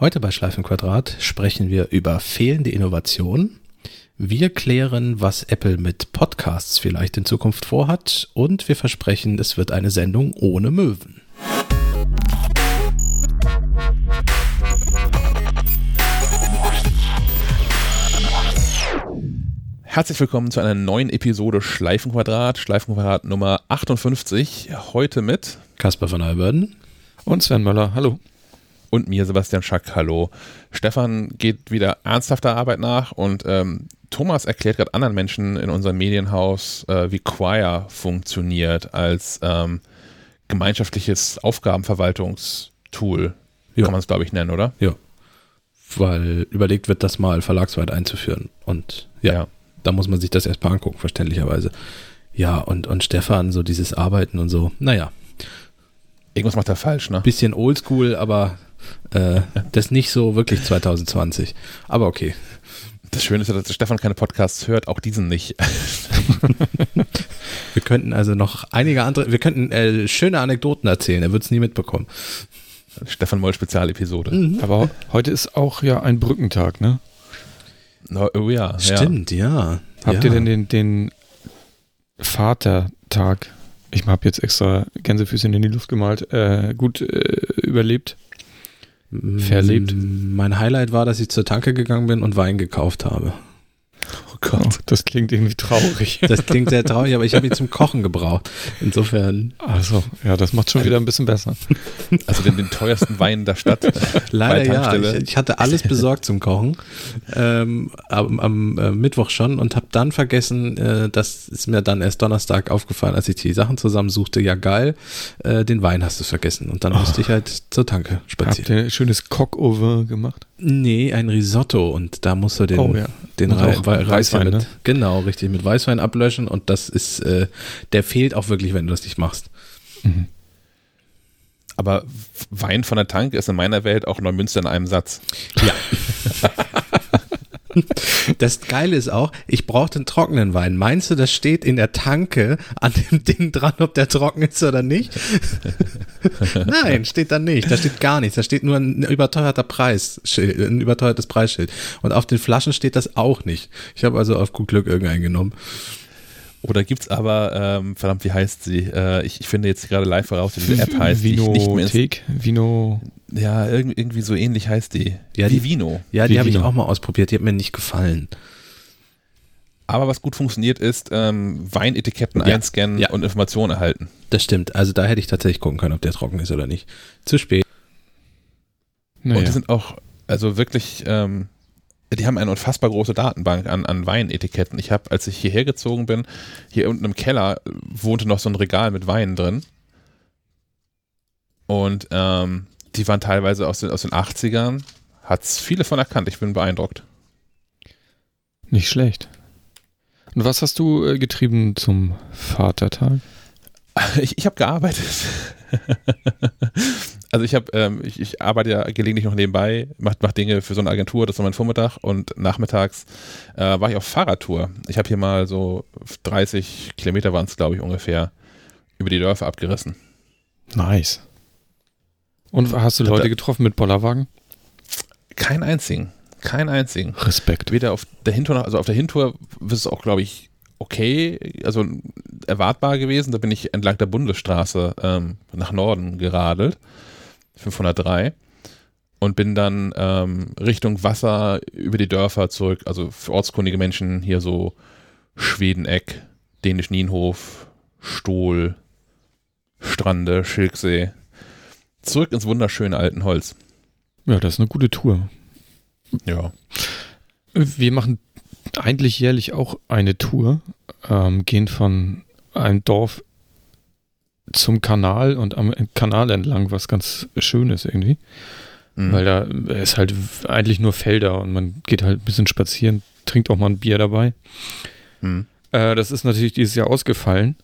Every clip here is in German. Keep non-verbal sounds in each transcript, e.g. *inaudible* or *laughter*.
Heute bei Schleifenquadrat sprechen wir über fehlende Innovation. Wir klären, was Apple mit Podcasts vielleicht in Zukunft vorhat und wir versprechen, es wird eine Sendung ohne Möwen. Herzlich willkommen zu einer neuen Episode Schleifenquadrat, Schleifenquadrat Nummer 58. Heute mit Caspar von Alberden und Sven Möller. Hallo und mir, Sebastian Schack. Hallo. Stefan geht wieder ernsthafter Arbeit nach und ähm, Thomas erklärt gerade anderen Menschen in unserem Medienhaus, äh, wie Choir funktioniert als ähm, gemeinschaftliches Aufgabenverwaltungstool. Ja. Kann man es, glaube ich, nennen, oder? Ja. Weil überlegt wird, das mal verlagsweit einzuführen. Und ja, ja. da muss man sich das erstmal angucken, verständlicherweise. Ja, und, und Stefan, so dieses Arbeiten und so, naja. Irgendwas macht er falsch, ne? Bisschen oldschool, aber äh, das nicht so wirklich 2020. Aber okay. Das Schöne ist, dass Stefan keine Podcasts hört, auch diesen nicht. *laughs* wir könnten also noch einige andere, wir könnten äh, schöne Anekdoten erzählen, er wird es nie mitbekommen. Stefan Moll Spezialepisode. Mhm. Aber heute ist auch ja ein Brückentag, ne? Oh, oh ja. Stimmt, ja. ja. Habt ja. ihr denn den, den Vatertag, ich habe jetzt extra Gänsefüßchen in die Luft gemalt, äh, gut äh, überlebt? Verlebt? Mein Highlight war, dass ich zur Tanke gegangen bin und Wein gekauft habe. Gott, das klingt irgendwie traurig. Das klingt sehr traurig, aber ich habe ihn zum Kochen gebraucht. Insofern. Also, ja, das macht schon wieder ein bisschen besser. Also den, den teuersten Wein der Stadt. Leider ja. Ich, ich, hatte alles besorgt zum Kochen. Ähm, am, am äh, Mittwoch schon und habe dann vergessen, äh, das ist mir dann erst Donnerstag aufgefallen, als ich die Sachen zusammensuchte. Ja, geil, äh, den Wein hast du vergessen. Und dann oh. musste ich halt zur Tanke spazieren. Habt ihr ein schönes Coq au vin gemacht? Nee, ein Risotto und da musst du den, oh, ja. den Re Re Weißwein, mit, ne? genau, richtig, mit Weißwein ablöschen und das ist, äh, der fehlt auch wirklich, wenn du das nicht machst. Mhm. Aber Wein von der Tank ist in meiner Welt auch Neumünster in einem Satz. Ja. *laughs* *laughs* Das Geile ist auch, ich brauche den trockenen Wein. Meinst du, das steht in der Tanke an dem Ding dran, ob der trocken ist oder nicht? *laughs* Nein, steht da nicht. Da steht gar nichts. Da steht nur ein überteuerter Preisschild, ein überteuertes Preisschild. Und auf den Flaschen steht das auch nicht. Ich habe also auf gut Glück irgendeinen genommen. Oder gibt es aber, ähm, verdammt, wie heißt sie? Äh, ich, ich, finde jetzt gerade live heraus, wie diese App heißt. Vino die nicht mehr Vino. Ja, irgendwie, irgendwie so ähnlich heißt die. Ja, die Vino. Ja, die habe ich auch mal ausprobiert. Die hat mir nicht gefallen. Aber was gut funktioniert, ist ähm, Weinetiketten ja, einscannen ja. und Informationen erhalten. Das stimmt. Also da hätte ich tatsächlich gucken können, ob der trocken ist oder nicht. Zu spät. Naja. Und die sind auch, also wirklich, ähm, die haben eine unfassbar große Datenbank an, an Weinetiketten. Ich habe, als ich hierher gezogen bin, hier unten im Keller wohnte noch so ein Regal mit Weinen drin. Und ähm, die waren teilweise aus den, aus den 80ern. Hat es viele von erkannt. Ich bin beeindruckt. Nicht schlecht. Und was hast du äh, getrieben zum Vatertag? *laughs* Ich, ich habe gearbeitet. *laughs* also ich habe, ähm, ich, ich, arbeite ja gelegentlich noch nebenbei, mache mach Dinge für so eine Agentur, das ist mein Vormittag und nachmittags äh, war ich auf Fahrradtour. Ich habe hier mal so 30 Kilometer waren es, glaube ich, ungefähr, über die Dörfer abgerissen. Nice. Und hast du Leute getroffen mit Bollerwagen? Keinen einzigen. Keinen einzigen. Respekt. Weder auf der Hintour, also auf der Hintour ist es auch, glaube ich, okay, also erwartbar gewesen. Da bin ich entlang der Bundesstraße ähm, nach Norden geradelt, 503, und bin dann ähm, Richtung Wasser über die Dörfer zurück. Also für ortskundige Menschen hier so Schwedeneck, Dänisch Nienhof, Stohl, Strande, Schilksee. Zurück ins wunderschöne Altenholz. Ja, das ist eine gute Tour. Ja. Wir machen eigentlich jährlich auch eine Tour, ähm, gehen von einem Dorf zum Kanal und am Kanal entlang, was ganz schön ist irgendwie. Mhm. Weil da ist halt eigentlich nur Felder und man geht halt ein bisschen spazieren, trinkt auch mal ein Bier dabei. Mhm. Äh, das ist natürlich dieses Jahr ausgefallen,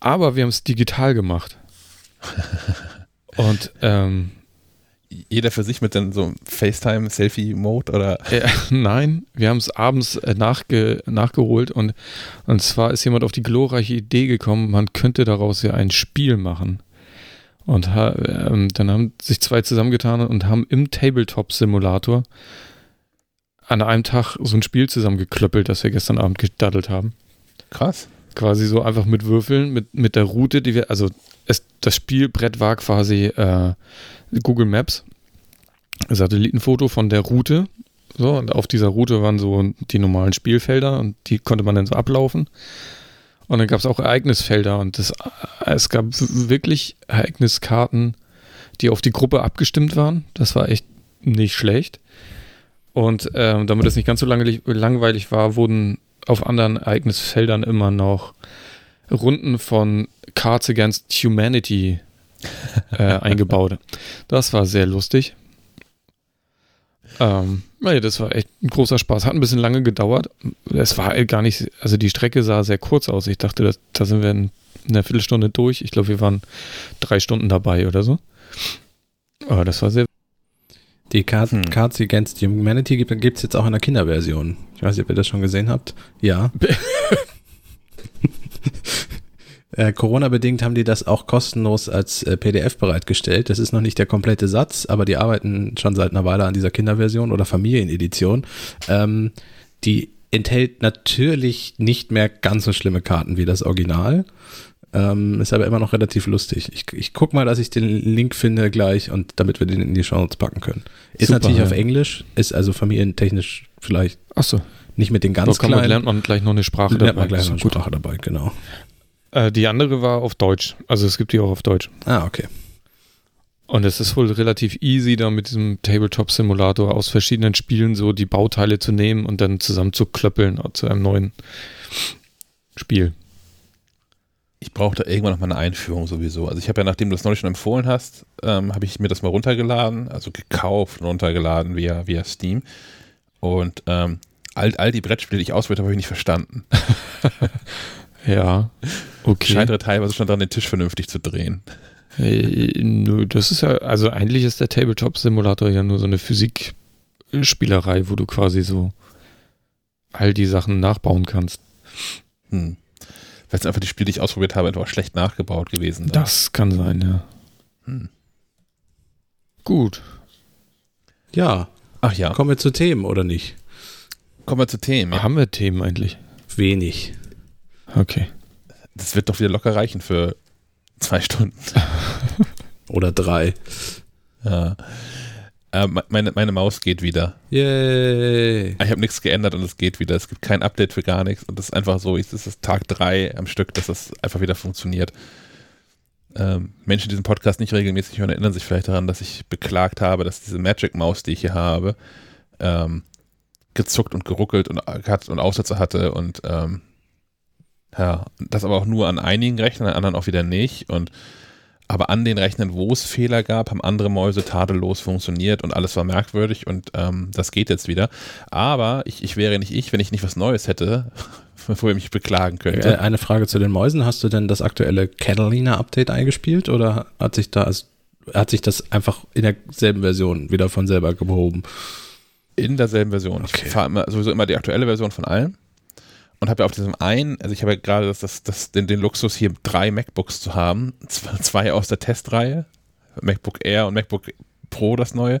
aber wir haben es digital gemacht. *laughs* und ähm, jeder für sich mit dann so FaceTime-Selfie-Mode oder? Äh, *laughs* nein, wir haben es abends äh, nachge nachgeholt und, und zwar ist jemand auf die glorreiche Idee gekommen, man könnte daraus ja ein Spiel machen. Und ähm, dann haben sich zwei zusammengetan und haben im Tabletop-Simulator an einem Tag so ein Spiel zusammengeklöppelt, das wir gestern Abend gedaddelt haben. Krass. Quasi so einfach mit Würfeln, mit, mit der Route, die wir, also es, das Spielbrett war quasi äh, Google Maps, Satellitenfoto von der Route. So, und auf dieser Route waren so die normalen Spielfelder und die konnte man dann so ablaufen. Und dann gab es auch Ereignisfelder und das, es gab wirklich Ereigniskarten, die auf die Gruppe abgestimmt waren. Das war echt nicht schlecht. Und ähm, damit es nicht ganz so langweilig, langweilig war, wurden auf anderen Ereignisfeldern immer noch Runden von Cards Against Humanity äh, *laughs* eingebaut. Das war sehr lustig. Ähm, naja, das war echt ein großer Spaß. Hat ein bisschen lange gedauert. Es war gar nicht, also die Strecke sah sehr kurz aus. Ich dachte, das, da sind wir in einer Viertelstunde durch. Ich glaube, wir waren drei Stunden dabei oder so. Aber das war sehr. Die Cards, hm. Cards Against Humanity gibt es jetzt auch in der Kinderversion. Ich weiß nicht, ob ihr das schon gesehen habt. Ja. *laughs* Äh, Corona-bedingt haben die das auch kostenlos als äh, PDF bereitgestellt. Das ist noch nicht der komplette Satz, aber die arbeiten schon seit einer Weile an dieser Kinderversion oder Familienedition. Ähm, die enthält natürlich nicht mehr ganz so schlimme Karten wie das Original. Ähm, ist aber immer noch relativ lustig. Ich, ich guck mal, dass ich den Link finde gleich und damit wir den in die Show Notes packen können. Ist Super, natürlich ja. auf Englisch, ist also familientechnisch vielleicht Ach so. nicht mit den ganz da kleinen. lernt man gleich noch eine Sprache lernt dabei. Lernt man gleich noch eine Sprache dabei, genau. Äh, die andere war auf Deutsch. Also es gibt die auch auf Deutsch. Ah, okay. Und es ist wohl relativ easy, da mit diesem Tabletop-Simulator aus verschiedenen Spielen so die Bauteile zu nehmen und dann zusammen zu klöppeln zu einem neuen Spiel. Ich brauche da irgendwann noch mal eine Einführung sowieso. Also ich habe ja, nachdem du das neulich schon empfohlen hast, ähm, habe ich mir das mal runtergeladen, also gekauft und runtergeladen via, via Steam. Und ähm, all, all die Brettspiele, die ich auswählte, habe ich nicht verstanden. *laughs* Ja, okay. Scheint er teilweise schon dran, den Tisch vernünftig zu drehen. Hey, nö, das ist ja, also eigentlich ist der Tabletop-Simulator ja nur so eine Physikspielerei, wo du quasi so all die Sachen nachbauen kannst. Hm. Weil es einfach die Spiele, die ich ausprobiert habe, einfach schlecht nachgebaut gewesen. Sind. Das kann sein, ja. Hm. Gut. Ja. Ach ja. Kommen wir zu Themen, oder nicht? Kommen wir zu Themen. Ja. Haben wir Themen eigentlich? Wenig. Okay. Das wird doch wieder locker reichen für zwei Stunden. *laughs* Oder drei. Ja. Äh, meine, meine Maus geht wieder. Yay. Ich habe nichts geändert und es geht wieder. Es gibt kein Update für gar nichts. Und das ist einfach so, es ist Tag drei am Stück, dass das einfach wieder funktioniert. Ähm, Menschen, die diesen Podcast nicht regelmäßig hören, erinnern sich vielleicht daran, dass ich beklagt habe, dass diese Magic Maus, die ich hier habe, ähm, gezuckt und geruckelt und, hat und Aussätze hatte und ähm, ja, das aber auch nur an einigen Rechnern, an anderen auch wieder nicht. Und aber an den Rechnern, wo es Fehler gab, haben andere Mäuse tadellos funktioniert und alles war merkwürdig und ähm, das geht jetzt wieder. Aber ich, ich wäre nicht ich, wenn ich nicht was Neues hätte, *laughs* wo ich mich beklagen könnte. Äh, eine Frage zu den Mäusen. Hast du denn das aktuelle Catalina-Update eingespielt oder hat sich da hat sich das einfach in derselben Version wieder von selber gehoben? In derselben Version. Okay. Ich fahre sowieso immer die aktuelle Version von allem und habe ja auf diesem einen, also ich habe ja gerade das, das, das, den, den Luxus, hier drei MacBooks zu haben, zwei aus der Testreihe, MacBook Air und MacBook Pro, das neue,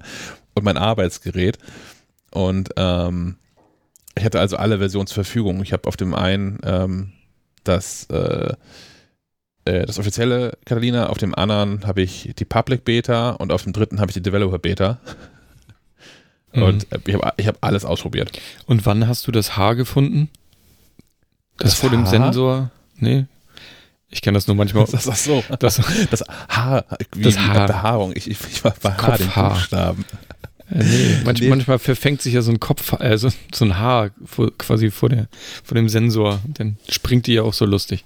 und mein Arbeitsgerät. Und ähm, ich hatte also alle Versionen zur Verfügung. Ich habe auf dem einen ähm, das, äh, äh, das offizielle Catalina, auf dem anderen habe ich die Public Beta und auf dem dritten habe ich die Developer Beta. *laughs* Und mhm. ich habe ich hab alles ausprobiert. Und wann hast du das Haar gefunden? Das, das vor dem Sensor? Nee. Ich kenne das nur manchmal. *laughs* Das ist so. Das, das Haar, wie das Haar. Behaarung. Ich, ich, ich war bei Haar, den Buchstaben. Äh, nee, *laughs* manch, nee. manchmal verfängt sich ja so ein Kopf, äh, so, so ein Haar vor, quasi vor, der, vor dem Sensor. Dann springt die ja auch so lustig.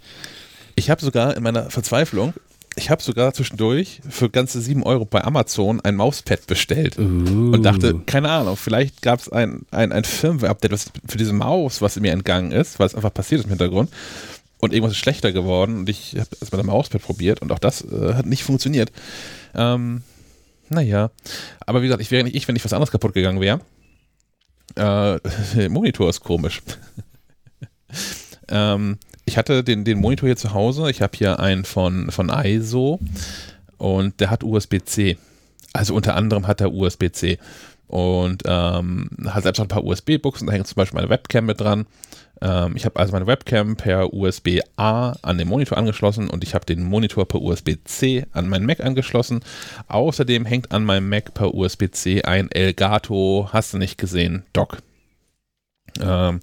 Ich habe sogar in meiner Verzweiflung ich habe sogar zwischendurch für ganze 7 Euro bei Amazon ein Mauspad bestellt uh. und dachte, keine Ahnung, vielleicht gab es ein, ein, ein Firmware-Update für diese Maus, was mir entgangen ist, weil es einfach passiert ist im Hintergrund und irgendwas ist schlechter geworden und ich habe es mit dem Mauspad probiert und auch das äh, hat nicht funktioniert. Ähm, naja, aber wie gesagt, ich wäre nicht ich, wenn nicht was anderes kaputt gegangen wäre. Äh, *laughs* Monitor ist komisch. *laughs* ähm, ich hatte den, den Monitor hier zu Hause. Ich habe hier einen von, von ISO und der hat USB-C. Also unter anderem hat er USB-C und ähm, hat selbst noch ein paar USB-Buchsen, da hängt zum Beispiel meine Webcam mit dran. Ähm, ich habe also meine Webcam per USB-A an den Monitor angeschlossen und ich habe den Monitor per USB-C an meinen Mac angeschlossen. Außerdem hängt an meinem Mac per USB-C ein Elgato, hast du nicht gesehen, Dock. Ähm,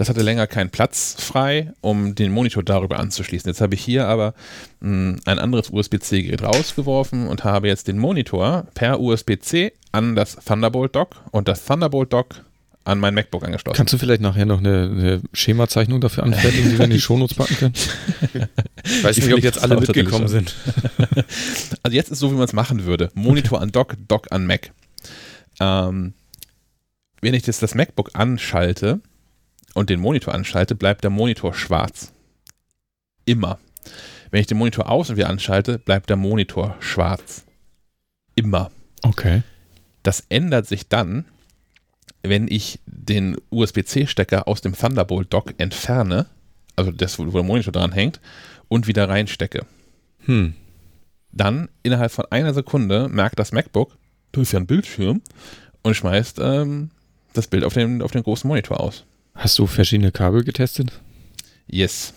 das hatte länger keinen Platz frei, um den Monitor darüber anzuschließen. Jetzt habe ich hier aber mh, hm, ein anderes USB-C-Gerät rausgeworfen und habe jetzt den Monitor per USB-C an das Thunderbolt-Dock und das Thunderbolt-Dock an mein MacBook angeschlossen. Kannst du vielleicht nachher noch eine, eine Schemazeichnung dafür anfertigen, die wir in die *laughs* Shownotes packen können? Ich weiß nicht, ob jetzt alle mitgekommen sind. *laughs* also jetzt ist so, wie man es machen würde. Monitor an Dock, Dock an Mac. Ähm, wenn ich jetzt das MacBook anschalte und den Monitor anschalte, bleibt der Monitor schwarz. Immer. Wenn ich den Monitor aus und wieder anschalte, bleibt der Monitor schwarz. Immer. Okay. Das ändert sich dann, wenn ich den USB-C-Stecker aus dem Thunderbolt-Dock entferne, also das, wo der Monitor dran hängt, und wieder reinstecke. Hm. Dann innerhalb von einer Sekunde merkt das MacBook, du ist ja ein Bildschirm, und schmeißt ähm, das Bild auf den, auf den großen Monitor aus. Hast du verschiedene Kabel getestet? Yes.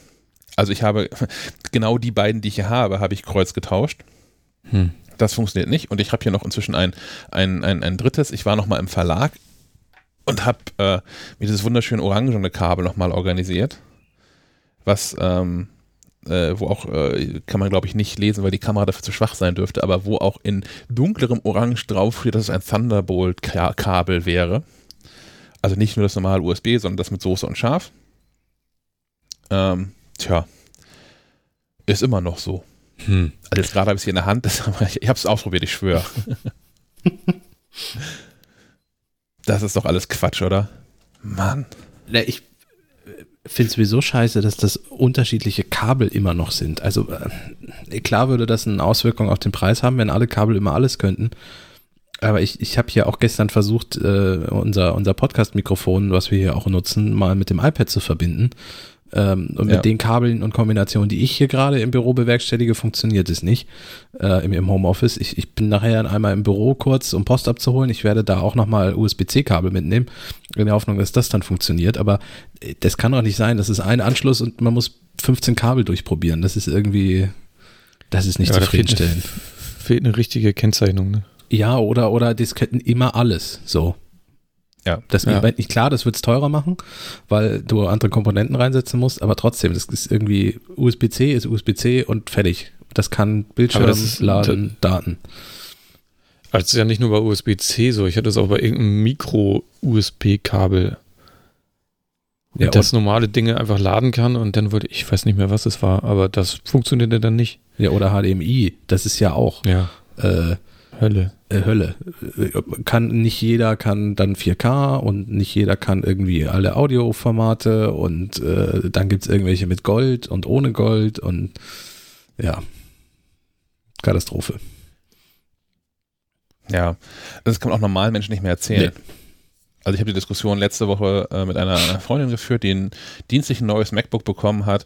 Also ich habe genau die beiden, die ich hier habe, habe ich kreuz getauscht. Hm. Das funktioniert nicht. Und ich habe hier noch inzwischen ein, ein, ein, ein drittes. Ich war noch mal im Verlag und habe äh, mir dieses wunderschöne orangene Kabel nochmal organisiert, was ähm, äh, wo auch, äh, kann man glaube ich nicht lesen, weil die Kamera dafür zu schwach sein dürfte, aber wo auch in dunklerem Orange draufsteht, dass es ein Thunderbolt-Kabel wäre. Also nicht nur das normale USB, sondern das mit Soße und Schaf. Ähm, tja, ist immer noch so. Hm. Also jetzt gerade habe ich es hier in der Hand, das, *laughs* ich habe es ausprobiert, ich schwöre. *laughs* Das ist doch alles Quatsch, oder? Mann. Ja, ich finde es sowieso scheiße, dass das unterschiedliche Kabel immer noch sind. Also äh, klar würde das eine Auswirkung auf den Preis haben, wenn alle Kabel immer alles könnten. Aber ich, ich habe hier auch gestern versucht, äh, unser, unser Podcast-Mikrofon, was wir hier auch nutzen, mal mit dem iPad zu verbinden. Ähm, und ja. mit den Kabeln und Kombinationen, die ich hier gerade im Büro bewerkstellige, funktioniert es nicht äh, im, im Homeoffice. Ich, ich bin nachher einmal im Büro kurz, um Post abzuholen. Ich werde da auch nochmal USB-C-Kabel mitnehmen, in der Hoffnung, dass das dann funktioniert. Aber äh, das kann doch nicht sein. Das ist ein Anschluss und man muss 15 Kabel durchprobieren. Das ist irgendwie, das ist nicht ja, zufriedenstellend. Fehlt, fehlt eine richtige Kennzeichnung, ne? Ja, oder, oder das könnten immer alles so. Ja. Das ja. nicht klar, das wird es teurer machen, weil du andere Komponenten reinsetzen musst, aber trotzdem, das ist irgendwie USB-C ist USB-C und fertig. Das kann Bildschirm, das Laden, Daten. Also es ist ja nicht nur bei USB-C so, ich hatte es auch bei irgendeinem Micro-USB-Kabel. Ja, das normale Dinge einfach laden kann und dann würde ich weiß nicht mehr, was es war, aber das funktionierte dann nicht. Ja, oder HDMI, das ist ja auch. Ja. Äh, Hölle. Äh, Hölle. Kann nicht jeder kann dann 4K und nicht jeder kann irgendwie alle Audioformate und äh, dann gibt es irgendwelche mit Gold und ohne Gold und ja. Katastrophe. Ja, das kann man auch normalen Menschen nicht mehr erzählen. Nee. Also ich habe die Diskussion letzte Woche äh, mit einer Freundin geführt, die ein dienstlich ein neues MacBook bekommen hat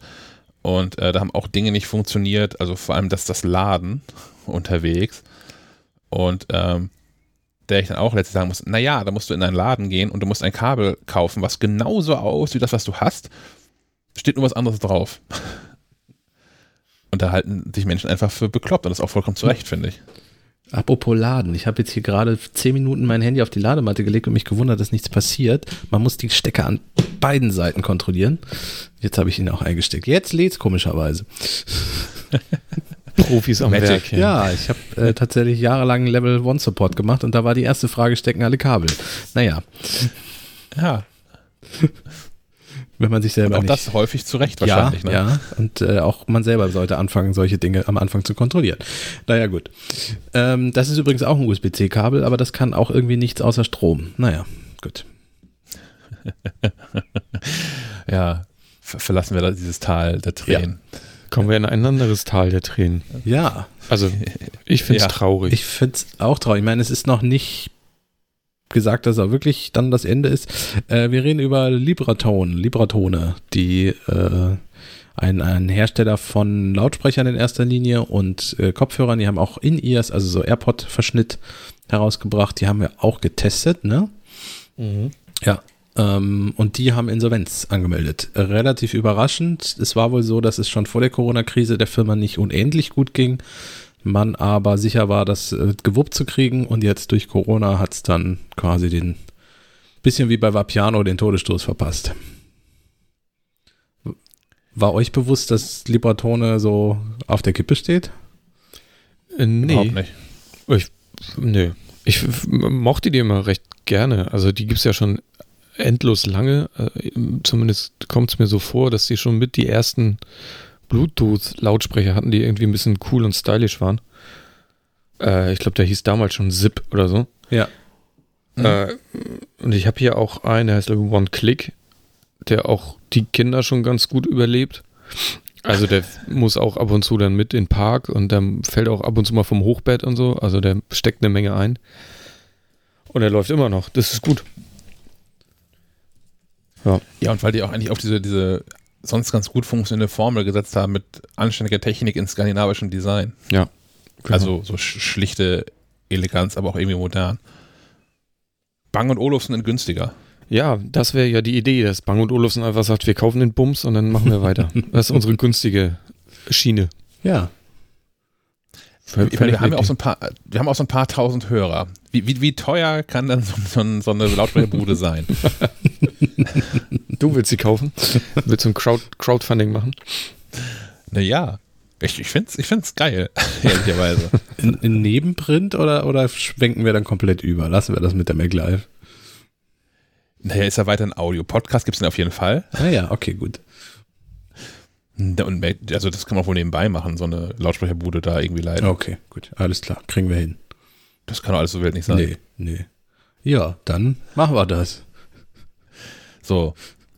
und äh, da haben auch Dinge nicht funktioniert, also vor allem dass das Laden *laughs* unterwegs und ähm, der ich dann auch letztlich sagen muss, naja, da musst du in einen Laden gehen und du musst ein Kabel kaufen, was genauso aussieht wie das, was du hast, steht nur was anderes drauf. Und da halten sich Menschen einfach für bekloppt und das ist auch vollkommen zurecht, finde ich. Apropos Laden, ich habe jetzt hier gerade zehn Minuten mein Handy auf die Ladematte gelegt und mich gewundert, dass nichts passiert. Man muss die Stecker an beiden Seiten kontrollieren. Jetzt habe ich ihn auch eingesteckt. Jetzt lädt komischerweise. *laughs* Profis am Magic. Werk. Ja, ich habe äh, tatsächlich jahrelang Level One Support gemacht und da war die erste Frage, stecken alle Kabel? Naja. Ja. Wenn man sich selber und auch nicht, das häufig zu Recht wahrscheinlich. Ja, ne? ja. und äh, auch man selber sollte anfangen, solche Dinge am Anfang zu kontrollieren. Naja, gut. Ähm, das ist übrigens auch ein USB-C-Kabel, aber das kann auch irgendwie nichts außer Strom. Naja, gut. *laughs* ja, verlassen wir da dieses Tal der Tränen. Ja. Kommen wir in ein anderes Tal der Tränen. Ja. Also, ich finde es ja. traurig. Ich finde es auch traurig. Ich meine, es ist noch nicht gesagt, dass er wirklich dann das Ende ist. Äh, wir reden über Libratone, Libratone, die äh, ein, ein Hersteller von Lautsprechern in erster Linie und äh, Kopfhörern. Die haben auch In-Ears, also so AirPod-Verschnitt herausgebracht. Die haben wir auch getestet, ne? Mhm. Ja. Ähm, und die haben Insolvenz angemeldet. Relativ überraschend. Es war wohl so, dass es schon vor der Corona-Krise der Firma nicht unendlich gut ging. Man aber sicher war, das äh, gewuppt zu kriegen. Und jetzt durch Corona hat es dann quasi den, bisschen wie bei Vapiano, den Todesstoß verpasst. War euch bewusst, dass Libertone so auf der Kippe steht? Äh, nee. Überhaupt nicht. Ich, nee. Ich mochte die immer recht gerne. Also die gibt es ja schon endlos lange. Äh, Zumindest kommt es mir so vor, dass die schon mit die ersten Bluetooth-Lautsprecher hatten, die irgendwie ein bisschen cool und stylisch waren. Äh, ich glaube, der hieß damals schon Zip oder so. Ja. Äh, und ich habe hier auch einen, der heißt One Click, der auch die Kinder schon ganz gut überlebt. Also der muss auch ab und zu dann mit in den Park und dann fällt auch ab und zu mal vom Hochbett und so. Also der steckt eine Menge ein. Und er läuft immer noch. Das ist gut. Ja, und weil die auch eigentlich auf diese, diese sonst ganz gut funktionierende Formel gesetzt haben mit anständiger Technik in skandinavischem Design. Ja. Also so sch schlichte Eleganz, aber auch irgendwie modern. Bang und Olufsen in günstiger. Ja, das wäre ja die Idee, dass Bang und Olufsen einfach sagt, wir kaufen den Bums und dann machen wir weiter. *laughs* Das ist unsere günstige Schiene. Ja. Ich meine, wir haben ja auch so ein paar, wir haben auch so ein paar tausend Hörer. Wie, wie, wie teuer kann dann so, so, so eine Lautsprecherbude *laughs* sein? Du willst sie kaufen? Willst du ein Crowd Crowdfunding machen? Naja, ich, ich finde es ich find's geil, *laughs* ehrlicherweise. In, in Nebenprint oder, oder schwenken wir dann komplett über? Lassen wir das mit der MacLive? naja, ist ja weiter ein Audio. Podcast gibt es auf jeden Fall. Ah ja, okay, gut. Und also das kann man wohl nebenbei machen, so eine Lautsprecherbude da irgendwie leiten. Okay, gut. Alles klar. Kriegen wir hin. Das kann doch alles so wild nicht sein. Nee, nee. Ja, dann machen wir das. So,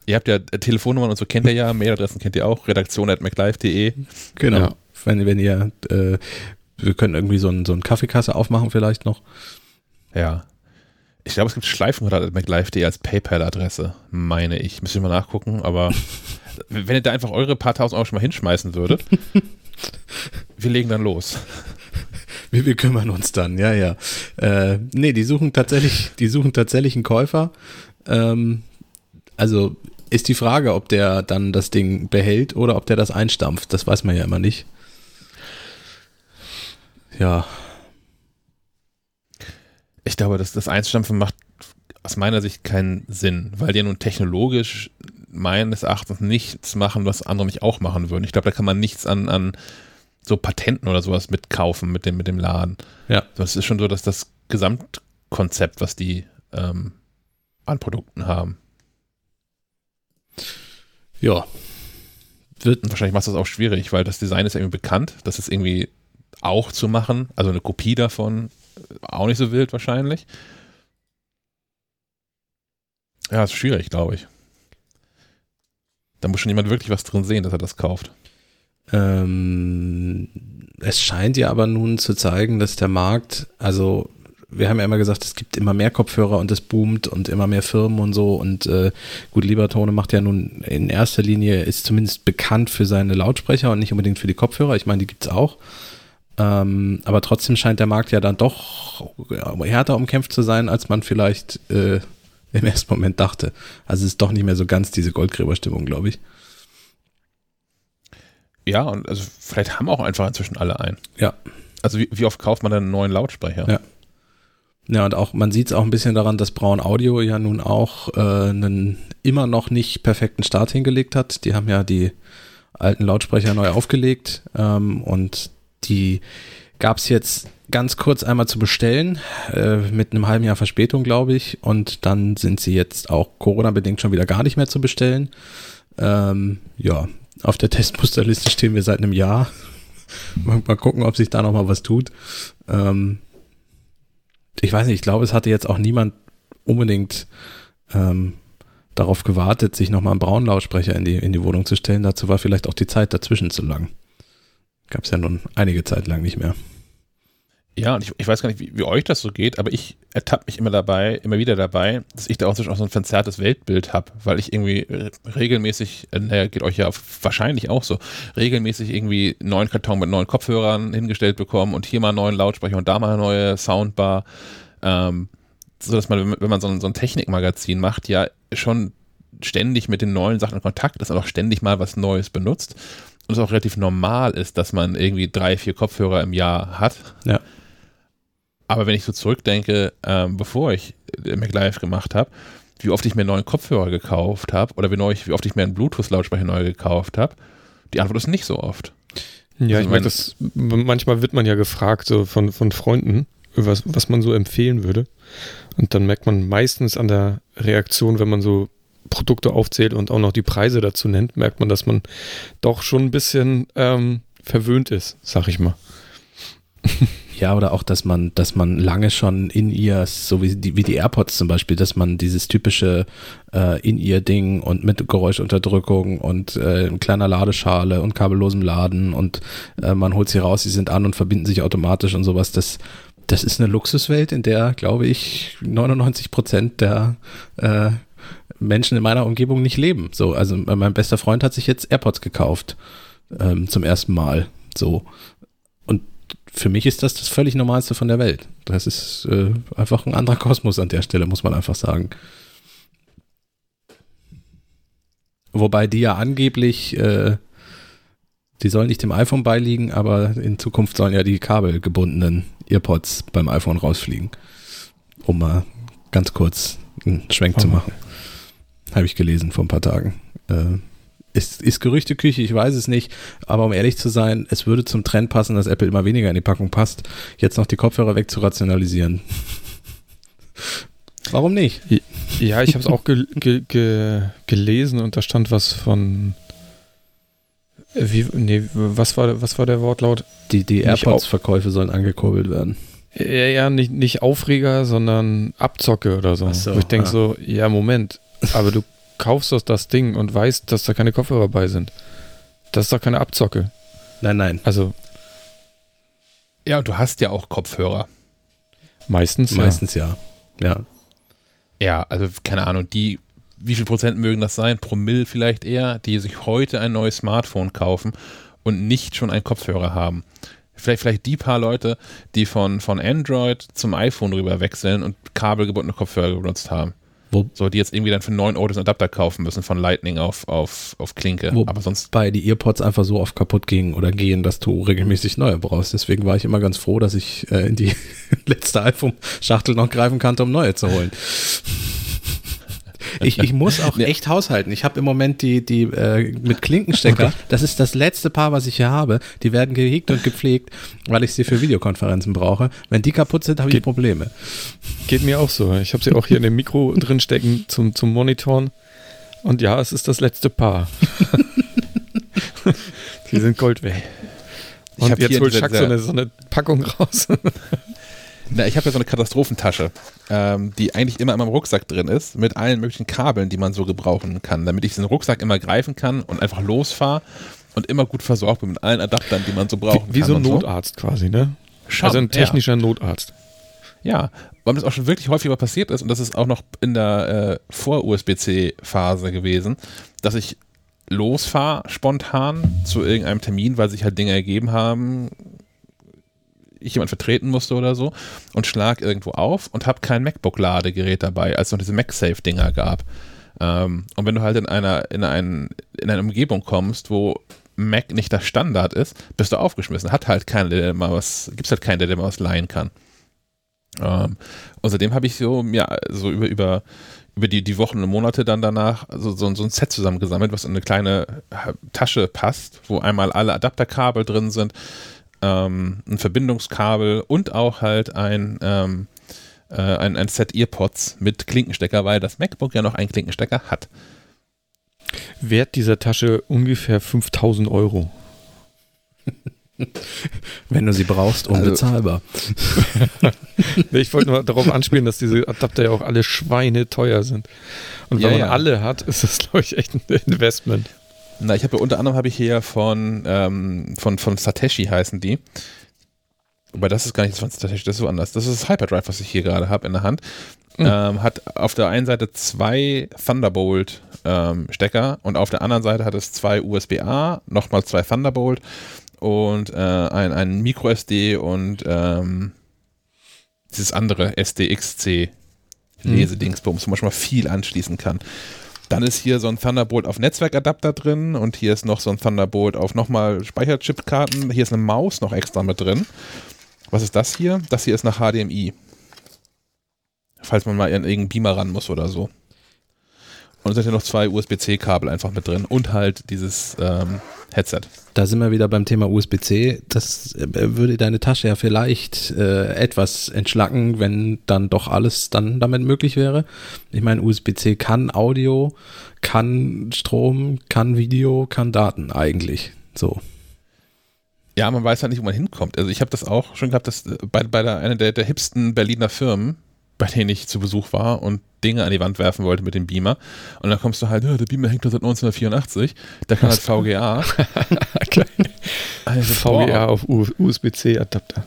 ihr habt ja Telefonnummern und so kennt ihr ja, Mailadressen kennt ihr auch, redaktion.maclive.de. Genau. Ja. Wenn, wenn ihr, äh, wir können irgendwie so, ein, so eine Kaffeekasse aufmachen vielleicht noch. Ja. Ich glaube, es gibt Schleifenrad.maclive.de als PayPal-Adresse, meine ich. Müsste ich mal nachgucken, aber *laughs* wenn ihr da einfach eure paar tausend Euro schon mal hinschmeißen würdet, *laughs* wir legen dann los. Wir, wir kümmern uns dann, ja, ja. Äh, nee, die suchen tatsächlich, die suchen tatsächlich einen Käufer. Ähm, also ist die Frage, ob der dann das Ding behält oder ob der das einstampft. Das weiß man ja immer nicht. Ja, Ich glaube, dass das Einstampfen macht aus meiner Sicht keinen Sinn, weil die nun technologisch meines Erachtens nichts machen, was andere nicht auch machen würden. Ich glaube, da kann man nichts an, an so Patenten oder sowas mitkaufen mit dem, mit dem Laden. Ja. Das ist schon so, dass das Gesamtkonzept, was die ähm, an Produkten haben. Ja. Wird, wahrscheinlich macht das auch schwierig, weil das Design ist ja irgendwie bekannt, das ist irgendwie auch zu machen, also eine Kopie davon, äh, auch nicht so wild wahrscheinlich. Ja, ist schwierig, glaube ich. Da muss schon jemand wirklich was drin sehen, dass er das kauft. Ähm, es scheint ja aber nun zu zeigen, dass der Markt, also wir haben ja immer gesagt, es gibt immer mehr Kopfhörer und es boomt und immer mehr Firmen und so und äh, gut, Liebertone macht ja nun in erster Linie, ist zumindest bekannt für seine Lautsprecher und nicht unbedingt für die Kopfhörer, ich meine, die gibt's auch. Ähm, aber trotzdem scheint der Markt ja dann doch härter umkämpft zu sein, als man vielleicht äh, im ersten Moment dachte. Also es ist doch nicht mehr so ganz diese Goldgräberstimmung, glaube ich. Ja, und also vielleicht haben auch einfach inzwischen alle einen. Ja. Also wie, wie oft kauft man denn einen neuen Lautsprecher? Ja. Ja, und auch, man sieht es auch ein bisschen daran, dass Braun Audio ja nun auch äh, einen immer noch nicht perfekten Start hingelegt hat. Die haben ja die alten Lautsprecher neu aufgelegt ähm, und die gab es jetzt ganz kurz einmal zu bestellen, äh, mit einem halben Jahr Verspätung, glaube ich. Und dann sind sie jetzt auch Corona-bedingt schon wieder gar nicht mehr zu bestellen. Ähm, ja, auf der Testmusterliste stehen wir seit einem Jahr. *laughs* mal, gucken, ob sich da noch mal was tut. Ähm, ich weiß nicht, ich glaube, es hatte jetzt auch niemand unbedingt ähm, darauf gewartet, sich nochmal einen braunen Lautsprecher in die, in die Wohnung zu stellen. Dazu war vielleicht auch die Zeit dazwischen zu lang. Gab es ja nun einige Zeit lang nicht mehr. Ja, und ich, ich weiß gar nicht, wie, wie euch das so geht, aber ich ertappe mich immer dabei, immer wieder dabei, dass ich da auch so ein verzerrtes Weltbild habe, weil ich irgendwie regelmäßig, äh, naja, geht euch ja wahrscheinlich auch so, regelmäßig irgendwie neuen Karton mit neuen Kopfhörern hingestellt bekommen und hier mal einen neuen Lautsprecher und da mal eine neue Soundbar. Ähm, so dass man, wenn man so ein, so ein Technikmagazin macht, ja schon ständig mit den neuen Sachen in Kontakt ist und auch ständig mal was Neues benutzt und es auch relativ normal ist, dass man irgendwie drei, vier Kopfhörer im Jahr hat. Ja. Aber wenn ich so zurückdenke, ähm, bevor ich MacLive gemacht habe, wie oft ich mir einen neuen Kopfhörer gekauft habe oder wie, neu ich, wie oft ich mir einen Bluetooth-Lautsprecher neu gekauft habe, die Antwort ist nicht so oft. Ja, also ich meine, das manchmal wird man ja gefragt so von, von Freunden, was, was man so empfehlen würde. Und dann merkt man meistens an der Reaktion, wenn man so Produkte aufzählt und auch noch die Preise dazu nennt, merkt man, dass man doch schon ein bisschen ähm, verwöhnt ist, sag ich mal. *laughs* Ja, oder auch, dass man, dass man lange schon in ihr, so wie die, wie die AirPods zum Beispiel, dass man dieses typische äh, in ihr Ding und mit Geräuschunterdrückung und äh, kleiner Ladeschale und kabellosem Laden und äh, man holt sie raus, sie sind an und verbinden sich automatisch und sowas, das, das ist eine Luxuswelt, in der, glaube ich, 99 Prozent der äh, Menschen in meiner Umgebung nicht leben. So, also mein bester Freund hat sich jetzt AirPods gekauft ähm, zum ersten Mal. So, für mich ist das das völlig Normalste von der Welt. Das ist äh, einfach ein anderer Kosmos an der Stelle, muss man einfach sagen. Wobei die ja angeblich, äh, die sollen nicht dem iPhone beiliegen, aber in Zukunft sollen ja die kabelgebundenen Earpods beim iPhone rausfliegen. Um mal ganz kurz einen Schwenk oh. zu machen. Habe ich gelesen vor ein paar Tagen. Äh, ist, ist Gerüchteküche, ich weiß es nicht, aber um ehrlich zu sein, es würde zum Trend passen, dass Apple immer weniger in die Packung passt, jetzt noch die Kopfhörer wegzurationalisieren. *laughs* Warum nicht? Ja, ich habe es auch ge ge ge gelesen und da stand was von. Wie, nee, was war, was war der Wortlaut? Die, die AirPods-Verkäufe sollen angekurbelt werden. Ja, ja, nicht, nicht Aufreger, sondern Abzocke oder so. so ich denke ah. so, ja, Moment, aber du kaufst doch das Ding und weißt, dass da keine Kopfhörer bei sind. Das ist doch keine Abzocke. Nein, nein. Also. Ja, und du hast ja auch Kopfhörer. Meistens, Meistens ja. Ja. Ja, also keine Ahnung, die, wie viel Prozent mögen das sein? Promille vielleicht eher, die sich heute ein neues Smartphone kaufen und nicht schon einen Kopfhörer haben. Vielleicht, vielleicht die paar Leute, die von, von Android zum iPhone rüber wechseln und kabelgebundene Kopfhörer benutzt haben. Wo, so, die jetzt irgendwie dann für 9 Euro den Adapter kaufen müssen von Lightning auf, auf, auf Klinke. Aber sonst. Bei die Earpods einfach so oft kaputt gingen oder gehen, dass du regelmäßig neue brauchst. Deswegen war ich immer ganz froh, dass ich äh, in die *laughs* letzte iPhone-Schachtel noch greifen konnte, um neue zu holen. Ich, ich muss auch *laughs* echt haushalten. Ich habe im Moment die, die äh, mit Klinkenstecker, okay. das ist das letzte Paar, was ich hier habe. Die werden gehegt und gepflegt, weil ich sie für Videokonferenzen brauche. Wenn die kaputt sind, habe ich Probleme. Geht mir auch so. Ich habe sie auch hier in dem Mikro *laughs* drin stecken zum, zum Monitoren. Und ja, es ist das letzte Paar. *laughs* die sind Gold wert. Und jetzt holt Chuck so eine, so eine Packung raus. Na, ich habe ja so eine Katastrophentasche, ähm, die eigentlich immer in meinem Rucksack drin ist, mit allen möglichen Kabeln, die man so gebrauchen kann, damit ich den Rucksack immer greifen kann und einfach losfahre und immer gut versorgt bin mit allen Adaptern, die man so brauchen wie, wie kann. Wie so ein Notarzt so. quasi, ne? Schon, also ein technischer ja. Notarzt. Ja, weil das auch schon wirklich häufiger passiert ist und das ist auch noch in der äh, Vor-USB-C-Phase gewesen, dass ich losfahre spontan zu irgendeinem Termin, weil sich halt Dinge ergeben haben, ich jemand vertreten musste oder so und schlag irgendwo auf und habe kein MacBook-Ladegerät dabei, als es noch diese MagSafe-Dinger gab. Ähm, und wenn du halt in einer, in, ein, in eine Umgebung kommst, wo Mac nicht der Standard ist, bist du aufgeschmissen. Hat halt keiner, der mal was, gibt's halt keinen, der mal was leihen kann. Ähm, außerdem habe ich so, ja, so über, über, über die, die Wochen und Monate dann danach so, so, so ein Set zusammengesammelt, was in eine kleine Tasche passt, wo einmal alle Adapterkabel drin sind, ähm, ein Verbindungskabel und auch halt ein, ähm, äh, ein, ein Set Earpods mit Klinkenstecker, weil das MacBook ja noch einen Klinkenstecker hat. Wert dieser Tasche ungefähr 5000 Euro. *laughs* Wenn du sie brauchst, also unbezahlbar. *laughs* Also, ich wollte nur darauf anspielen, dass diese Adapter ja auch alle Schweine teuer sind. Und wenn ja, man ja. alle hat, ist das, glaube ich, echt ein Investment. Na, ich habe ja unter anderem habe ich hier von, ähm, von, von Sateshi heißen die. Aber das ist gar nicht 20 das ist so anders. Das ist das Hyperdrive, was ich hier gerade habe in der Hand. Mhm. Ähm, hat auf der einen Seite zwei Thunderbolt-Stecker ähm, und auf der anderen Seite hat es zwei USB-A, nochmal zwei Thunderbolt und äh, ein, ein Micro-SD und ähm, dieses andere SDXC mhm. Lesedingsbums, wo man schon mal viel anschließen kann. Dann ist hier so ein Thunderbolt auf Netzwerkadapter drin und hier ist noch so ein Thunderbolt auf nochmal Speicherchipkarten. Hier ist eine Maus noch extra mit drin. Was ist das hier? Das hier ist nach HDMI. Falls man mal in irgendeinen Beamer ran muss oder so. Und es sind ja noch zwei USB-C-Kabel einfach mit drin und halt dieses ähm, Headset. Da sind wir wieder beim Thema USB-C. Das äh, würde deine Tasche ja vielleicht äh, etwas entschlacken, wenn dann doch alles dann damit möglich wäre. Ich meine, USB-C kann Audio, kann Strom, kann Video, kann Daten eigentlich. So. Ja, man weiß halt nicht, wo man hinkommt. Also ich habe das auch schon gehabt, dass äh, bei, bei der, einer der, der hipsten Berliner Firmen, bei denen ich zu Besuch war und Dinge an die Wand werfen wollte mit dem Beamer. Und dann kommst du halt, ja, der Beamer hängt da seit 1984, der kann halt VGA. *laughs* also, VGA auf USB-C-Adapter.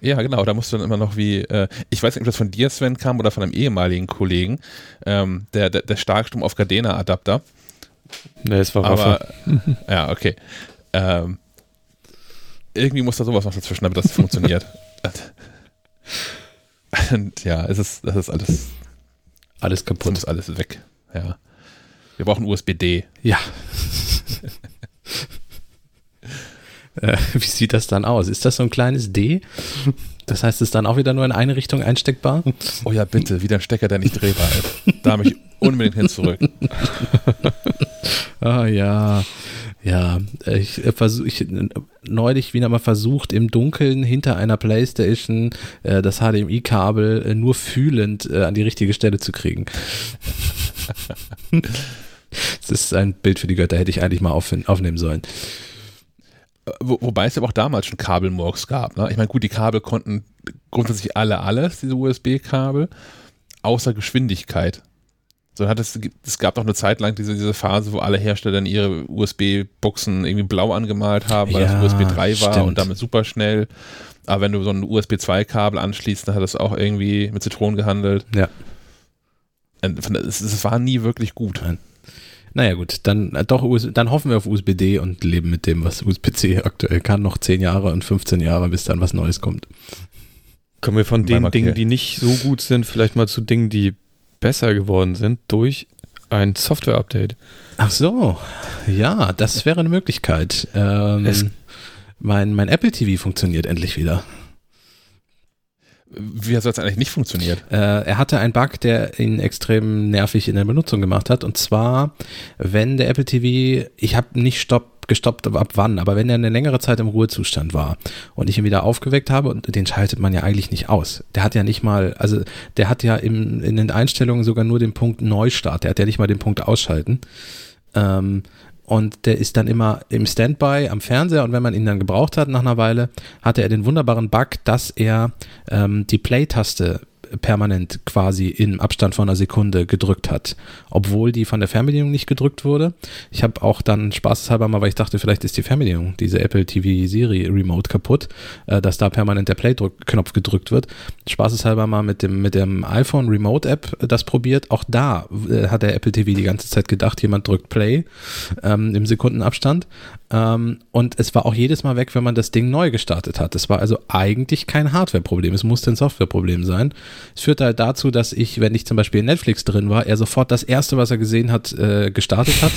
Ja, genau, da musst du dann immer noch wie, äh, ich weiß nicht, ob das von dir, Sven, kam oder von einem ehemaligen Kollegen, ähm, der, der, der Starkstrom auf Gardena-Adapter. Ne, es war Aber, *laughs* ja, okay. Ähm, irgendwie muss da sowas noch dazwischen, damit das funktioniert. *laughs* Und *laughs* ja, es ist, das ist alles, alles kaputt. ist alles weg. Ja. Wir brauchen USB-D. Ja. *laughs* äh, wie sieht das dann aus? Ist das so ein kleines D? Das heißt, es ist dann auch wieder nur in eine Richtung einsteckbar? Oh ja, bitte, wieder ein Stecker, der nicht drehbar ist. Da habe ich unbedingt hin zurück. *laughs* Ah ja. Ja, ich äh, versuche ich neulich wieder mal versucht, im Dunkeln hinter einer Playstation äh, das HDMI-Kabel äh, nur fühlend äh, an die richtige Stelle zu kriegen. *laughs* das ist ein Bild für die Götter, hätte ich eigentlich mal auf, aufnehmen sollen. Wo, wobei es ja auch damals schon Kabelmurks gab. Ne? Ich meine, gut, die Kabel konnten grundsätzlich alle alles, diese USB-Kabel, außer Geschwindigkeit. So hat es, es gab doch eine Zeit lang diese, diese Phase, wo alle Hersteller ihre USB-Buchsen irgendwie blau angemalt haben, weil ja, das USB 3 war stimmt. und damit super schnell. Aber wenn du so ein USB 2-Kabel anschließt, dann hat es auch irgendwie mit Zitronen gehandelt. Ja. Es, es war nie wirklich gut. Naja, gut, dann äh, doch, dann hoffen wir auf USB-D und leben mit dem, was USB-C aktuell kann. Noch 10 Jahre und 15 Jahre, bis dann was Neues kommt. Kommen wir von den Dingen, die nicht so gut sind, vielleicht mal zu Dingen, die besser geworden sind durch ein Software-Update. Ach so, ja, das wäre eine Möglichkeit. Ähm, mein, mein Apple TV funktioniert endlich wieder. Wie hat es eigentlich nicht funktioniert? Äh, er hatte einen Bug, der ihn extrem nervig in der Benutzung gemacht hat. Und zwar, wenn der Apple TV, ich habe nicht Stopp gestoppt, ab wann, aber wenn er eine längere Zeit im Ruhezustand war und ich ihn wieder aufgeweckt habe, und den schaltet man ja eigentlich nicht aus. Der hat ja nicht mal, also der hat ja im, in den Einstellungen sogar nur den Punkt Neustart, der hat ja nicht mal den Punkt Ausschalten. Ähm, und der ist dann immer im Standby am Fernseher und wenn man ihn dann gebraucht hat nach einer Weile, hatte er den wunderbaren Bug, dass er ähm, die Play-Taste permanent quasi im Abstand von einer Sekunde gedrückt hat, obwohl die von der Fernbedienung nicht gedrückt wurde. Ich habe auch dann spaßeshalber mal, weil ich dachte, vielleicht ist die Fernbedienung, diese Apple TV Siri Remote kaputt, äh, dass da permanent der Play-Knopf gedrückt wird. Spaßeshalber mal mit dem, mit dem iPhone Remote App das probiert. Auch da äh, hat der Apple TV die ganze Zeit gedacht, jemand drückt Play ähm, im Sekundenabstand. Ähm, und es war auch jedes Mal weg, wenn man das Ding neu gestartet hat. Es war also eigentlich kein Hardware-Problem, es musste ein Software-Problem sein. Es führte halt dazu, dass ich, wenn ich zum Beispiel in Netflix drin war, er sofort das erste, was er gesehen hat, äh, gestartet hat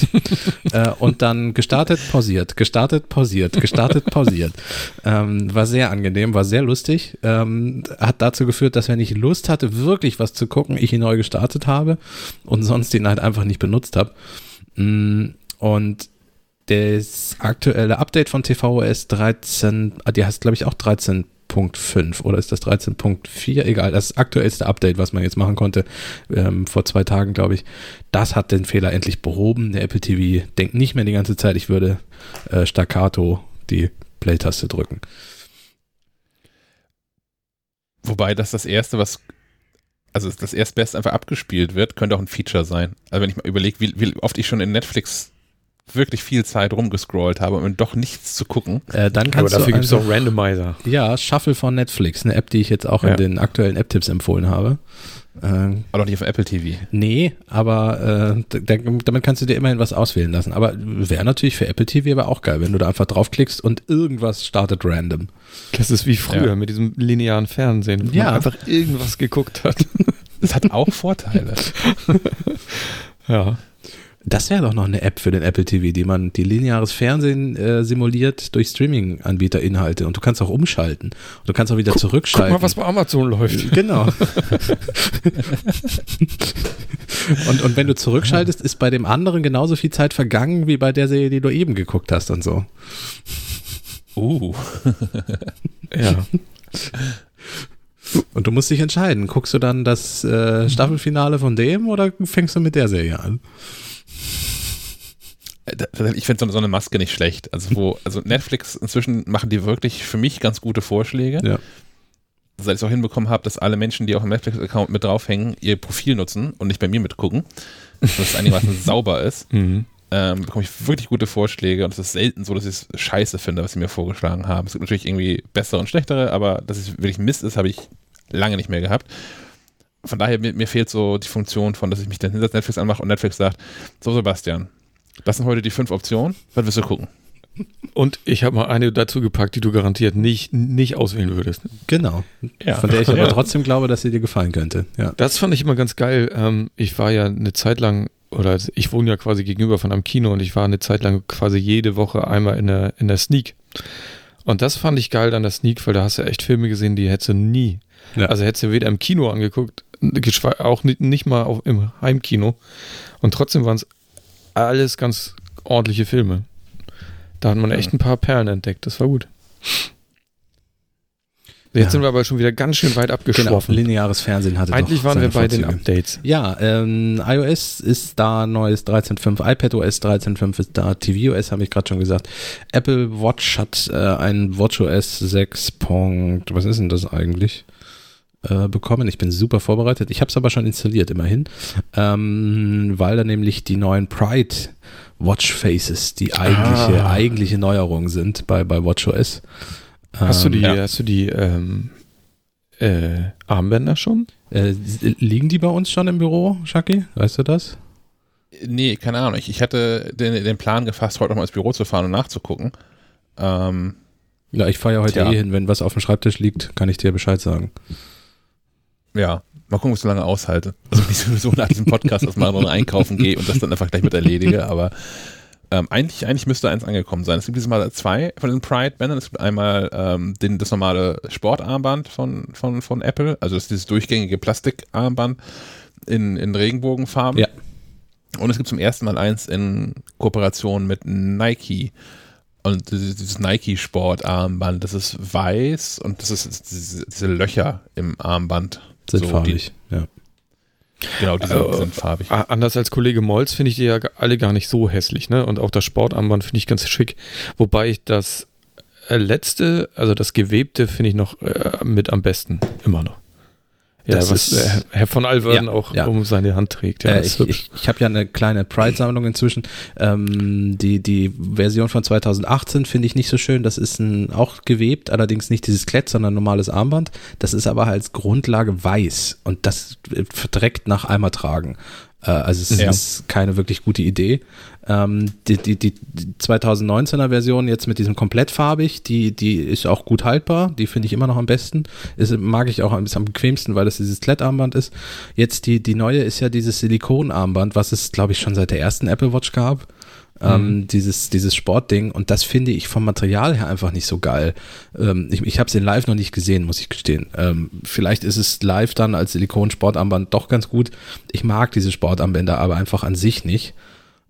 *laughs* äh, und dann gestartet, pausiert, gestartet, pausiert, gestartet, pausiert. Ähm, war sehr angenehm, war sehr lustig. Ähm, hat dazu geführt, dass wenn ich Lust hatte, wirklich was zu gucken, ich ihn neu gestartet habe und sonst ihn halt einfach nicht benutzt habe. Mm, und das aktuelle Update von tvOS 13, ah, die heißt glaube ich auch 13.5 oder ist das 13.4? Egal, das aktuellste Update, was man jetzt machen konnte, ähm, vor zwei Tagen, glaube ich, das hat den Fehler endlich behoben. Der Apple TV denkt nicht mehr die ganze Zeit, ich würde äh, staccato die Play-Taste drücken. Wobei das das erste, was also das erstbeste einfach abgespielt wird, könnte auch ein Feature sein. Also wenn ich mal überlege, wie, wie oft ich schon in Netflix wirklich viel Zeit rumgescrollt habe, um doch nichts zu gucken. Äh, dann Aber kannst dafür du gibt es einfach- auch Randomizer. Ja, Shuffle von Netflix, eine App, die ich jetzt auch Ja. in den aktuellen App-Tipps empfohlen habe. Ähm, Aber doch nicht auf Apple TV. nee, aber äh, da, damit kannst du dir immerhin was auswählen lassen. Aber wäre natürlich für Apple TV aber auch geil, wenn du da einfach draufklickst und irgendwas startet random. Das ist wie früher Ja. mit diesem linearen Fernsehen, wo Ja. man einfach irgendwas geguckt hat. Das hat auch Vorteile. *laughs* ja. Das wäre doch noch eine App für den Apple TV, die man die lineares Fernsehen äh, simuliert durch Streaming-Anbieter-Inhalte. Und du kannst auch umschalten. Und du kannst auch wieder Guck zurückschalten. mal, was bei Amazon läuft. *laughs* *laughs* Genau. und, und wenn du zurückschaltest, ist bei dem anderen genauso viel Zeit vergangen wie bei der Serie, die du eben geguckt hast und so. Uh. *laughs* Ja. Und du musst dich entscheiden. Guckst du dann das äh, Staffelfinale von dem oder fängst du mit der Serie an? Äh, Ich finde so, so eine Maske nicht schlecht. Also wo, also Netflix inzwischen machen die wirklich für mich ganz gute Vorschläge. Ja. Seit ich es auch hinbekommen habe, dass alle Menschen, die auch im Netflix-Account mit draufhängen, ihr Profil nutzen und nicht bei mir mitgucken, dass es einigermaßen *laughs* sauber ist, Mhm. ähm, bekomme ich wirklich gute Vorschläge und es ist selten so, dass ich es scheiße finde, was sie mir vorgeschlagen haben. Es gibt natürlich irgendwie bessere und schlechtere, aber dass es wirklich Mist ist, habe ich lange nicht mehr gehabt. Von daher, mir, mir fehlt so die Funktion von, dass ich mich dann hinter Netflix anmache und Netflix sagt, so Sebastian, das sind heute die fünf Optionen, was willst du gucken? Und ich habe mal eine dazu gepackt, die du garantiert nicht, nicht auswählen würdest. Genau. Ja. Von der ich aber *laughs* trotzdem glaube, dass sie dir gefallen könnte. Ja. Das fand ich immer ganz geil. Ähm, ich war ja eine Zeit lang, oder ich wohne ja quasi gegenüber von einem Kino und ich war eine Zeit lang quasi jede Woche einmal in der, in der Sneak. Und das fand ich geil an der Sneak, weil da hast du echt Filme gesehen, die hättest du nie. Ja. Also hättest du weder im Kino angeguckt, auch nicht, nicht mal auf, im Heimkino. Und trotzdem waren es alles ganz ordentliche Filme. Da hat man echt ein paar Perlen entdeckt. Das war gut. Jetzt Ja. sind wir aber schon wieder ganz schön weit Genau. abgeschworfen. Lineares Fernsehen hatte Eigentlich waren wir bei den Vorzüge. Updates. Ja, ähm, iOS ist da neues 13.5, iPadOS 13.5 ist da, tvOS habe ich gerade schon gesagt. Apple Watch hat äh, ein WatchOS 6. Punkt, was ist denn das eigentlich? Äh, bekommen. Ich bin super vorbereitet. Ich habe es aber schon installiert, immerhin. Ähm, weil da nämlich die neuen Pride Watch Faces die eigentliche, Ah. eigentliche Neuerung sind bei, bei WatchOS. Hast du die, ja. hast du die ähm, äh, Armbänder schon? Äh, liegen die bei uns schon im Büro, Shaki? Weißt du das? Nee, keine Ahnung. Ich, ich hatte den, den Plan gefasst, heute nochmal ins Büro zu fahren und nachzugucken. Ähm, Ja, ich fahre ja heute Tja. eh hin. Wenn was auf dem Schreibtisch liegt, kann ich dir Bescheid sagen. Ja, mal gucken, ob ich so lange aushalte. Also wenn ich sowieso nach diesem Podcast aus mal einkaufen gehe und das dann einfach gleich mit erledige, aber ähm, eigentlich, eigentlich müsste eins angekommen sein. Es gibt dieses Mal zwei von den Pride-Bändern. Es gibt einmal ähm, den, das normale Sportarmband von, von, von Apple, also das ist dieses durchgängige Plastikarmband in, in Regenbogenfarben. Ja. Und es gibt zum ersten Mal eins in Kooperation mit Nike. Und dieses, dieses Nike-Sportarmband, das ist weiß und das ist diese, diese Löcher im Armband. Sind So, farbig. ja. Die, genau, die sind, Äh, sind farbig. Anders als Kollege Molz finde ich die ja alle gar nicht so hässlich, ne? Und auch das Sportarmband finde ich ganz schick. Wobei ich das äh, letzte, also das gewebte, finde ich noch äh, mit am besten. Immer noch. Ja, Das was ist- äh, Herr von Alverden Ja, auch ja. um seine Hand trägt. Ja, äh, ich ich, ich habe ja eine kleine Pride-Sammlung inzwischen. Ähm, die, die Version von 2018 finde ich nicht so schön. Das ist ein, auch gewebt, allerdings nicht dieses Klett, sondern ein normales Armband. Das ist aber als Grundlage weiß und das äh, verdreckt nach einmal tragen. Äh, also es Ja. ist keine wirklich gute Idee. Ähm, die, die, die 2019er Version jetzt mit diesem komplett farbig, die, die ist auch gut haltbar. Die finde ich immer noch am besten. Ist, mag ich auch am, ist am bequemsten, weil es dieses Klettarmband ist. Jetzt die, die neue ist ja dieses Silikonarmband, was es, glaube ich, schon seit der ersten Apple Watch gab. Ähm, dieses, dieses Sportding und das finde ich vom Material her einfach nicht so geil. Ähm, ich ich habe es in live noch nicht gesehen, muss ich gestehen. Ähm, vielleicht ist es live dann als Silikon-Sportarmband doch ganz gut. Ich mag diese Sportarmbänder aber einfach an sich nicht.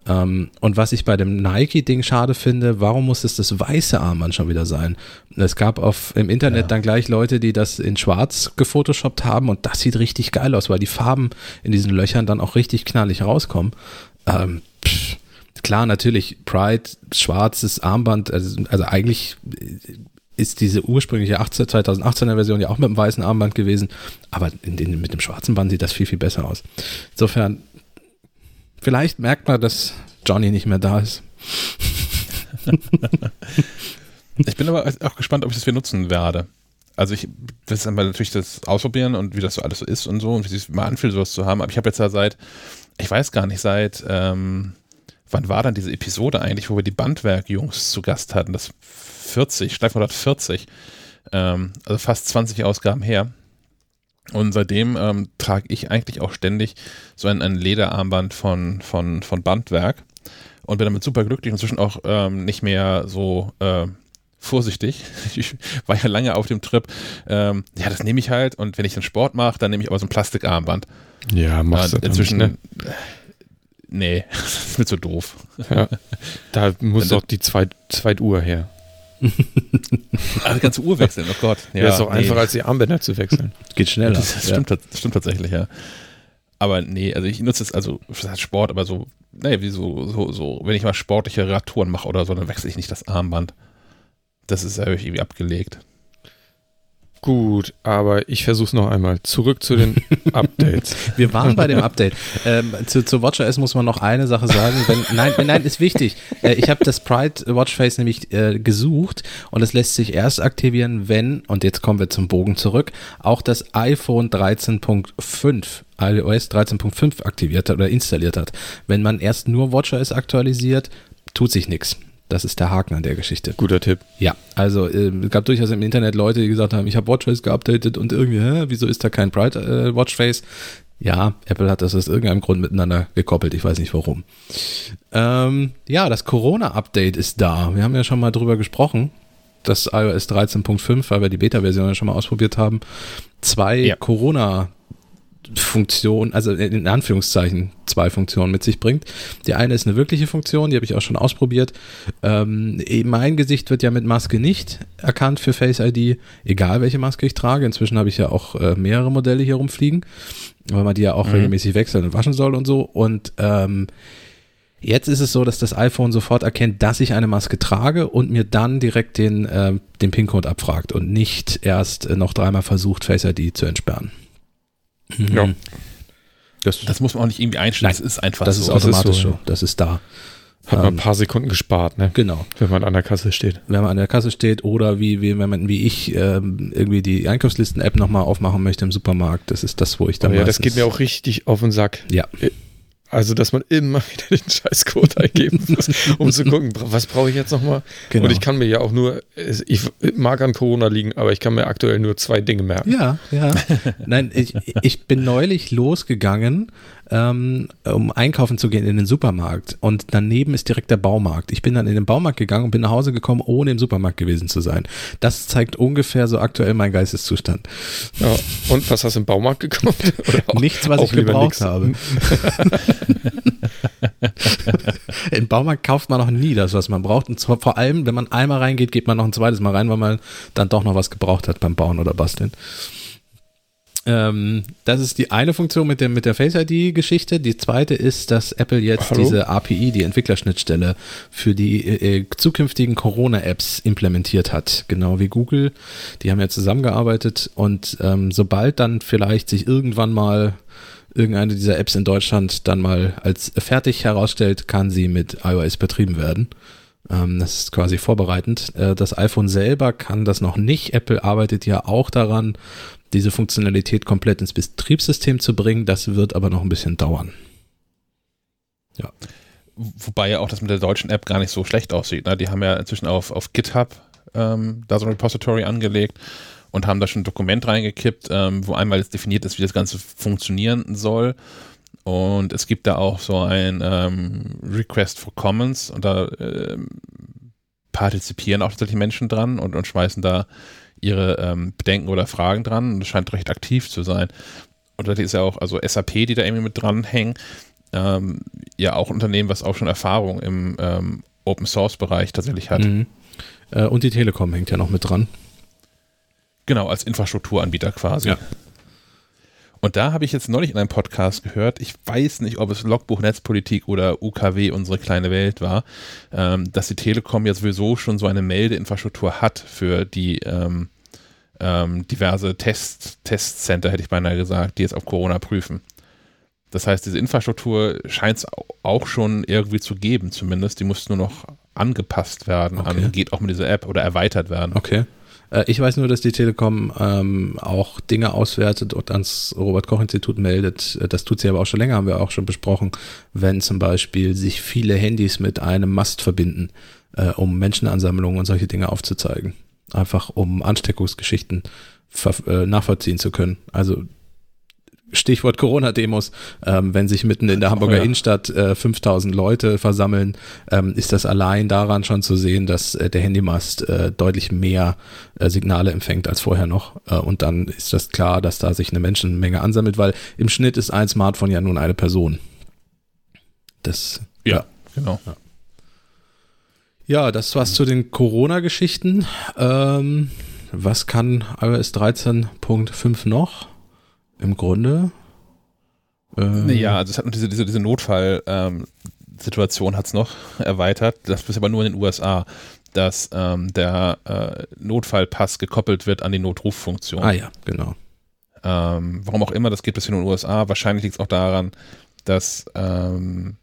Ähm, und was ich bei dem Nike-Ding schade finde, warum muss es das weiße Armband schon wieder sein? Es gab auf, im Internet Ja. dann gleich Leute, die das in schwarz gefotoshoppt haben und das sieht richtig geil aus, weil die Farben in diesen Löchern dann auch richtig knallig rauskommen. Ähm, pff, klar, natürlich, Pride, schwarzes Armband, also, also eigentlich ist diese ursprüngliche 18, 2018er Version ja auch mit dem weißen Armband gewesen, aber in den, mit dem schwarzen Band sieht das viel, viel besser aus. Insofern, vielleicht merkt man, dass Johnny nicht mehr da ist. *laughs* ich bin aber auch gespannt, ob ich das wir nutzen werde. Also ich will jetzt einmal natürlich das ausprobieren und wie das so alles so ist und so und wie sich mal anfühlt, sowas zu haben. Aber ich habe jetzt ja seit, ich weiß gar nicht, seit, ähm, wann war dann diese Episode eigentlich, wo wir die Bandwerk-Jungs zu Gast hatten? Das 40, Schleifmonat 40. Ähm, also fast 20 Ausgaben her. Und seitdem ähm, trage ich eigentlich auch ständig so ein, ein Lederarmband von, von, von Bandwerk und bin damit super glücklich und inzwischen auch ähm, nicht mehr so äh, vorsichtig. *laughs* Ich war ja lange auf dem Trip. Ähm, ja, das nehme ich halt und wenn ich dann Sport mache, dann nehme ich aber so ein Plastikarmband. Ja, machst äh, du inzwischen. Nicht, ne? Nee, *laughs* das ist mir zu doof. Ja, da *laughs* muss doch die Zweit, Zweituhr her. *laughs* ah, die ganze Uhr wechseln, oh Gott. Ja, ja ist auch nee. einfacher, als die Armbänder zu wechseln. *laughs* Geht schneller. Das, das, stimmt, das stimmt tatsächlich, ja. Aber nee, also ich nutze es also Sport, aber so, naja, wie so, so, so, wenn ich mal sportliche Radtouren mache oder so, dann wechsle ich nicht das Armband. Das ist ja irgendwie abgelegt. Gut, aber ich versuche es noch einmal. Zurück zu den *laughs* Updates. Wir waren bei dem Update. Ähm, zu, zu WatchOS muss man noch eine Sache sagen. Wenn, nein, nein, ist wichtig. Äh, ich habe das Pride Watchface nämlich äh, gesucht und es lässt sich erst aktivieren, wenn, und jetzt kommen wir zum Bogen zurück, auch das iPhone 13.5 iOS 13.5 aktiviert hat oder installiert hat. Wenn man erst nur WatchOS aktualisiert, tut sich nichts. Das ist der Haken an der Geschichte. Guter Tipp. Ja, also äh, es gab durchaus im Internet Leute, die gesagt haben, ich habe Watchface geupdatet und irgendwie, hä, wieso ist da kein Bright äh, Watchface? Ja, Apple hat das aus irgendeinem Grund miteinander gekoppelt. Ich weiß nicht warum. Ähm, ja, das Corona-Update ist da. Wir haben ja schon mal drüber gesprochen. Das iOS 13.5, weil wir die Beta-Version ja schon mal ausprobiert haben. Zwei ja. Corona- Funktion, also in Anführungszeichen zwei Funktionen mit sich bringt. Die eine ist eine wirkliche Funktion, die habe ich auch schon ausprobiert. Ähm, mein Gesicht wird ja mit Maske nicht erkannt für Face ID, egal welche Maske ich trage. Inzwischen habe ich ja auch äh, mehrere Modelle hier rumfliegen, weil man die ja auch mhm. regelmäßig wechseln und waschen soll und so. Und ähm, Jetzt ist es so, dass das iPhone sofort erkennt, dass ich eine Maske trage und mir dann direkt den, äh, den PIN-Code abfragt und nicht erst äh, noch dreimal versucht, Face ID zu entsperren. Mhm. Ja. Das, das, muss man auch nicht irgendwie einstellen. Nein, das ist einfach das so. Ist automatisch das ist so. Das ist da. Hat man ein ähm, paar Sekunden gespart, ne? Genau. Wenn man an der Kasse steht. Wenn man an der Kasse steht oder wie, wie wenn man, wie ich, ähm, irgendwie die Einkaufslisten-App nochmal aufmachen möchte im Supermarkt. Das ist das, wo ich dann. Oh ja, das geht mir auch richtig auf den Sack. Ja. Also, dass man immer *laughs* wieder den Scheißcode eingeben muss, um zu gucken, was brauche ich jetzt nochmal? Genau. Und ich kann mir ja auch nur, ich mag an Corona liegen, aber ich kann mir aktuell nur zwei Dinge merken. Ja, ja. Nein, ich, ich bin neulich losgegangen ähm, um einkaufen zu gehen in den Supermarkt. Und daneben ist direkt der Baumarkt. Ich bin dann in den Baumarkt gegangen und bin nach Hause gekommen, ohne im Supermarkt gewesen zu sein. Das zeigt ungefähr so aktuell mein Geisteszustand. Ja, und was hast du im Baumarkt gekauft? *laughs* Nichts, was ich gebraucht nix. habe. *laughs* Im Baumarkt kauft man noch nie das, was man braucht. Und zwar vor allem, wenn man einmal reingeht, geht man noch ein zweites Mal rein, weil man dann doch noch was gebraucht hat beim Bauen oder Basteln. Ähm, das ist die eine Funktion mit der, mit der Face ID-Geschichte. Die zweite ist, dass Apple jetzt Hallo? diese API, die Entwicklerschnittstelle, für die äh, zukünftigen Corona-Apps implementiert hat. Genau wie Google. Die haben ja zusammengearbeitet und ähm, sobald dann vielleicht sich irgendwann mal irgendeine dieser Apps in Deutschland dann mal als fertig herausstellt, kann sie mit iOS betrieben werden. Ähm, das ist quasi vorbereitend. Äh, das iPhone selber kann das noch nicht. Apple arbeitet ja auch daran, diese Funktionalität komplett ins Betriebssystem zu bringen. Das wird aber noch ein bisschen dauern. Ja. Wobei ja auch das mit der deutschen App gar nicht so schlecht aussieht. Ne? Die haben ja inzwischen auf, auf GitHub ähm, da so ein Repository angelegt und haben da schon ein Dokument reingekippt, ähm, wo einmal jetzt definiert ist, wie das Ganze funktionieren soll. Und es gibt da auch so ein ähm, Request for Commons und da ähm, partizipieren auch tatsächlich Menschen dran und, und schmeißen da ihre ähm, Bedenken oder Fragen dran. Und das scheint recht aktiv zu sein. Und da ist ja auch, also SAP, die da irgendwie mit dranhängen, ähm, ja auch ein Unternehmen, was auch schon Erfahrung im ähm, Open Source Bereich tatsächlich hat. Mhm. Äh, und die Telekom hängt ja noch mit dran. Genau, als Infrastrukturanbieter quasi. Ja. Und da habe ich jetzt neulich in einem Podcast gehört, ich weiß nicht, ob es Logbuch Netzpolitik oder UKW, unsere kleine Welt war, ähm, dass die Telekom ja sowieso schon so eine Meldeinfrastruktur hat für die ähm, ähm, diverse Test, Testcenter, hätte ich beinahe gesagt, die jetzt auf Corona prüfen. Das heißt, diese Infrastruktur scheint es auch schon irgendwie zu geben, zumindest. Die muss nur noch angepasst werden, Okay. an, geht auch mit dieser App oder erweitert werden. Okay. Äh, Ich weiß nur, dass die Telekom ähm, auch Dinge auswertet und ans Robert-Koch-Institut meldet. Äh, Das tut sie aber auch schon länger, haben wir auch schon besprochen, wenn zum Beispiel sich viele Handys mit einem Mast verbinden, äh, um Menschenansammlungen und solche Dinge aufzuzeigen. Einfach um Ansteckungsgeschichten äh, nachvollziehen zu können. Also Stichwort Corona-Demos, ähm, wenn sich mitten in der Hamburger ja. Innenstadt äh, 5000 Leute versammeln, ähm, ist das allein daran schon zu sehen, dass äh, der Handymast äh, deutlich mehr äh, Signale empfängt als vorher noch. Äh, und dann ist das klar, dass da sich eine Menschenmenge ansammelt, weil im Schnitt ist ein Smartphone ja nun eine Person. Das, Ja, genau. ja, das war's zu den Corona-Geschichten. Ähm, was kann iOS 13.5 noch? Im Grunde. ähm, Ja, also es hat noch diese, diese, diese Notfall-Situation hat es noch *laughs* erweitert. Das ist aber nur in den USA, dass ähm, der äh, Notfallpass gekoppelt wird an die Notruffunktion. Ah ja, genau. Ähm, warum auch immer, das geht bis in den USA. Wahrscheinlich liegt es auch daran, dass ähm,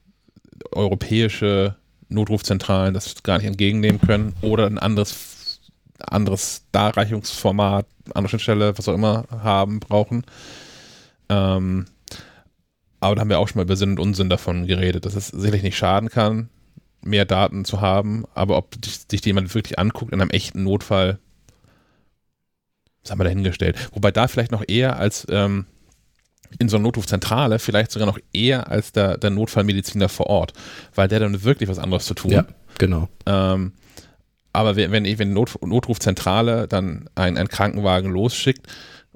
europäische Notrufzentralen das gar nicht entgegennehmen können oder ein anderes, anderes Darreichungsformat, andere Schnittstelle, was auch immer haben, brauchen. Ähm, aber da haben wir auch schon mal über Sinn und Unsinn davon geredet, dass es sicherlich nicht schaden kann, mehr Daten zu haben, aber ob sich jemand wirklich anguckt in einem echten Notfall, das haben wir dahingestellt. Wobei da vielleicht noch eher als ähm, in so einer Notrufzentrale, vielleicht sogar noch eher als der, der Notfallmediziner vor Ort, weil der dann wirklich was anderes zu tun. Ja, genau. Ähm, aber wenn, wenn, wenn Not, Notrufzentrale dann einen Krankenwagen losschickt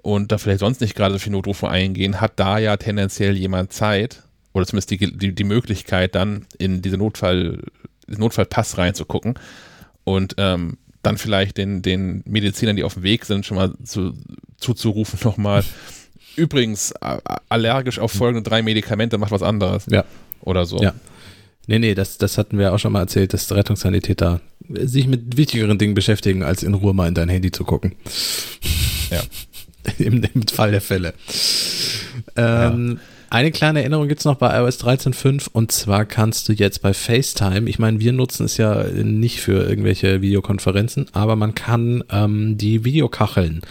und da vielleicht sonst nicht gerade so viele Notrufe eingehen, hat da ja tendenziell jemand Zeit oder zumindest die, die, die Möglichkeit, dann in diese Notfall, diesen Notfallpass reinzugucken und ähm, dann vielleicht den, den Medizinern, die auf dem Weg sind, schon mal zu, zuzurufen nochmal. *laughs* Übrigens, allergisch auf folgende drei Medikamente macht was anderes. Ja. Oder so. Ja. Nee, nee, das, das hatten wir auch schon mal erzählt, dass Rettungssanitäter sich mit wichtigeren Dingen beschäftigen, als in Ruhe mal in dein Handy zu gucken. Ja. *laughs* *laughs* Im, Im Fall der Fälle. Ähm, Eine kleine Erinnerung gibt's noch bei iOS 13.5 und zwar kannst du jetzt bei FaceTime, ich meine, wir nutzen es ja nicht für irgendwelche Videokonferenzen, aber man kann ähm, die Videokacheln,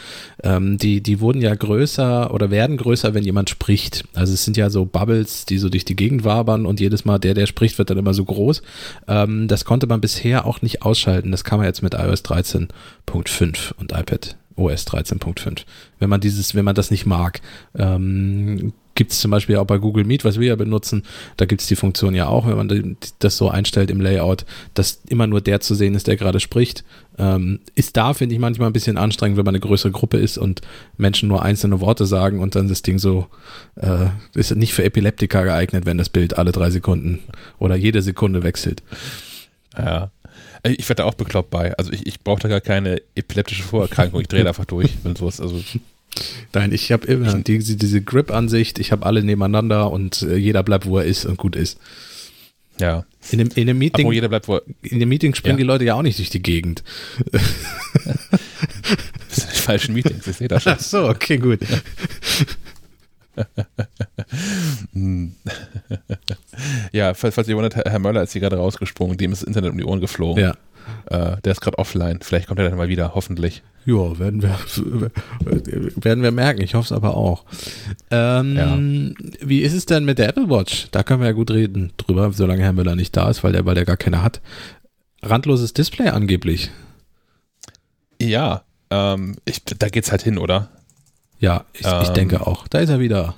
ähm, die, die wurden ja größer oder werden größer, wenn jemand spricht. Also es sind ja so Bubbles, die so durch die Gegend wabern und jedes Mal der, der spricht, wird dann immer so groß. Ähm, das konnte man bisher auch nicht ausschalten. Das kann man jetzt mit iOS 13.5 und iPad OS 13.5. Wenn man dieses, wenn man das nicht mag, ähm, gibt es zum Beispiel auch bei Google Meet, was wir ja benutzen, da gibt es die Funktion ja auch, wenn man das so einstellt im Layout, dass immer nur der zu sehen ist, der gerade spricht. Ähm, ist da, finde ich, manchmal ein bisschen anstrengend, wenn man eine größere Gruppe ist und Menschen nur einzelne Worte sagen und dann das Ding so, äh, ist nicht für Epileptiker geeignet, wenn das Bild alle drei Sekunden oder jede Sekunde wechselt. Ja. Ich werde da auch bekloppt bei. Also ich, ich brauche da gar keine epileptische Vorerkrankung. Ich drehe da einfach durch, wenn sowas. Also Nein, ich habe immer diese, diese Grip-Ansicht, ich habe alle nebeneinander und äh, jeder bleibt, wo er ist und gut ist. ja. In dem, in dem Meeting, Apropos, jeder bleibt wo. in dem Meeting springen Ja. die Leute ja auch nicht durch die Gegend. *laughs* Das sind die falschen Meetings. Ich sehe das schon. Ach so, okay, gut. *laughs* Ja, falls, falls ihr wundert, Herr Möller ist hier gerade rausgesprungen. Dem ist das Internet um die Ohren geflogen. Ja. Äh, der ist gerade offline. Vielleicht kommt er dann mal wieder, hoffentlich. Ja, werden wir, werden wir merken. Ich hoffe es aber auch. Ähm, Wie ist es denn mit der Apple Watch? Da können wir ja gut reden drüber, solange Herr Müller nicht da ist, weil der, weil der gar keine hat. Randloses Display angeblich. Ja, ähm, ich, da geht's halt hin, oder? Ja, ich, ich Ähm. denke auch. Da ist er wieder.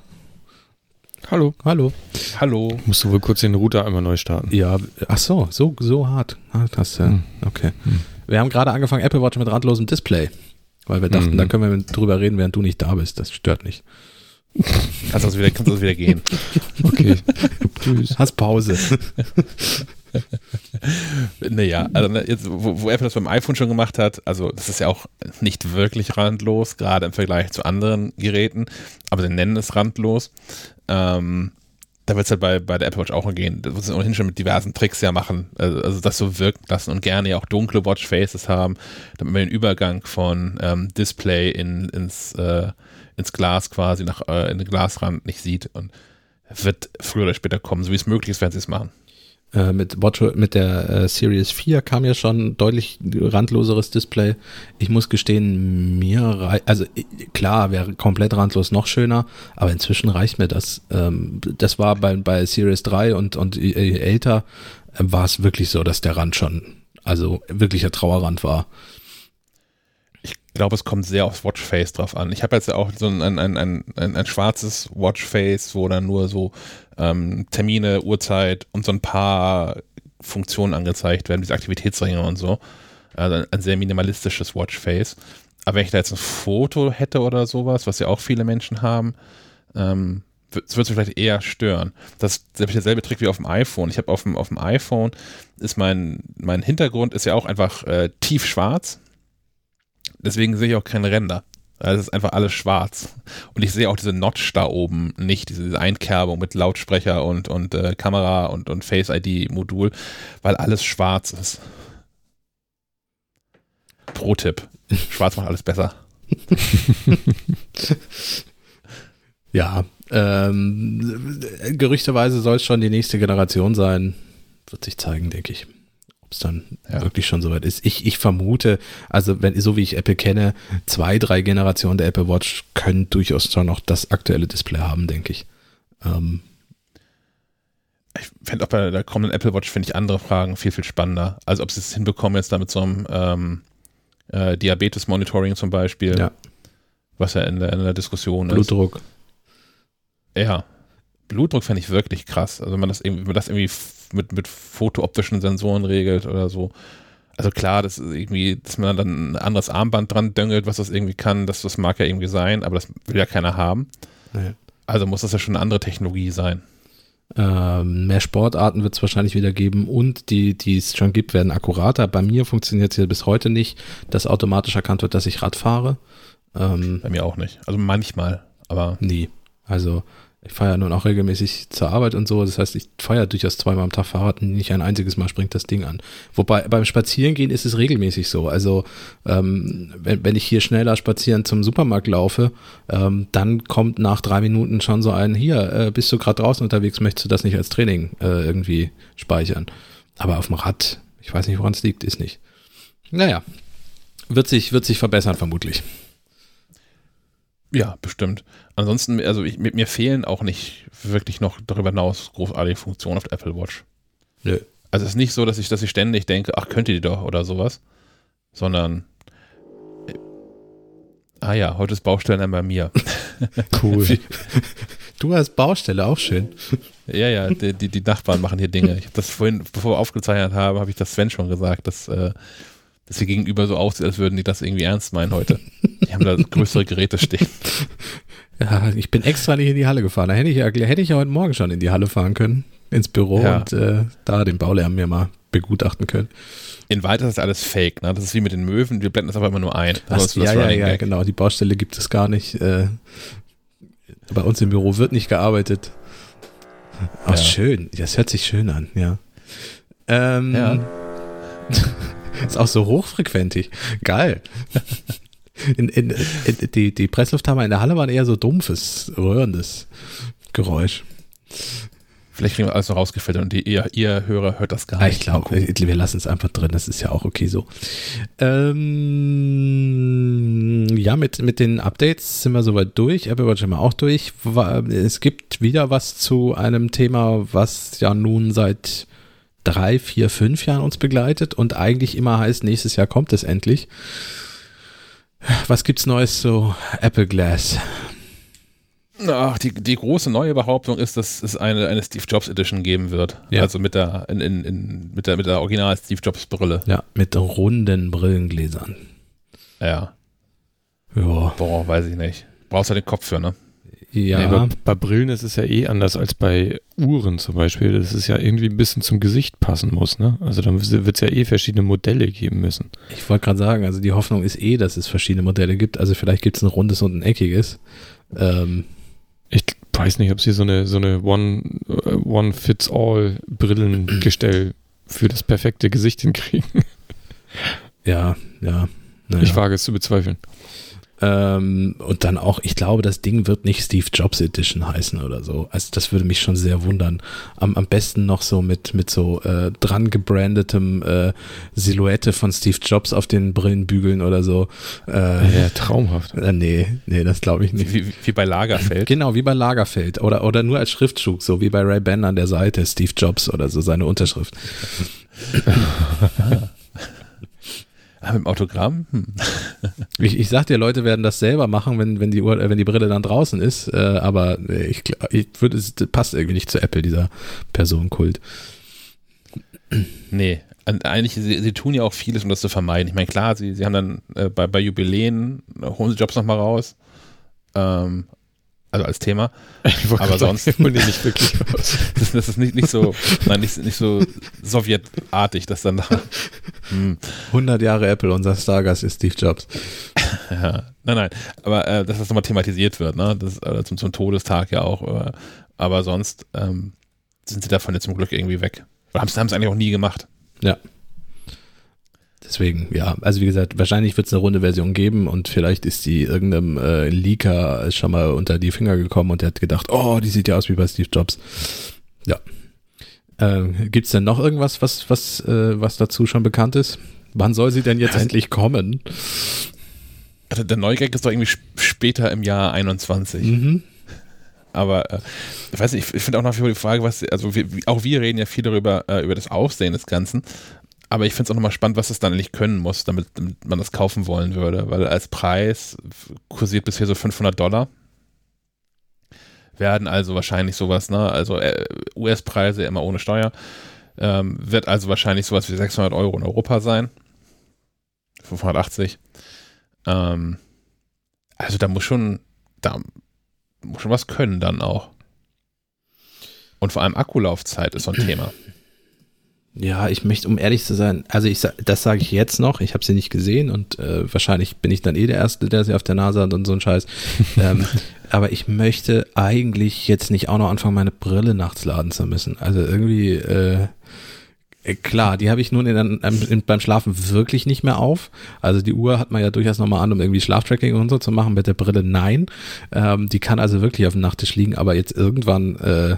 Hallo. Hallo. Hallo. Musst du wohl kurz den Router einmal neu starten. Ja, ach so, so, so hart. hart hast du. Hm. Okay. Wir haben gerade angefangen, Apple Watch mit randlosem Display. Weil wir dachten, Mhm. da können wir drüber reden, während du nicht da bist. Das stört nicht. Kannst also wieder, kannst also wieder gehen. Okay. Tschüss. Hast Pause. Naja, also ne, jetzt, wo, wo Apple das beim iPhone schon gemacht hat, also das ist ja auch nicht wirklich randlos, gerade im Vergleich zu anderen Geräten, aber sie nennen es randlos. Ähm, da wird es halt bei, bei der Apple Watch auch gehen. Das wird sie ohnehin schon mit diversen Tricks ja machen. Also, also das so wirken lassen und gerne ja auch dunkle Watchfaces haben, damit man den Übergang von ähm, Display in, ins, äh, ins Glas quasi nach äh, in den Glasrand nicht sieht. Und wird früher oder später kommen. So wie es möglich ist, werden sie es machen. Äh, mit, Watch, mit der äh, Series 4 kam ja schon deutlich randloseres Display. Ich muss gestehen, mir reicht, also klar, wäre komplett randlos noch schöner, aber inzwischen reicht mir das. Ähm, das war bei, bei Series 3 und, und älter, äh, war es wirklich so, dass der Rand schon, also wirklicher Trauerrand war. Ich glaube, es kommt sehr aufs Watchface drauf an. Ich habe jetzt ja auch so ein, ein, ein, ein, ein schwarzes Watchface, wo dann nur so ähm, Termine, Uhrzeit und so ein paar Funktionen angezeigt werden, diese Aktivitätsringe und so. Also ein sehr minimalistisches Watchface. Aber wenn ich da jetzt ein Foto hätte oder sowas, was ja auch viele Menschen haben, ähm, es wird mich vielleicht eher stören. Das ist derselbe Trick wie auf dem iPhone. Ich habe auf dem, auf dem iPhone ist mein, mein Hintergrund ist ja auch einfach äh, tief schwarz. Deswegen sehe ich auch keine Ränder. Es ist einfach alles schwarz. Und ich sehe auch diese Notch da oben nicht, diese Einkerbung mit Lautsprecher und, und äh, Kamera und, und Face-ID-Modul, weil alles schwarz ist. Pro-Tipp. Schwarz macht alles besser. *laughs* ja, ähm, gerüchteweise soll es schon die nächste Generation sein. Wird sich zeigen, denke ich es dann ja. wirklich schon soweit ist. Ich, ich vermute, also wenn, so wie ich Apple kenne, zwei, drei Generationen der Apple Watch können durchaus schon noch das aktuelle Display haben, denke ich. Ähm. Ich fände auch bei der kommenden Apple Watch, finde ich andere Fragen viel, viel spannender. Also ob sie es hinbekommen jetzt da mit so einem ähm, äh, Diabetes-Monitoring zum Beispiel, ja. was ja in der, in der Diskussion Blutdruck. ist. Blutdruck. Ja. Blutdruck fände ich wirklich krass. Also wenn man das irgendwie, wenn man das irgendwie mit, mit fotooptischen Sensoren regelt oder so. Also klar, das ist irgendwie, dass man dann ein anderes Armband dran döngelt, was das irgendwie kann, das, das mag ja irgendwie sein, aber das will ja keiner haben. Nee. Also muss das ja schon eine andere Technologie sein. Ähm, mehr Sportarten wird es wahrscheinlich wieder geben und die, die es schon gibt, werden akkurater. Bei mir funktioniert es ja bis heute nicht, dass automatisch erkannt wird, dass ich Rad fahre. Ähm, Bei mir auch nicht. Also manchmal, aber. Nie. Also ich fahre ja nun auch regelmäßig zur Arbeit und so. Das heißt, ich fahre durchaus zweimal am Tag Fahrrad und nicht ein einziges Mal springt das Ding an. Wobei beim Spazierengehen ist es regelmäßig so. Also ähm, wenn, wenn ich hier schneller spazieren zum Supermarkt laufe, ähm, dann kommt nach drei Minuten schon so ein, hier, äh, bist du gerade draußen unterwegs, möchtest du das nicht als Training äh, irgendwie speichern. Aber auf dem Rad, ich weiß nicht, woran es liegt, ist nicht. Naja, wird sich, wird sich verbessern vermutlich. Ja, bestimmt. Ansonsten, also ich, mir fehlen auch nicht wirklich noch darüber hinaus großartige Funktionen auf der Apple Watch. Nö. Also es ist nicht so, dass ich, dass ich ständig denke, ach, könnte die doch oder sowas, sondern äh, ah ja, heute ist Baustelle bei mir. *laughs* Cool. du hast Baustelle, auch schön. Ja, ja, die, die, die Nachbarn machen hier Dinge. Ich habe das vorhin, bevor wir aufgezeichnet haben, habe ich das Sven schon gesagt, dass äh, dass sie gegenüber so aussieht, als würden die das irgendwie ernst meinen heute. Die haben da größere Geräte stehen. *laughs* Ja, ich bin extra nicht in die Halle gefahren. Da hätte ich ja, hätte ich ja heute Morgen schon in die Halle fahren können, ins Büro ja. und äh, da den Baulärm mir mal begutachten können. In Wahrheit ist das alles Fake, ne? Das ist wie mit den Möwen, wir blenden das aber immer nur ein. Was, ja, ja, ja, genau. Die Baustelle gibt es gar nicht. Äh, bei uns im Büro wird nicht gearbeitet. Ach, ja. schön. Das hört sich schön an, ja. Ähm, ja. *laughs* *laughs* *laughs* Ist auch so hochfrequentig. Geil. In, in, in, die, die Presslufthammer in der Halle waren eher so dumpfes, röhrendes Geräusch. Vielleicht kriegen wir alles noch rausgefiltert und die, ihr, ihr Hörer hört das gar nicht. Ich glaube, wir lassen es einfach drin, das ist ja auch okay so. Ähm, ja, mit, mit den Updates sind wir soweit durch. Apple Watch sind wir auch durch. Es gibt wieder was zu einem Thema, was ja nun seit drei, vier, fünf Jahren uns begleitet und eigentlich immer heißt, nächstes Jahr kommt es endlich. Was gibt's Neues zu Apple Glass? Ach, die, die große neue Behauptung ist, dass es eine, eine Steve Jobs Edition geben wird. Ja. Also mit der, in, in, in, mit der, mit der Original Steve Jobs Brille. Ja, mit runden Brillengläsern. Ja. Ja. Boah, weiß ich nicht. Brauchst du den Kopf für, ne? Ja. Nee, bei, bei, Brillen ist es ja eh anders als bei Uhren zum Beispiel, dass es ja irgendwie ein bisschen zum Gesicht passen muss. Ne? Also dann wird es ja eh verschiedene Modelle geben müssen. Ich wollte gerade sagen, also die Hoffnung ist eh, dass es verschiedene Modelle gibt. Also vielleicht gibt es ein rundes und ein eckiges. Ähm. Ich weiß nicht, ob sie so eine, so eine One-Fits-All-Brillengestell One für das perfekte Gesicht hinkriegen. Ja, ja. Naja. Ich wage es zu bezweifeln. Ähm, und dann auch, ich glaube, das Ding wird nicht Steve Jobs Edition heißen oder so. Also das würde mich schon sehr wundern. Am, am besten noch so mit, mit so äh, dran gebrandetem äh, Silhouette von Steve Jobs auf den Brillenbügeln oder so. Äh, ja, traumhaft. Äh, nee, nee, das glaube ich nicht. Wie, wie, wie, bei Lagerfeld. Genau, wie bei Lagerfeld. Oder, oder nur als Schriftzug, so wie bei Ray Ban an der Seite, Steve Jobs oder so, seine Unterschrift. *laughs* Ah, mit dem Autogramm? Hm. *laughs* Ich, ich sag dir, Leute werden das selber machen, wenn, wenn, die, Uhr, wenn die Brille dann draußen ist, äh, aber ich, ich würde, es passt irgendwie nicht zu Apple, dieser Personenkult. Nee, eigentlich, sie, sie, tun ja auch vieles, um das zu vermeiden. Ich meine, klar, sie, sie haben dann äh, bei, bei Jubiläen, holen sie Jobs nochmal raus. Ähm, also als Thema. *laughs* Aber sonst. Sagen, nicht wirklich das, *laughs* das, ist nicht, nicht so, nein, nicht, nicht so sowjetartig, dass dann da. Hm. 100 Jahre Apple, unser Stargast ist Steve Jobs. *laughs* ja, nein, nein. Aber äh, dass das nochmal thematisiert wird, ne? Das, äh, zum, zum Todestag ja auch. Äh, aber sonst ähm, sind sie davon jetzt zum Glück irgendwie weg. Oder haben es eigentlich auch nie gemacht. Ja. Deswegen, ja, also wie gesagt, wahrscheinlich wird es eine runde Version geben und vielleicht ist die irgendeinem äh, Leaker schon mal unter die Finger gekommen und der hat gedacht, oh, die sieht ja aus wie bei Steve Jobs. Ja. Äh, Gibt es denn noch irgendwas, was, was, äh, was dazu schon bekannt ist? Wann soll sie denn jetzt endlich kommen? Also der Neugag ist doch irgendwie später im Jahr 21. Mhm. Aber äh, ich weiß nicht, ich finde auch nach wie vor die Frage, was, also wir, auch wir reden ja viel darüber, äh, über das Aufsehen des Ganzen. Aber ich finde es auch nochmal spannend, was es dann eigentlich können muss, damit, damit, man das kaufen wollen würde. Weil als Preis kursiert bisher so 500 Dollar. Werden also wahrscheinlich sowas, ne? Also äh, US-Preise immer ohne Steuer. Ähm, wird also wahrscheinlich sowas wie 600 Euro in Europa sein. 580. Ähm, also da muss schon, da muss schon was können dann auch. Und vor allem Akkulaufzeit ist so ein Thema. Ja, ich möchte, um ehrlich zu sein, also ich das sage ich jetzt noch, ich habe sie nicht gesehen und äh, wahrscheinlich bin ich dann eh der Erste, der sie auf der Nase hat und so ein Scheiß. *laughs* ähm, aber ich möchte eigentlich jetzt nicht auch noch anfangen, meine Brille nachts laden zu müssen. Also irgendwie, äh, äh klar, die habe ich nun in, in, beim Schlafen wirklich nicht mehr auf. Also die Uhr hat man ja durchaus nochmal an, um irgendwie Schlaftracking und so zu machen. Mit der Brille nein. Ähm, die kann also wirklich auf dem Nachttisch liegen, aber jetzt irgendwann äh,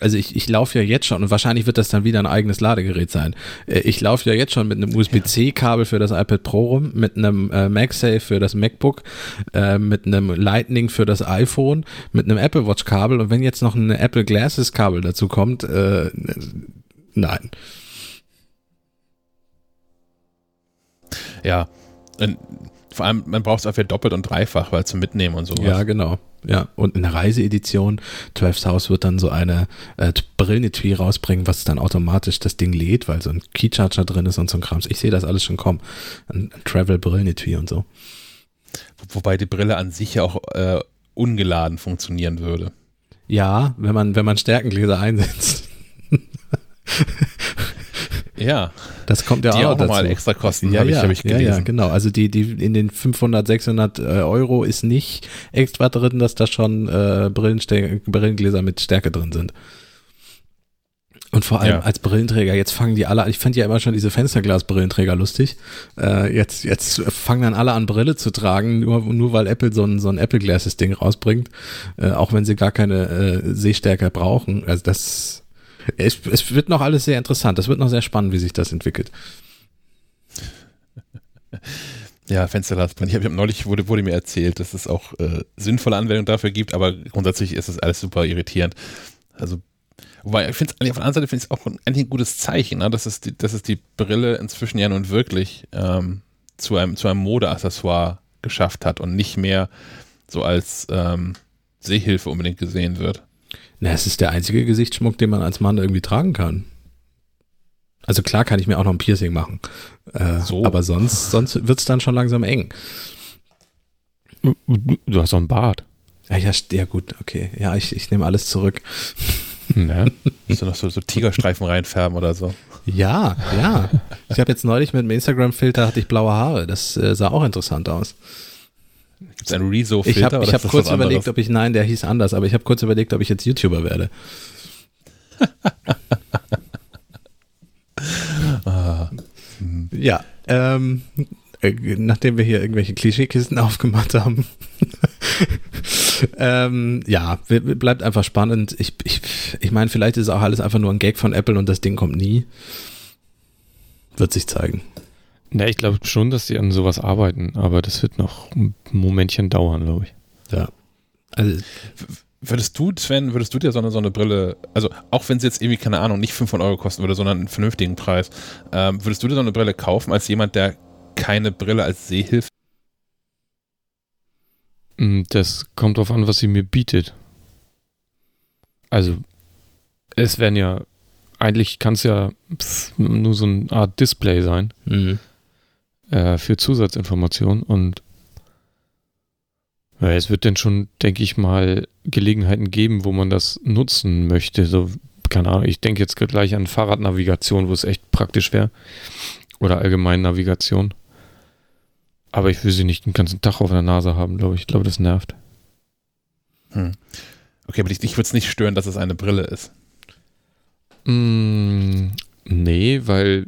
also ich, ich laufe ja jetzt schon und wahrscheinlich wird das dann wieder ein eigenes Ladegerät sein. Äh, ich laufe ja jetzt schon mit einem USB-C-Kabel für das iPad Pro rum, mit einem äh, MagSafe für das MacBook, äh, mit einem Lightning für das iPhone, mit einem Apple Watch Kabel und wenn jetzt noch ein Apple Glasses Kabel dazu kommt, äh, nein. Ja, vor allem, man braucht es auch für doppelt und dreifach, weil zum Mitnehmen und so. Ja, genau. Ja, und in der Reiseedition, 12 House wird dann so eine äh, Brillenetui rausbringen, was dann automatisch das Ding lädt, weil so ein Keycharger drin ist und so ein Krams. Ich sehe das alles schon kommen. Ein, ein Travel-Brillenetui und so. Wobei die Brille an sich ja auch äh, ungeladen funktionieren würde. Ja, wenn man, wenn man Stärkengläser einsetzt. *laughs* Ja. Das kommt ja die auch, auch nochmal extra Kosten, ja, habe ja, ich, hab ich gelesen. Ja, ja, genau. Also die, die in den 500, 600 äh, Euro ist nicht extra drin, dass da schon äh, Brillengläser mit Stärke drin sind. Und vor allem ja. als Brillenträger, jetzt fangen die alle, ich fand ja immer schon diese Fensterglas-Brillenträger lustig. Äh, jetzt, jetzt fangen dann alle an, Brille zu tragen, nur, nur weil Apple so ein, so ein Apple Glasses-Ding rausbringt, äh, auch wenn sie gar keine äh, Sehstärke brauchen. Also das es, es wird noch alles sehr interessant. Es wird noch sehr spannend, wie sich das entwickelt. Ja, Fensterglasbrand. Ich habe hab neulich, wurde, wurde mir erzählt, dass es auch äh, sinnvolle Anwendungen dafür gibt, aber grundsätzlich ist das alles super irritierend. Also, wobei ich finde es, auf der anderen Seite auch ein, ein gutes Zeichen, ne? dass, es die, dass es die Brille inzwischen ja nun wirklich ähm, zu einem, zu einem Modeaccessoire geschafft hat und nicht mehr so als ähm, Sehhilfe unbedingt gesehen wird. Na, es ist der einzige Gesichtsschmuck, den man als Mann irgendwie tragen kann. Also klar kann ich mir auch noch ein Piercing machen. Äh, so. Aber sonst, sonst wird es dann schon langsam eng. Du hast doch einen Bart. Ja, ja, ja gut, okay. Ja, ich, ich nehme alles zurück. Ja. Musst du noch so, so Tigerstreifen reinfärben oder so? Ja, ja. Ich habe jetzt neulich mit einem Instagram-Filter hatte ich blaue Haare. Das äh, sah auch interessant aus. Gibt es einen Rezo-Filter? Ich habe hab kurz überlegt, ob ich, nein, der hieß anders, aber ich habe kurz überlegt, ob ich jetzt YouTuber werde. *laughs* ah. Ja, ähm, äh, nachdem wir hier irgendwelche Klischeekisten *laughs* aufgemacht haben. *laughs* ähm, ja, bleibt einfach spannend. Ich, ich, ich meine, vielleicht ist auch alles einfach nur ein Gag von Apple und das Ding kommt nie. Wird sich zeigen. Na, ich glaube schon, dass sie an sowas arbeiten, aber das wird noch ein Momentchen dauern, glaube ich. Ja. Also, würdest du, Sven, würdest du dir so eine, so eine Brille, also auch wenn sie jetzt irgendwie, keine Ahnung, nicht 500 Euro kosten würde, sondern einen vernünftigen Preis, ähm, würdest du dir so eine Brille kaufen als jemand, der keine Brille als Sehhilfe? Mm, das kommt darauf an, was sie mir bietet. Also, es werden ja, eigentlich kann es ja nur so eine Art Display sein mhm. Äh, für Zusatzinformationen und ja, es wird dann schon, denke ich mal, Gelegenheiten geben, wo man das nutzen möchte. So, keine Ahnung, ich denke jetzt gleich an Fahrradnavigation, wo es echt praktisch wäre. Oder allgemein Navigation. Aber ich will sie nicht den ganzen Tag auf der Nase haben, glaube ich. Ich glaube, das nervt. Hm. Okay, aber dich, dich würde es nicht stören, dass es eine Brille ist. Mm, nee, weil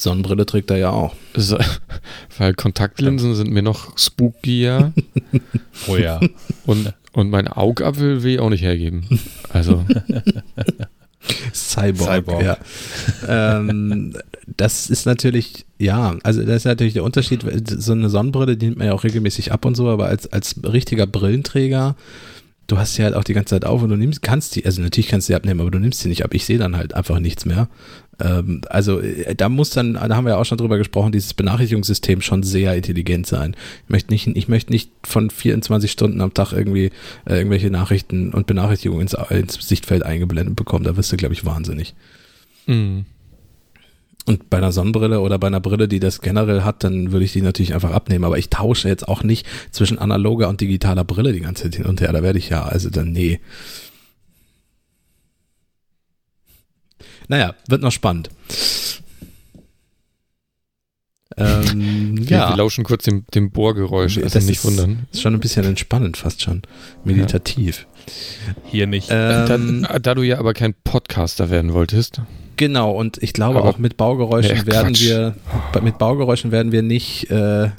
Sonnenbrille trägt er ja auch. *laughs* Weil Kontaktlinsen sind mir noch spookier. *laughs* oh ja. Und, und mein Augapfel will ich auch nicht hergeben. Also. Cyborg, Cyborg. ja. ähm, das ist natürlich, ja, also das ist natürlich der Unterschied. So eine Sonnenbrille, die nimmt man ja auch regelmäßig ab und so, aber als, als richtiger Brillenträger du hast sie halt auch die ganze Zeit auf und du nimmst, kannst die, also natürlich kannst du sie abnehmen, aber du nimmst sie nicht ab. Ich sehe dann halt einfach nichts mehr. Ähm, also äh, da muss dann, da haben wir ja auch schon drüber gesprochen, dieses Benachrichtigungssystem schon sehr intelligent sein. Ich möchte nicht, ich möchte nicht von 24 Stunden am Tag irgendwie äh, irgendwelche Nachrichten und Benachrichtigungen ins, ins Sichtfeld eingeblendet bekommen. Da wirst du, glaube ich, wahnsinnig. Mhm. Und bei einer Sonnenbrille oder bei einer Brille, die das generell hat, dann würde ich die natürlich einfach abnehmen. Aber ich tausche jetzt auch nicht zwischen analoger und digitaler Brille die ganze Zeit hin und her. Da werde ich ja, also dann, nee. Naja, wird noch spannend. Ähm, *laughs* wir, ja. wir lauschen kurz dem, dem Bohrgeräusch, also das nicht ist, wundern. Ist schon ein bisschen entspannend, fast schon. Meditativ. Ja. Hier nicht. Ähm, da, da, du ja aber kein Podcaster werden wolltest. Genau, und ich glaube Aber auch mit Baugeräuschen nee, werden wir, mit Baugeräuschen werden wir nicht, äh,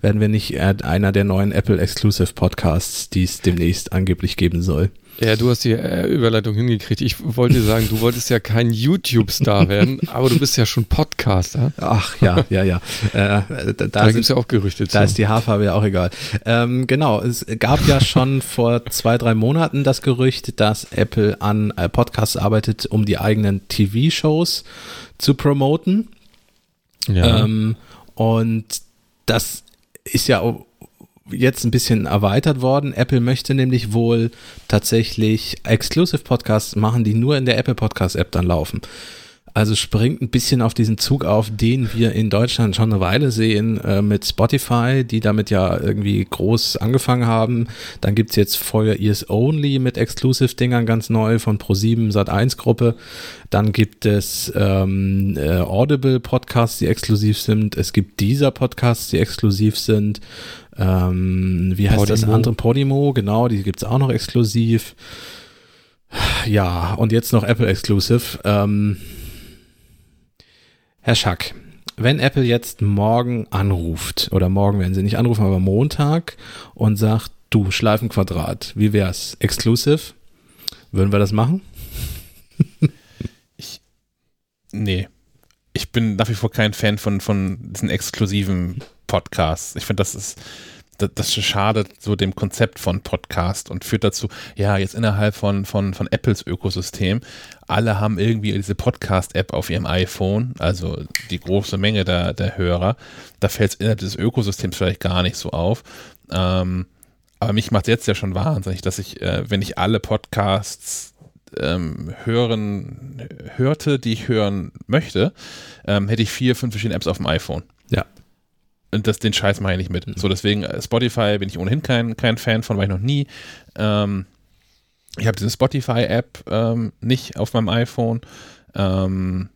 werden wir nicht einer der neuen Apple Exclusive Podcasts, die es demnächst angeblich geben soll. Ja, du hast die äh, Überleitung hingekriegt. Ich wollte sagen, du wolltest ja kein YouTube-Star *laughs* werden, aber du bist ja schon Podcaster. Ach ja, ja, ja. *laughs* Äh, da da gibt es ja auch Gerüchte zu. Da ist die Haarfarbe ja auch egal. Ähm, genau, es gab ja schon *laughs* vor zwei, drei Monaten das Gerücht, dass Apple an äh, Podcasts arbeitet, um die eigenen TV-Shows zu promoten. Ja. Ähm, und das ist ja jetzt ein bisschen erweitert worden. Apple möchte nämlich wohl tatsächlich Exclusive Podcasts machen, die nur in der Apple Podcast App dann laufen. Also springt ein bisschen auf diesen Zug auf, den wir in Deutschland schon eine Weile sehen äh, mit Spotify, die damit ja irgendwie groß angefangen haben. Dann gibt's jetzt For Ears Only mit Exclusive-Dingern ganz neu von Pro7 Sat1 Gruppe. Dann gibt es ähm, äh, Audible Podcasts, die exklusiv sind. Es gibt dieser Podcasts, die exklusiv sind. Ähm, wie heißt Podimo. das andere? Podimo, genau, die gibt's auch noch exklusiv. Ja, und jetzt noch Apple Exclusive. Ähm, Herr Schack, wenn Apple jetzt morgen anruft, oder morgen werden sie nicht anrufen, aber Montag und sagt, du Schleifenquadrat, wie wär's? Exclusive? Würden wir das machen? ich, nee. Ich bin nach wie vor kein Fan von, von diesen exklusiven Podcasts. Ich finde, das ist, das, schadet so dem Konzept von Podcast und führt dazu, ja, jetzt innerhalb von, von, von Apples Ökosystem, alle haben irgendwie diese Podcast-App auf ihrem iPhone, also die große Menge der, der Hörer. Da fällt es innerhalb des Ökosystems vielleicht gar nicht so auf. Ähm, aber mich macht es jetzt ja schon wahnsinnig, dass ich, äh, wenn ich alle Podcasts ähm, hören, hörte, die ich hören möchte, ähm, hätte ich vier, fünf verschiedene Apps auf dem iPhone. Ja. Und das, den Scheiß mache ich nicht mit. Mhm. So, deswegen äh, Spotify bin ich ohnehin kein, kein Fan von, war ich noch nie. Ähm, ich habe diese Spotify-App ähm, nicht auf meinem iPhone. Ähm,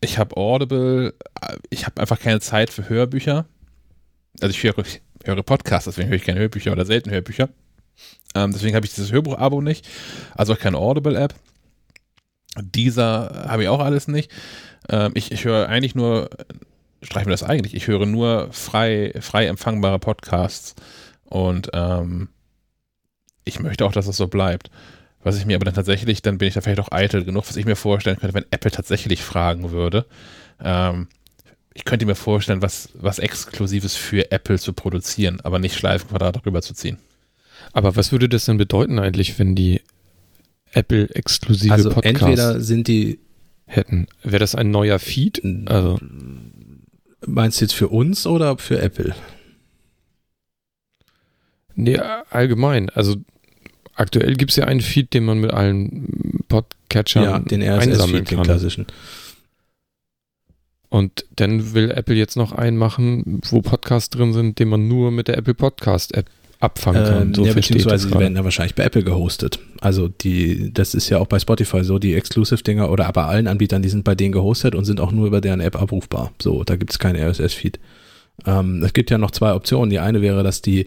ich habe Audible. Äh, ich habe einfach keine Zeit für Hörbücher. Also ich höre, ich höre Podcasts, deswegen höre ich keine Hörbücher oder selten Hörbücher. Ähm, deswegen habe ich dieses Hörbuch-Abo nicht. Also auch keine Audible-App. Dieser habe ich auch alles nicht. Ähm, ich, ich höre eigentlich nur streichen wir das eigentlich? Ich höre nur frei, frei empfangbare Podcasts und ähm, ich möchte auch, dass das so bleibt. Was ich mir aber dann tatsächlich, dann bin ich da vielleicht auch eitel genug, was ich mir vorstellen könnte, wenn Apple tatsächlich fragen würde. Ähm, ich könnte mir vorstellen, was, was Exklusives für Apple zu produzieren, aber nicht Schleifenquadrat darüber zu ziehen. Aber was würde das denn bedeuten eigentlich, wenn die Apple-exklusive Also Podcasts entweder sind die, hätten? Wäre das ein neuer Feed? Also, meinst du jetzt für uns oder für Apple? nee, allgemein. Also, aktuell gibt es ja einen Feed, den man mit allen Podcatchern ja, den einsammeln RSS-Feed, den kann. klassischen. Und dann will Apple jetzt noch einen machen, wo Podcasts drin sind, den man nur mit der Apple Podcast App abfangen kann. Ähm, so ja, beziehungsweise die werden ja wahrscheinlich bei Apple gehostet. Also die, das ist ja auch bei Spotify so, die Exclusive-Dinger oder bei allen Anbietern, die sind bei denen gehostet und sind auch nur über deren App abrufbar. So, da gibt es keinen RSS-Feed. Ähm, es gibt ja noch zwei Optionen. Die eine wäre, dass die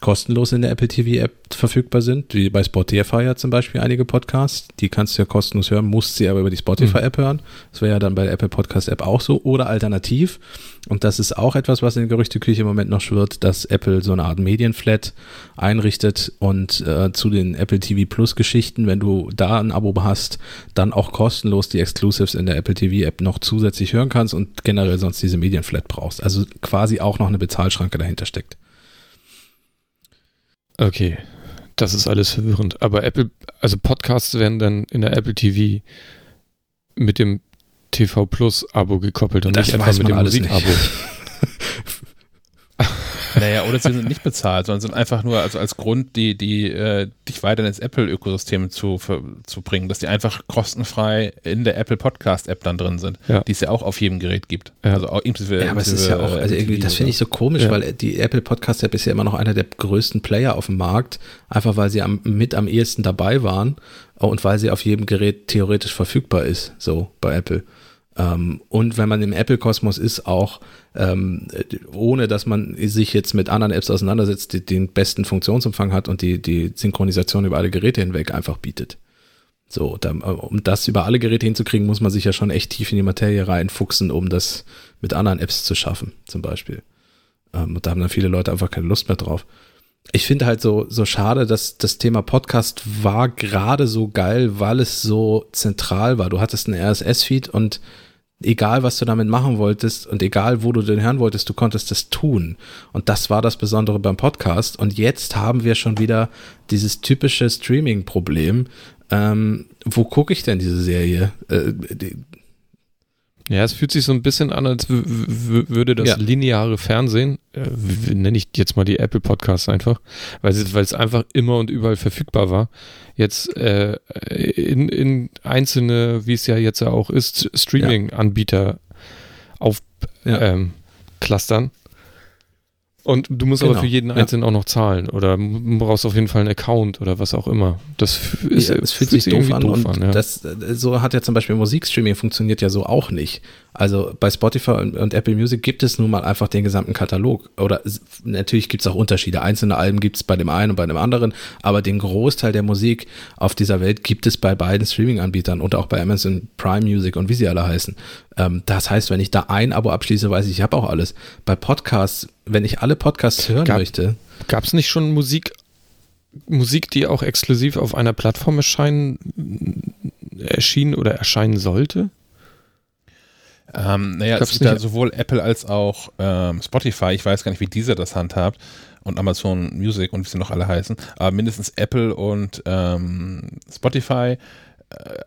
kostenlos in der Apple TV App verfügbar sind, wie bei Spotify ja zum Beispiel einige Podcasts. Die kannst du ja kostenlos hören, musst sie aber über die Spotify App hören. Das wäre ja dann bei der Apple Podcast App auch so. Oder alternativ, und das ist auch etwas, was in der Gerüchteküche im Moment noch schwirrt, dass Apple so eine Art Medienflat einrichtet und äh, zu den Apple TV Plus Geschichten, wenn du da ein Abo hast, dann auch kostenlos die Exclusives in der Apple TV App noch zusätzlich hören kannst und generell sonst diese Medienflat brauchst. Also quasi auch noch eine Bezahlschranke dahinter steckt. Okay, das ist alles verwirrend. Aber Apple, also Podcasts werden dann in der Apple TV mit dem TV Plus Abo gekoppelt und Das nicht einfach mit dem Musikabo. *laughs* Naja, oder sie sind nicht bezahlt, sondern sind einfach nur also als Grund, die, die, äh, dich weiter ins Apple-Ökosystem zu, ver- zu bringen, dass die einfach kostenfrei in der Apple Podcast-App dann drin sind, Ja. die es ja auch auf jedem Gerät gibt. Ja. Also auch inklusive. Ja, aber es ist ja auch, also irgendwie, das finde ich so komisch, Ja. weil die Apple Podcast App ist ja immer noch einer der größten Player auf dem Markt, einfach weil sie am, mit am ehesten dabei waren und weil sie auf jedem Gerät theoretisch verfügbar ist, so bei Apple. Ähm, und wenn man im Apple-Kosmos ist, auch ähm, ohne dass man sich jetzt mit anderen Apps auseinandersetzt, die den besten Funktionsumfang hat und die, die Synchronisation über alle Geräte hinweg einfach bietet. So, da, um das über alle Geräte hinzukriegen, muss man sich ja schon echt tief in die Materie reinfuchsen, um das mit anderen Apps zu schaffen, zum Beispiel. Ähm, und da haben dann viele Leute einfach keine Lust mehr drauf. Ich finde halt so, so schade, dass das Thema Podcast war gerade so geil, weil es so zentral war. Du hattest einen RSS-Feed und egal, was du damit machen wolltest und egal, wo du den hören wolltest, du konntest das tun. Und das war das Besondere beim Podcast. Und jetzt haben wir schon wieder dieses typische Streaming-Problem. Ähm, wo gucke ich denn diese Serie? Äh, die, Ja, es fühlt sich so ein bisschen an, als würde das Ja. lineare Fernsehen, äh, nenne ich jetzt mal die Apple Podcasts einfach, weil es, weil es einfach immer und überall verfügbar war, jetzt äh, in, in einzelne, wie es ja jetzt ja auch ist, Streaming-Anbieter auf Ja. ähm, clustern. Und du musst Genau, aber für jeden ja. einzelnen auch noch zahlen oder brauchst auf jeden Fall einen Account oder was auch immer. Das ist, ja, es fühlt sich doof irgendwie an. und ja. das, äh, so hat ja zum Beispiel Musikstreaming funktioniert ja so auch nicht. Also bei Spotify und, und Apple Music gibt es nun mal einfach den gesamten Katalog. Oder natürlich gibt es auch Unterschiede. Einzelne Alben gibt es bei dem einen und bei dem anderen, aber den Großteil der Musik auf dieser Welt gibt es bei beiden Streaming-Anbietern und auch bei Amazon Prime Music und wie sie alle heißen. Ähm, das heißt, wenn ich da ein Abo abschließe, weiß ich, ich habe auch alles. Bei Podcasts, wenn ich alle Podcasts hören Gab- möchte, Gab es nicht schon Musik, Musik, die auch exklusiv auf einer Plattform erscheinen, erschienen oder erscheinen sollte? Ähm, naja, es gibt ja sowohl Apple als auch ähm, Spotify. Ich weiß gar nicht, wie dieser das handhabt. Und Amazon Music und wie sie noch alle heißen. Aber mindestens Apple und ähm, Spotify äh,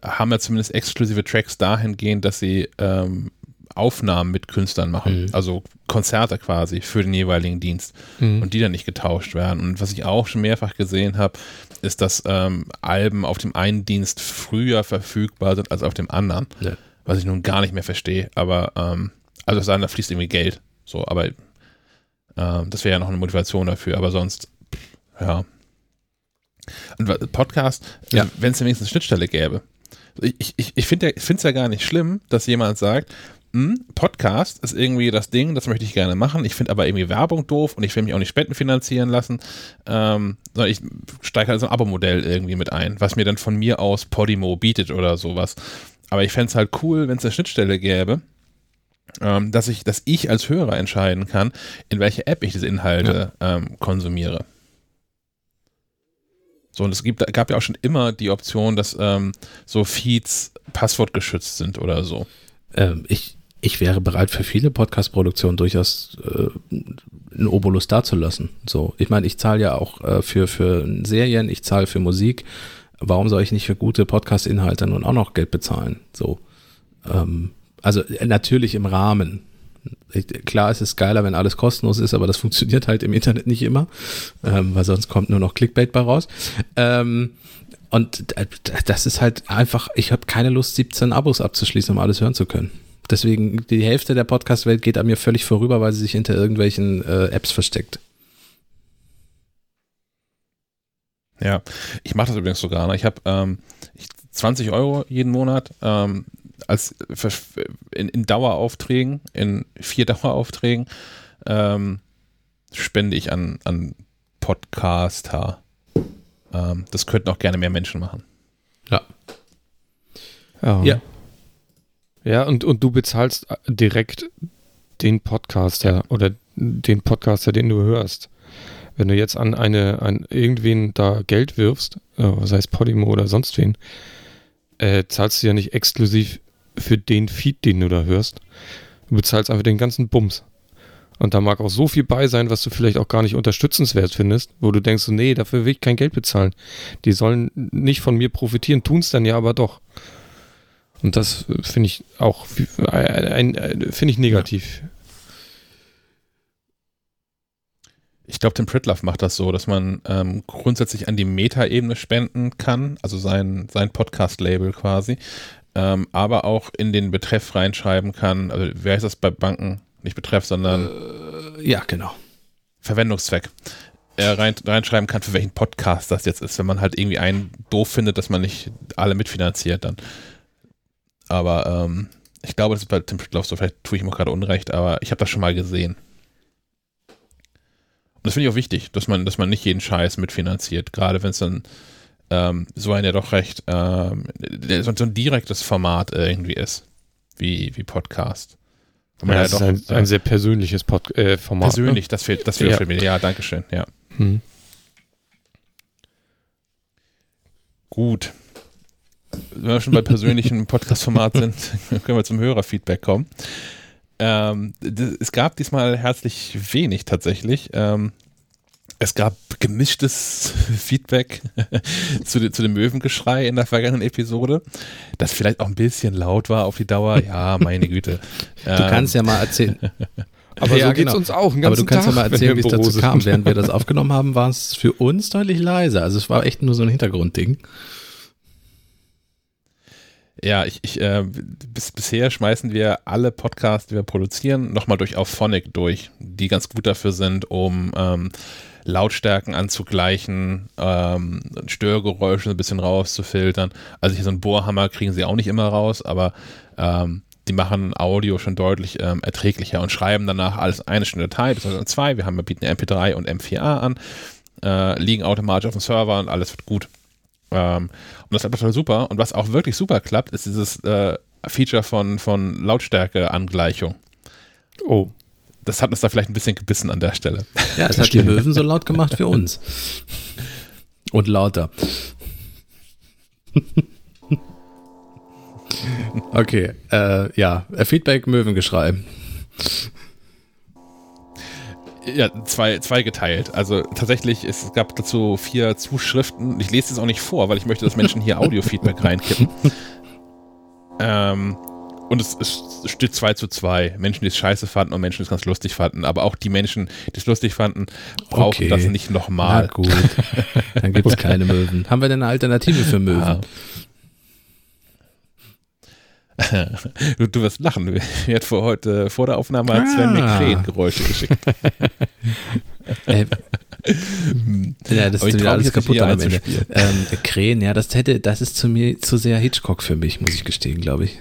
haben ja zumindest exklusive Tracks dahingehend, dass sie ähm, Aufnahmen mit Künstlern machen. Mhm. Also Konzerte quasi für den jeweiligen Dienst. Mhm. und die dann nicht getauscht werden. Und was ich auch schon mehrfach gesehen habe, ist, dass ähm, Alben auf dem einen Dienst früher verfügbar sind als auf dem anderen. Ja. Was ich nun gar nicht mehr verstehe. Aber ähm, also es da fließt irgendwie Geld. So, aber ähm, das wäre ja noch eine Motivation dafür. Aber sonst, ja. Und Podcast, Ja. wenn es wenigstens eine Schnittstelle gäbe. Ich, ich, ich finde es ja gar nicht schlimm, dass jemand sagt, hm, Podcast ist irgendwie das Ding, das möchte ich gerne machen. Ich finde aber irgendwie Werbung doof und ich will mich auch nicht Spenden finanzieren lassen. Ähm, sondern ich steige halt so ein Abo-Modell irgendwie mit ein, was mir dann von mir aus Podimo bietet oder sowas. Aber ich fände es halt cool, wenn es eine Schnittstelle gäbe, ähm, dass ich, dass ich als Hörer entscheiden kann, in welche App ich diese Inhalte ja. ähm, konsumiere. So, und es gibt, gab ja auch schon immer die Option, dass ähm, so Feeds passwortgeschützt sind oder so. Ähm, ich, ich wäre bereit für viele Podcast-Produktionen durchaus äh, einen Obolus dazulassen. So, ich meine, ich zahle ja auch äh, für, für Serien, ich zahle für Musik. Warum soll ich nicht für gute Podcast-Inhalte nun auch noch Geld bezahlen? So, ähm, also äh, natürlich im Rahmen. Ich, klar, es geiler, wenn alles kostenlos ist, aber das *laughs* funktioniert halt im Internet nicht immer, ähm, weil sonst kommt nur noch Clickbait bei raus. Ähm, und das ist halt einfach, ich habe keine Lust, 17 Abos abzuschließen, um alles hören zu können. Deswegen, die Hälfte der Podcast-Welt geht an mir völlig vorüber, weil sie sich hinter irgendwelchen äh, Apps versteckt. Ja, ich mache das übrigens sogar. Ne? Ich habe ähm, 20 Euro jeden Monat ähm, als in, in, Daueraufträgen, in vier *laughs* Daueraufträgen, ähm, spende ich an, an Podcaster. Ähm, das könnten auch gerne mehr Menschen machen. Ja. Ja. ja. Ja, und, und du bezahlst äh, direkt den Podcaster oder den Podcaster, den du hörst. Wenn du jetzt an eine, an irgendwen da Geld wirfst, äh, sei es Podimo oder sonst wen, äh, zahlst du ja nicht exklusiv für den Feed, den du da hörst. Du bezahlst einfach den ganzen Bums. Und da mag auch so viel bei sein, was du vielleicht auch gar nicht unterstützenswert findest, wo du denkst, nee, dafür will ich kein Geld bezahlen. Die sollen nicht von mir profitieren, tun es dann ja aber doch. Und das finde ich auch finde ich negativ. Ich glaube, Tim Pritloff macht das so, dass man ähm, grundsätzlich an die Meta-Ebene spenden kann, also sein, sein Podcast-Label quasi, ähm, aber auch in den Betreff reinschreiben kann, also wer heißt das bei Banken? Nicht Betreff, sondern äh, ja, genau. Verwendungszweck. Er rein, reinschreiben kann, für welchen Podcast das jetzt ist, wenn man halt irgendwie einen doof findet, dass man nicht alle mitfinanziert dann. Aber ähm, ich glaube, das ist bei Tim Pritloff so, vielleicht tue ich auch gerade Unrecht, aber ich habe das schon mal gesehen. Das finde ich auch wichtig, dass man, dass man nicht jeden Scheiß mitfinanziert, gerade wenn es dann ähm, so ein ja doch recht, ähm, so, ein direktes Format irgendwie ist, wie, wie Podcast. Ja, ja, das doch, ist ein, ein, sehr persönliches Pod äh, Format. Persönlich, ne? das fehlt, das fehlt ja. für mich. Ja, danke schön, ja. Hm. Gut. Wenn wir schon bei persönlichen *laughs* Podcast-Format sind, *laughs* können wir zum Hörerfeedback kommen. Ähm, es gab diesmal herzlich wenig tatsächlich. Ähm, es gab gemischtes *laughs* Feedback *laughs* zu, zu, dem Möwengeschrei in der vergangenen Episode, das vielleicht auch ein bisschen laut war auf die Dauer. Ja, meine Güte. *laughs* Du ähm, kannst ja mal erzählen. Aber ja, so geht es genau. uns auch. Aber du kannst Tag, ja mal erzählen, wie es dazu kam. Während wir das aufgenommen haben, war es für uns deutlich leiser. Also es war echt nur so ein Hintergrundding. Ja, ich, ich äh, bis, bisher schmeißen wir alle Podcasts, die wir produzieren, nochmal durch Auphonic durch, die ganz gut dafür sind, um ähm, Lautstärken anzugleichen, ähm, Störgeräusche ein bisschen rauszufiltern. Also hier so ein Bohrhammer kriegen sie auch nicht immer raus, aber ähm, die machen Audio schon deutlich ähm, erträglicher und schreiben danach alles eine Stunde Datei, beziehungsweise zwei. Wir haben, wir bieten MP3 und M4A an, äh, liegen automatisch auf dem Server und alles wird gut. Ähm, und das klappt total super. Und was auch wirklich super klappt, ist dieses äh, Feature von, von Lautstärke-Angleichung. Oh. Das hat uns da vielleicht ein bisschen gebissen an der Stelle. Ja, es hat die Möwen so laut gemacht für uns. Und lauter. okay, äh, ja, Feedback, Möwengeschrei. Ja, zwei, zwei geteilt. Also tatsächlich, es gab dazu vier Zuschriften. Ich lese es auch nicht vor, weil ich möchte, dass Menschen hier Audio-Feedback *laughs* reinkippen. ähm, und es, es steht 2 zu 2. Menschen, die es scheiße fanden und Menschen, die es ganz lustig fanden. Aber auch die Menschen, die es lustig fanden, brauchen okay. das nicht nochmal. Na gut. *laughs* Dann gibt es keine Möwen. Haben wir denn eine Alternative für Möwen? Ah. Du, du, wirst lachen. Mir hat vor heute vor der Aufnahme ah. Sven McCrane Geräusche geschickt. äh, ja, das ist wieder alles kaputt am Ende. Ähm, Krähen, ja, das hätte, das ist zu mir zu sehr Hitchcock für mich, muss ich gestehen, glaube ich.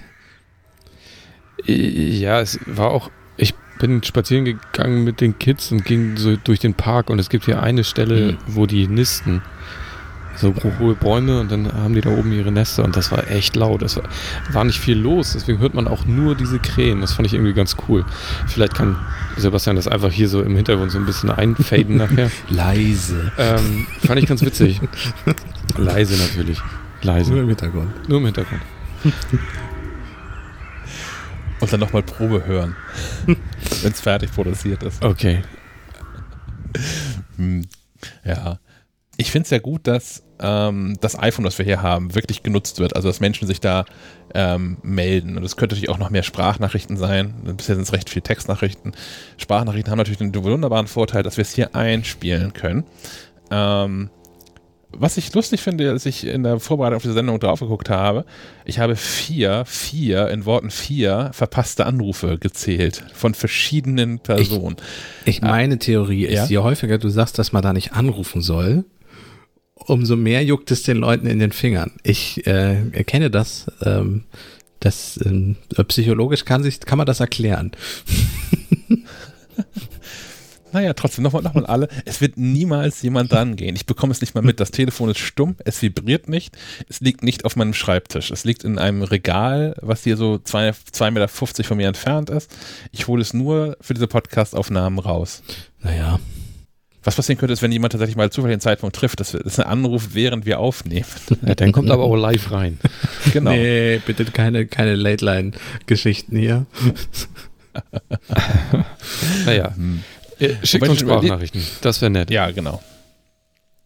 Ja, es war auch, ich bin spazieren gegangen mit den Kids und ging so durch den Park und es gibt hier eine Stelle, mhm. wo die nisten. So hohe Bäume und dann haben die da oben ihre Nester und das war echt laut. Es war, war nicht viel los, deswegen hört man auch nur diese Krähen. Das fand ich irgendwie ganz cool. Vielleicht kann Sebastian das einfach hier so im Hintergrund so ein bisschen einfaden nachher. *laughs* Leise. Ähm, fand ich ganz witzig. Leise natürlich. Leise. Nur im Hintergrund. Nur im Hintergrund. *laughs* Und dann nochmal Probe hören, *laughs* wenn es fertig produziert ist. Okay. Hm. Ja. Ich finde es ja gut, dass ähm, das iPhone, das wir hier haben, wirklich genutzt wird. Also dass Menschen sich da ähm, melden. Und es könnte natürlich auch noch mehr Sprachnachrichten sein. Bisher sind es recht viele Textnachrichten. Sprachnachrichten haben natürlich den wunderbaren Vorteil, dass wir es hier einspielen können. Ähm, was ich lustig finde, als ich in der Vorbereitung auf diese Sendung drauf geguckt habe, ich habe vier, vier, in Worten vier verpasste Anrufe gezählt von verschiedenen Personen. Ich, ich meine Theorie ist, Ja? je häufiger du sagst, dass man da nicht anrufen soll, umso mehr juckt es den Leuten in den Fingern. Ich äh, erkenne das. Ähm, das ähm, psychologisch kann sich kann man das erklären. *laughs* Naja, trotzdem nochmal noch mal alle. Es wird niemals jemand dran gehen. Ich bekomme es nicht mal mit. Das Telefon ist stumm, es vibriert nicht. Es liegt nicht auf meinem Schreibtisch. Es liegt in einem Regal, was hier so 2,50 Meter von mir entfernt ist. Ich hole es nur für diese Podcast-Aufnahmen raus. Naja, Was passieren könnte, ist, wenn jemand tatsächlich mal zufällig den Zeitpunkt trifft, das ist ein Anruf, während wir aufnehmen. *laughs* Ja, dann kommt aber auch live rein. *laughs* Genau. nee, bitte keine keine Late Line Geschichten hier. *laughs* Naja, Hm. äh, schickt uns Sprachnachrichten. Das wäre nett. Ja, genau.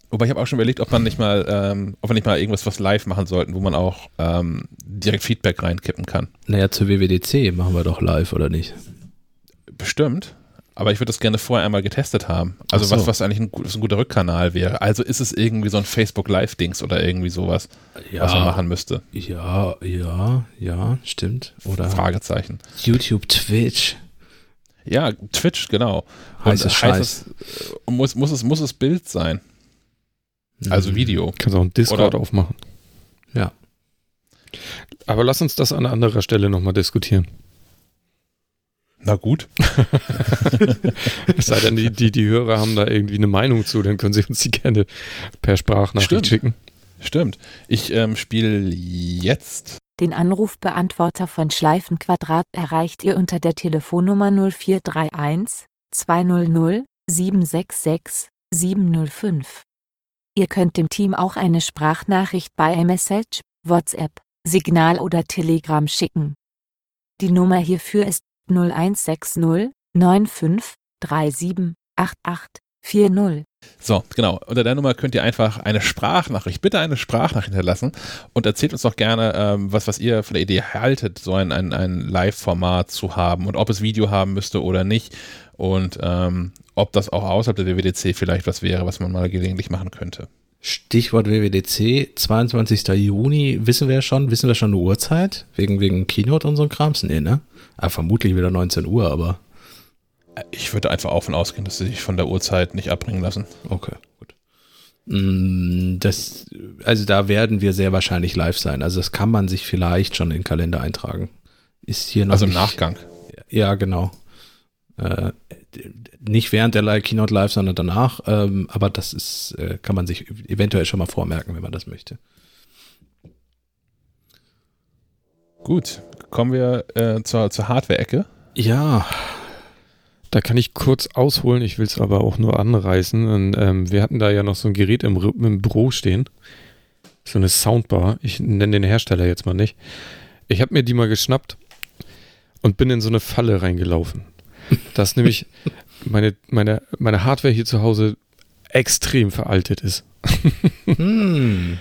Wobei ich habe auch schon überlegt, ob man nicht mal, ähm, ob wir nicht mal irgendwas was live machen sollten, wo man auch ähm, direkt Feedback reinkippen kann. Naja, zur WWDC machen wir doch live, oder nicht? Bestimmt. Aber ich würde das gerne vorher einmal getestet haben. Also so. was, was eigentlich ein, was ein guter Rückkanal wäre. Also ist es irgendwie so ein Facebook Live-Dings oder irgendwie sowas, was man machen müsste. Ja, ja, ja, stimmt. Oder Fragezeichen. YouTube, Twitch. Ja, Twitch, genau. Heißes Scheiß. es, äh, muss, muss, es, muss es Bild sein, also Mhm. Video. Kannst auch einen Discord Oder- aufmachen. Ja. Aber lass uns das an anderer Stelle nochmal diskutieren. Na gut. *laughs* Es sei denn, die, die, die Hörer haben da irgendwie eine Meinung zu, dann können sie uns die gerne per Sprachnachricht Stimmt. schicken. Stimmt. Ich ähm, spiele jetzt. Den Anrufbeantworter von Schleifenquadrat erreicht ihr unter der Telefonnummer 0431 200 766 705. Ihr könnt dem Team auch eine Sprachnachricht bei iMessage, WhatsApp, Signal oder Telegram schicken. Die Nummer hierfür ist 0160 95 37 88 40. So, genau. Unter der Nummer könnt ihr einfach eine Sprachnachricht, bitte eine Sprachnachricht hinterlassen und erzählt uns doch gerne, ähm, was, was ihr von der Idee haltet, so ein, ein, ein Live-Format zu haben und ob es Video haben müsste oder nicht und ähm, ob das auch außerhalb der WWDC vielleicht was wäre, was man mal gelegentlich machen könnte. Stichwort WWDC, 22. Juni, wissen wir ja schon, wissen wir schon eine Uhrzeit? Wegen, wegen Keynote und so Krams? Nee, ne? Ah, vermutlich wieder 19 Uhr, aber Ich würde einfach auch von ausgehen, dass sie sich von der Uhrzeit nicht abbringen lassen. okay, gut. Mm, Das, also da werden wir sehr wahrscheinlich live sein. Also das kann man sich vielleicht schon in den Kalender eintragen. Ist hier noch Also im nicht, Nachgang. Ja, genau. Äh, nicht während der Keynote live, sondern danach. Ähm, aber das ist, äh, kann man sich eventuell schon mal vormerken, wenn man das möchte. Gut, kommen wir äh, zur, zur Hardware-Ecke. Ja, Da kann ich kurz ausholen, ich will es aber auch nur anreißen. Und, ähm, wir hatten da ja noch so ein Gerät im, im Büro stehen. So eine Soundbar. Ich nenne den Hersteller jetzt mal nicht. Ich habe mir die mal geschnappt und bin in so eine Falle reingelaufen. Dass nämlich *laughs* meine, meine, meine Hardware hier zu Hause extrem veraltet ist. Hm.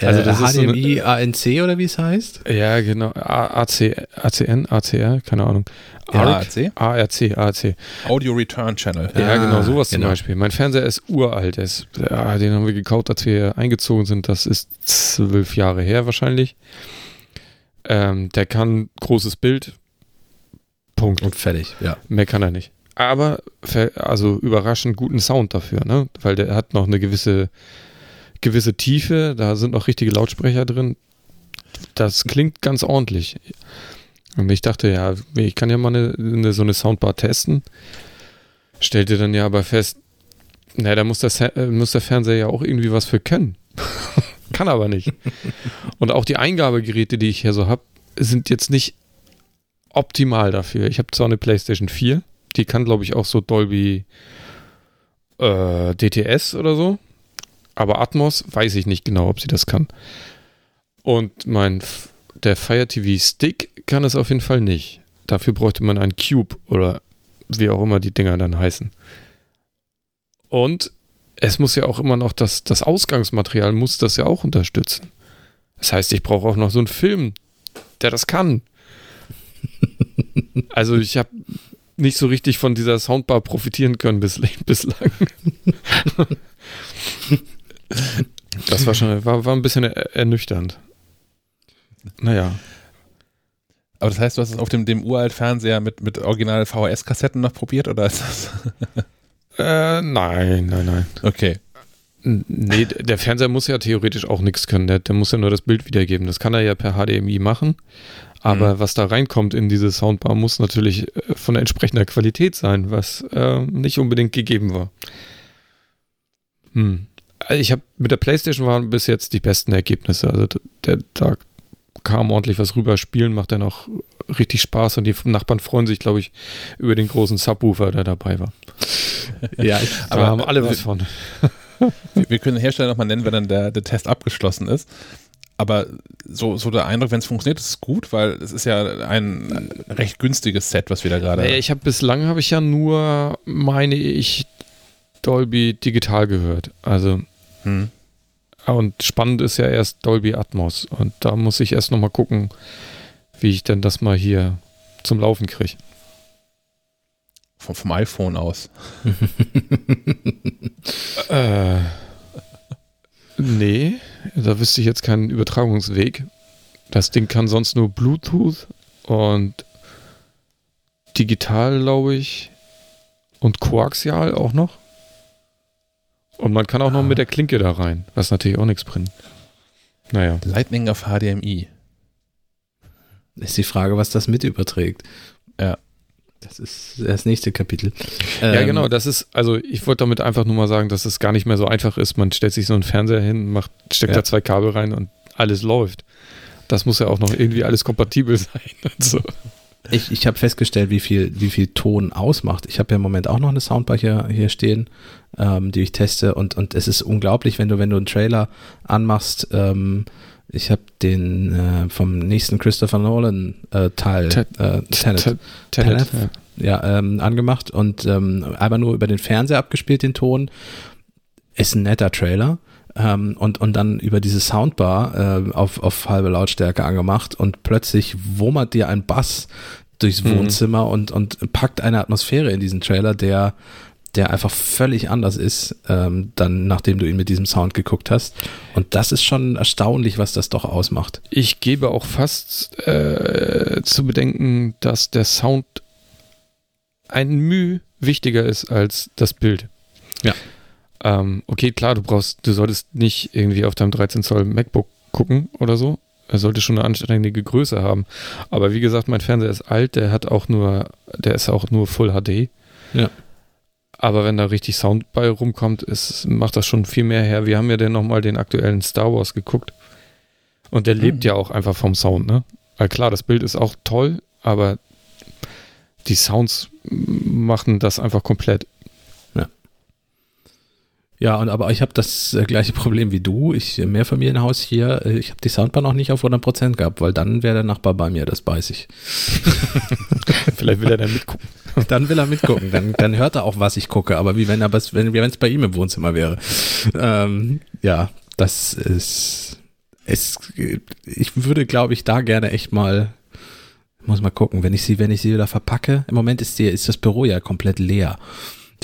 Also äh, das ist so eine- HDMI ANC oder wie es heißt? Ja, genau. A- AC, ACN, ACR, keine Ahnung. ARC? ARC, ARC. Audio Return Channel. Ja, Ah, genau, sowas genau. zum Beispiel. Mein Fernseher ist uralt. Ist, ja, den haben wir gekauft, als wir eingezogen sind. Das ist zwölf Jahre her wahrscheinlich. Ähm, der kann großes Bild. Punkt. Und fertig, ja. Mehr kann er nicht. Aber also überraschend guten Sound dafür, ne? Weil der hat noch eine gewisse, gewisse Tiefe, da sind noch richtige Lautsprecher drin. Das klingt ganz ordentlich. Und ich dachte, ja, ich kann ja mal eine, eine, so eine Soundbar testen. Stellte dann ja aber fest, na, da muss, das, äh, muss der Fernseher ja auch irgendwie was für können. *laughs* Kann aber nicht. Und auch die Eingabegeräte, die ich hier so habe, sind jetzt nicht optimal dafür. Ich habe zwar eine PlayStation 4, die kann, glaube ich, auch so Dolby äh, DTS oder so. Aber Atmos weiß ich nicht genau, ob sie das kann. Und mein der Fire TV Stick kann es auf jeden Fall nicht. Dafür bräuchte man einen Cube oder wie auch immer die Dinger dann heißen. Und es muss ja auch immer noch das, das Ausgangsmaterial muss das ja auch unterstützen. Das heißt, ich brauche auch noch so einen Film, der das kann. *laughs* Also ich habe nicht so richtig von dieser Soundbar profitieren können bis, *laughs* bislang. *laughs* Das war schon, war, war ein bisschen ernüchternd. Naja. Aber das heißt, du hast es auf dem, dem Uralt-Fernseher mit, mit original VHS-Kassetten noch probiert oder ist das? *laughs* äh, nein, nein, nein. Okay. Nee, der Fernseher muss ja theoretisch auch nichts können. Der, der muss ja nur das Bild wiedergeben. Das kann er ja per HDMI machen. Aber mhm. was da reinkommt in diese Soundbar, muss natürlich äh, von entsprechender Qualität sein, was äh, nicht unbedingt gegeben war. Hm. Also ich habe mit der PlayStation waren bis jetzt die besten Ergebnisse. Also der, da kam ordentlich was rüber. Spielen macht dann auch richtig Spaß und die Nachbarn freuen sich, glaube ich, über den großen Subwoofer, der dabei war. *laughs* ja, ich, *laughs* aber haben alle was von. *laughs* wir, wir können den Hersteller nochmal nennen, wenn dann der, der Test abgeschlossen ist aber so, so der Eindruck, wenn es funktioniert, ist es gut, weil es ist ja ein recht günstiges Set, was wir da gerade. Naja, ich habe bislang habe ich ja nur, meine ich, Dolby digital gehört. Also hm. und spannend ist ja erst Dolby Atmos und da muss ich erst noch mal gucken, wie ich denn das mal hier zum Laufen kriege. Vom, vom iPhone aus. *laughs* äh, nee. Da wüsste ich jetzt keinen Übertragungsweg. Das Ding kann sonst nur Bluetooth und digital, glaube ich, und koaxial auch noch. Und man kann auch ah. noch mit der Klinke da rein, was natürlich auch nichts bringt. Naja. Lightning auf HDMI. Ist die Frage, was das mit überträgt. Ja. Das ist das nächste Kapitel. Ja, ähm, genau, das ist, also ich wollte damit einfach nur mal sagen, dass es gar nicht mehr so einfach ist. Man stellt sich so einen Fernseher hin, macht, steckt ja. da zwei Kabel rein und alles läuft. Das muss ja auch noch irgendwie alles kompatibel *laughs* sein. So. Ich, ich habe festgestellt, wie viel, wie viel Ton ausmacht. Ich habe ja im Moment auch noch eine Soundbar hier, hier stehen, ähm, die ich teste und, und es ist unglaublich, wenn du, wenn du einen Trailer anmachst, ähm, ich habe den äh, vom nächsten Christopher Nolan äh, Teil äh, Tenet, Tenet, ja, ähm, angemacht und ähm, einfach nur über den Fernseher abgespielt den Ton. Ist ein netter Trailer. Ähm, und, und dann über diese Soundbar äh, auf, auf halbe Lautstärke angemacht und plötzlich wummert dir ein Bass durchs mhm. Wohnzimmer mhm. und, und packt eine Atmosphäre in diesen Trailer, der der einfach völlig anders ist, ähm, dann nachdem du ihn mit diesem Sound geguckt hast. Und das ist schon erstaunlich, was das doch ausmacht. Ich gebe auch fast äh, zu bedenken, dass der Sound ein Mühe wichtiger ist als das Bild. Ja. Ähm, okay, klar, du brauchst, du solltest nicht irgendwie auf deinem 13 Zoll MacBook gucken oder so. Er sollte schon eine anständige Größe haben. Aber wie gesagt, mein Fernseher ist alt, der hat auch nur, der ist auch nur Full HD. Ja. Aber wenn da richtig Sound bei rumkommt, ist, macht das schon viel mehr her. Wir haben ja dann nochmal den aktuellen Star Wars geguckt. Und der mhm. lebt ja auch einfach vom Sound, ne? Weil klar, das Bild ist auch toll, aber die Sounds machen das einfach komplett. Ja. Und aber ich habe das äh, gleiche Problem wie du. Ich äh, Mehrfamilienhaus hier, äh, ich habe die Soundbar noch nicht auf 100% gehabt, weil dann wäre der Nachbar bei mir, das weiß ich. *laughs* Vielleicht will er dann mitgucken. *laughs* dann will er mitgucken. Dann, dann hört er auch, was ich gucke. Aber wie wenn er wenn wenn es bei ihm im Wohnzimmer wäre. Ähm, ja, das ist, es, ich würde, glaube ich, da gerne echt mal, muss mal gucken, wenn ich sie, wenn ich sie wieder verpacke. Im Moment ist die, ist das Büro ja komplett leer.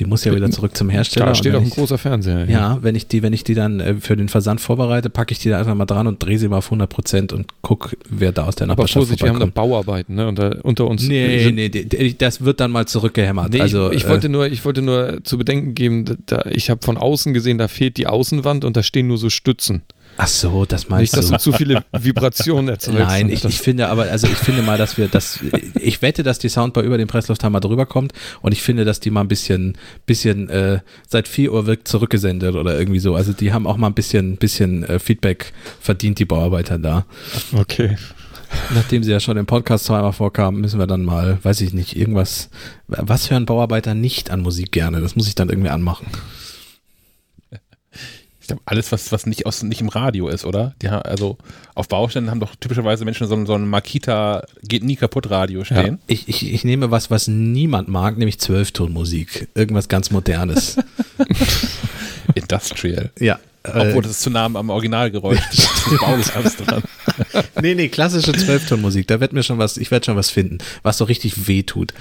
Die muss ja wieder zurück zum Hersteller. Da steht auch ein ich, großer Fernseher. Ja. ja, wenn ich die, wenn ich die dann äh, für den Versand vorbereite, packe ich die da einfach mal dran und drehe sie mal auf 100 Prozent und gucke, wer da aus der Nachbarschaft Aber Vorsicht, wir haben da Bauarbeiten, ne? Da, unter uns. Nee, nee, das wird dann mal zurückgehämmert. Nee, also, ich, ich wollte äh, nur, ich wollte nur zu bedenken geben, da, ich habe von außen gesehen, da fehlt die Außenwand und da stehen nur so Stützen. Ach so, das meinst Nicht, dass du. du zu viele Vibrationen erzeugst. Nein, ich, ich finde aber, also ich finde mal, dass wir das, ich wette, dass die Soundbar über den Presslufthammer drüber kommt und ich finde, dass die mal ein bisschen, bisschen äh, seit 4 Uhr wirkt zurückgesendet oder irgendwie so. Also die haben auch mal ein bisschen, bisschen äh, Feedback verdient, die Bauarbeiter da. okay. Nachdem sie ja schon im Podcast zweimal vorkamen, müssen wir dann mal, weiß ich nicht, irgendwas, was hören Bauarbeiter nicht an Musik gerne? Das muss ich dann irgendwie anmachen. Glaube, alles, was, was nicht, aus, nicht im Radio ist, oder? Die haben, also auf Baustellen haben doch typischerweise Menschen so, ein- so ein Makita geht nie kaputt Radio stehen. Ich, ich, ich nehme was, was niemand mag, nämlich Zwölftonmusik. Irgendwas ganz Modernes. *laughs* Industrial. ja. äh, Obwohl, das ist zu nah am Originalgeräusch *laughs* des dran. *laughs* Nee, nee, klassische Zwölftonmusik. Da wird mir schon was, ich werde schon was finden, was so richtig weh tut.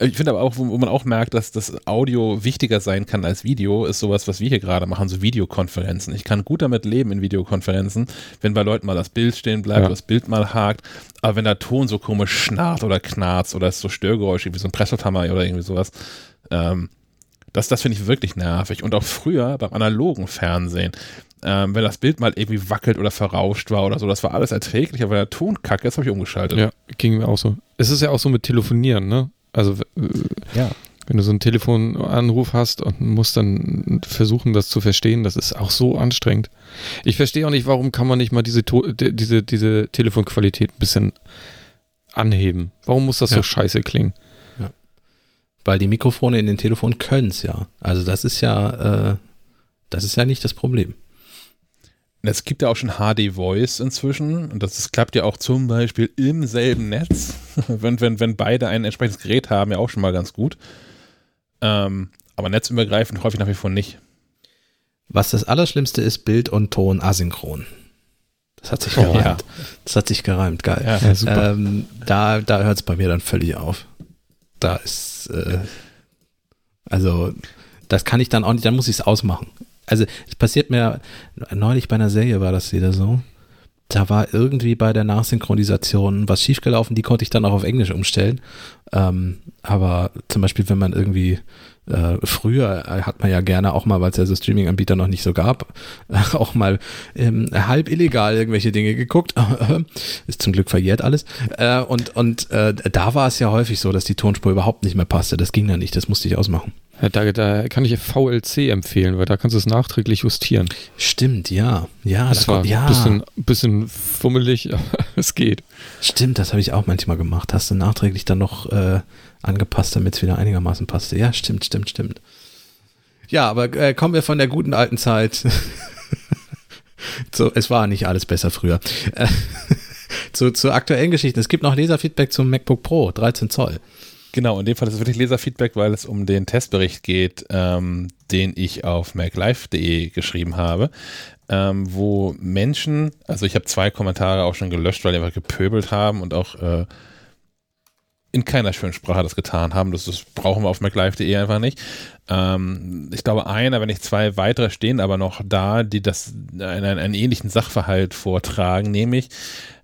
Ich finde aber auch, wo, wo man auch merkt, dass das Audio wichtiger sein kann als Video, ist sowas, was wir hier gerade machen, so Videokonferenzen. Ich kann gut damit leben in Videokonferenzen, wenn bei Leuten mal das Bild stehen bleibt, Ja. das Bild mal hakt, aber wenn der Ton so komisch schnarrt oder knarzt oder es so Störgeräusche wie so ein Presslufthammer oder irgendwie sowas, ähm, das, das finde ich wirklich nervig. Und auch früher beim analogen Fernsehen, ähm, wenn das Bild mal irgendwie wackelt oder verrauscht war oder so, das war alles erträglich, aber wenn der Ton kacke ist, habe ich umgeschaltet. Ja, ging mir auch so. Es ist ja auch so mit Telefonieren, ne? Also Ja. wenn du so einen Telefonanruf hast und musst dann versuchen, das zu verstehen, das ist auch so anstrengend. Ich verstehe auch nicht, warum kann man nicht mal diese, diese, diese Telefonqualität ein bisschen anheben? Warum muss das Ja. so scheiße klingen? Weil die Mikrofone in den Telefonen können es ja. Also das ist ja, äh, das ist ja nicht das Problem. Es gibt ja auch schon HD Voice inzwischen und das, das klappt ja auch zum Beispiel im selben Netz, *laughs* wenn, wenn, wenn beide ein entsprechendes Gerät haben, ja auch schon mal ganz gut. Ähm, aber netzübergreifend häufig nach wie vor nicht. Was das Allerschlimmste ist, Bild und Ton asynchron. Das hat sich Oh, gereimt. ja. Das hat sich gereimt, geil. Ja. Ähm, da da hört es bei mir dann völlig auf. Da ist, äh, also, das kann ich dann auch nicht, dann muss ich es ausmachen. Also, es passiert mir, neulich bei einer Serie war das wieder so. Da war irgendwie bei der Nachsynchronisation was schiefgelaufen, die konnte ich dann auch auf Englisch umstellen. Ähm, aber zum Beispiel, wenn man irgendwie äh, früher äh, hat man ja gerne auch mal, weil es ja so Streaming-Anbieter noch nicht so gab, äh, *laughs* auch mal ähm, halb illegal irgendwelche Dinge geguckt. *laughs* Ist zum Glück verjährt alles. Äh, und und äh, da war es ja häufig so, dass die Tonspur überhaupt nicht mehr passte. Das ging ja nicht, das musste ich ausmachen. Ja, Da, da kann ich VLC empfehlen, weil da kannst du es nachträglich justieren. Stimmt, ja. Ja, Das da war kommt, ja. ein bisschen, bisschen fummelig, *laughs* aber es geht. Stimmt, das habe ich auch manchmal gemacht. Hast du nachträglich dann noch äh, angepasst, damit es wieder einigermaßen passte. Ja, stimmt, stimmt, stimmt. Ja, aber äh, kommen wir von der guten alten Zeit. *laughs* so, es war nicht alles besser früher. *laughs* Zu, zu aktuellen Geschichten. Es gibt noch Leserfeedback zum MacBook Pro, 13 Zoll. Genau, in dem Fall ist es wirklich Leserfeedback, weil es um den Testbericht geht, ähm, den ich auf maclife.de geschrieben habe, ähm, wo Menschen, also ich habe zwei Kommentare auch schon gelöscht, weil die einfach gepöbelt haben und auch äh, in keiner schönen Sprache das getan haben. Das, das brauchen wir auf maclife.de einfach nicht. Ähm, ich glaube, einer, wenn nicht zwei weitere stehen aber noch da, die das einen, einen ähnlichen Sachverhalt vortragen, nämlich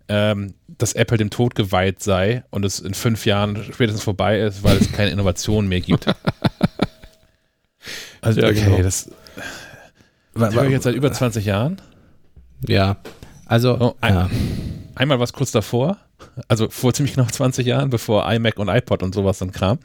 ähm, dass Apple dem Tod geweiht sei und es in fünf Jahren spätestens vorbei ist, weil es keine Innovation mehr gibt. *laughs* Also, Ja, okay, genau. das höre ich jetzt seit über 20 Jahren. Ja, also, Oh, ein- ja. Einmal was kurz davor, also vor ziemlich genau 20 Jahren, bevor iMac und iPod und sowas dann kam.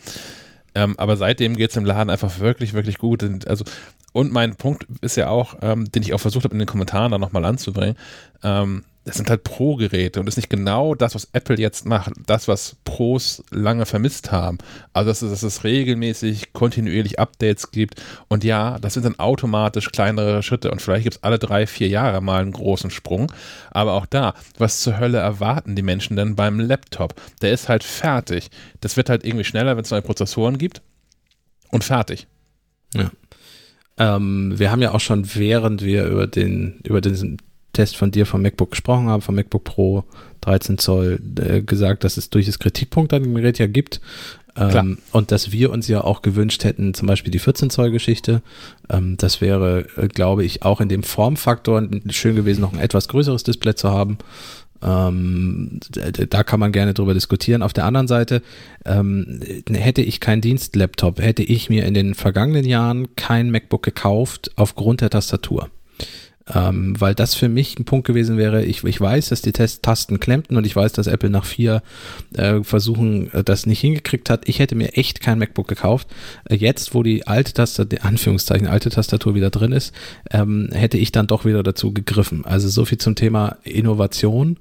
Ähm, aber seitdem geht es im Laden einfach wirklich, wirklich gut. Und, also, und mein Punkt ist ja auch, ähm, den ich auch versucht habe in den Kommentaren dann nochmal anzubringen, ähm, das sind halt Pro-Geräte und ist nicht genau das, was Apple jetzt macht, das, was Pros lange vermisst haben. Also, dass es, dass es regelmäßig, kontinuierlich Updates gibt und ja, das sind dann automatisch kleinere Schritte und vielleicht gibt es alle drei, vier Jahre mal einen großen Sprung. Aber auch da, was zur Hölle erwarten die Menschen denn beim Laptop? Der ist halt fertig. Das wird halt irgendwie schneller, wenn es neue Prozessoren gibt und fertig. Ähm, wir haben ja auch schon, während wir über den, über diesen Test von dir vom MacBook gesprochen haben, vom MacBook Pro 13 Zoll, äh, gesagt, dass es durchaus Kritikpunkte an dem Gerät ja gibt. Ähm, und dass wir uns ja auch gewünscht hätten, zum Beispiel die 14 Zoll Geschichte. Ähm, das wäre, äh, glaube ich, auch in dem Formfaktor schön gewesen, noch ein etwas größeres Display zu haben. Ähm, da kann man gerne drüber diskutieren. Auf der anderen Seite, ähm, hätte ich keinen Dienstlaptop, hätte ich mir in den vergangenen Jahren kein MacBook gekauft aufgrund der Tastatur. Ähm, weil das für mich ein Punkt gewesen wäre, ich, ich weiß, dass die Test Tasten klemmten und ich weiß, dass Apple nach vier äh, Versuchen äh, das nicht hingekriegt hat. Ich hätte mir echt kein MacBook gekauft. Äh, jetzt, wo die alte Tastatur, Anführungszeichen, alte Tastatur wieder drin ist, ähm, hätte ich dann doch wieder dazu gegriffen. Also so viel zum Thema Innovation.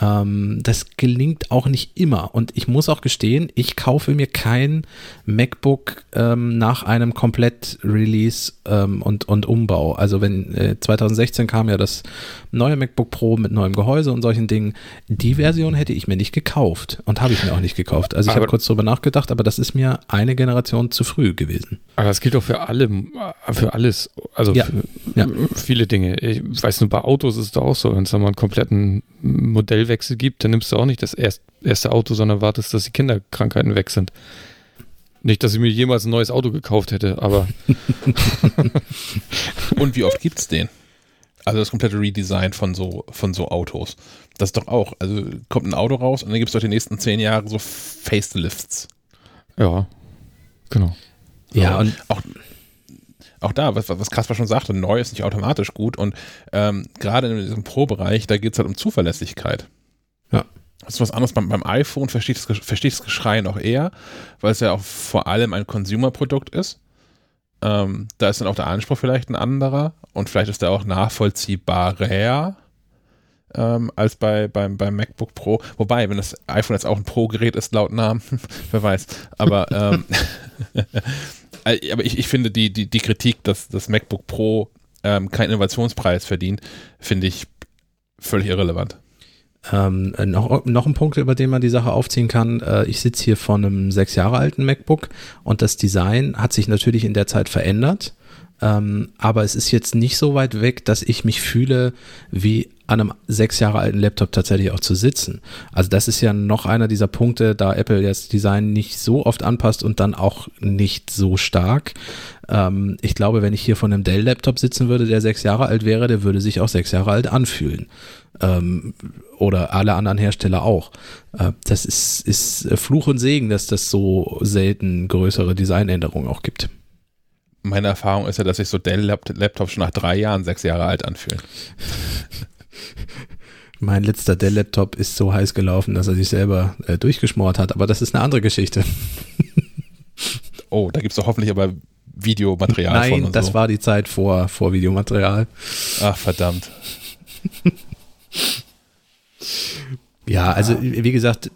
Ähm, das gelingt auch nicht immer. Und ich muss auch gestehen, ich kaufe mir kein MacBook ähm, nach einem Komplett-Release ähm, und, und Umbau. Also wenn äh, 2016 kam ja das neue MacBook Pro mit neuem Gehäuse und solchen Dingen. Die Version hätte ich mir nicht gekauft und habe ich mir auch nicht gekauft. Also ich habe kurz drüber nachgedacht, aber das ist mir eine Generation zu früh gewesen. Aber das gilt auch für alle, für alles, also ja, für ja. viele Dinge. Ich weiß nur, bei Autos ist es auch so, wenn es mal einen kompletten Modellwechsel gibt, dann nimmst du auch nicht das erste Auto, sondern wartest, dass die Kinderkrankheiten weg sind. Nicht, dass ich mir jemals ein neues Auto gekauft hätte, aber. *laughs* Und wie oft gibt es den? Also das komplette Redesign von so, von so Autos. Das ist doch auch, also kommt ein Auto raus und dann gibt es doch die nächsten zehn Jahre so Facelifts. Ja, genau. Ja, und auch, auch da, was, was Kaspar schon sagte, neu ist nicht automatisch gut und ähm, gerade in diesem Pro-Bereich, da geht es halt um Zuverlässigkeit. Ja. Das ist was anderes beim, beim iPhone, verstehe ich, das, verstehe ich das Geschrei noch eher, weil es ja auch vor allem ein Consumer-Produkt ist. Ähm, da ist dann auch der Anspruch vielleicht ein anderer und vielleicht ist der auch nachvollziehbarer ähm, als bei, beim, beim MacBook Pro. Wobei, wenn das iPhone jetzt auch ein Pro-Gerät ist, laut Namen, *laughs* wer weiß. Aber, ähm, *laughs* *laughs* aber ich, ich finde die, die, die Kritik, dass das MacBook Pro ähm, keinen Innovationspreis verdient, finde ich völlig irrelevant. Ähm, noch, noch ein Punkt, über den man die Sache aufziehen kann. Äh, ich sitze hier vor einem sechs Jahre alten MacBook und das Design hat sich natürlich in der Zeit verändert. Ähm, aber es ist jetzt nicht so weit weg, dass ich mich fühle, wie an einem sechs Jahre alten Laptop tatsächlich auch zu sitzen. Also das ist ja noch einer dieser Punkte, da Apple jetzt Design nicht so oft anpasst und dann auch nicht so stark. Ähm, ich glaube, wenn ich hier von einem Dell-Laptop sitzen würde, der sechs Jahre alt wäre, der würde sich auch sechs Jahre alt anfühlen. Ähm, oder alle anderen Hersteller auch. Äh, das ist, ist Fluch und Segen, dass das so selten größere Designänderungen auch gibt meine Erfahrung ist ja, dass sich so Dell-Laptops schon nach drei Jahren sechs Jahre alt anfühlen. *laughs* *laughs* mein letzter Dell-Laptop ist so heiß gelaufen, dass er sich selber äh, durchgeschmort hat, aber das ist eine andere Geschichte. *laughs* oh, da gibt es doch hoffentlich aber Videomaterial Nein, von. Nein, das so. war die Zeit vor, vor Videomaterial. Ach, verdammt. *laughs* Ja, also wie gesagt,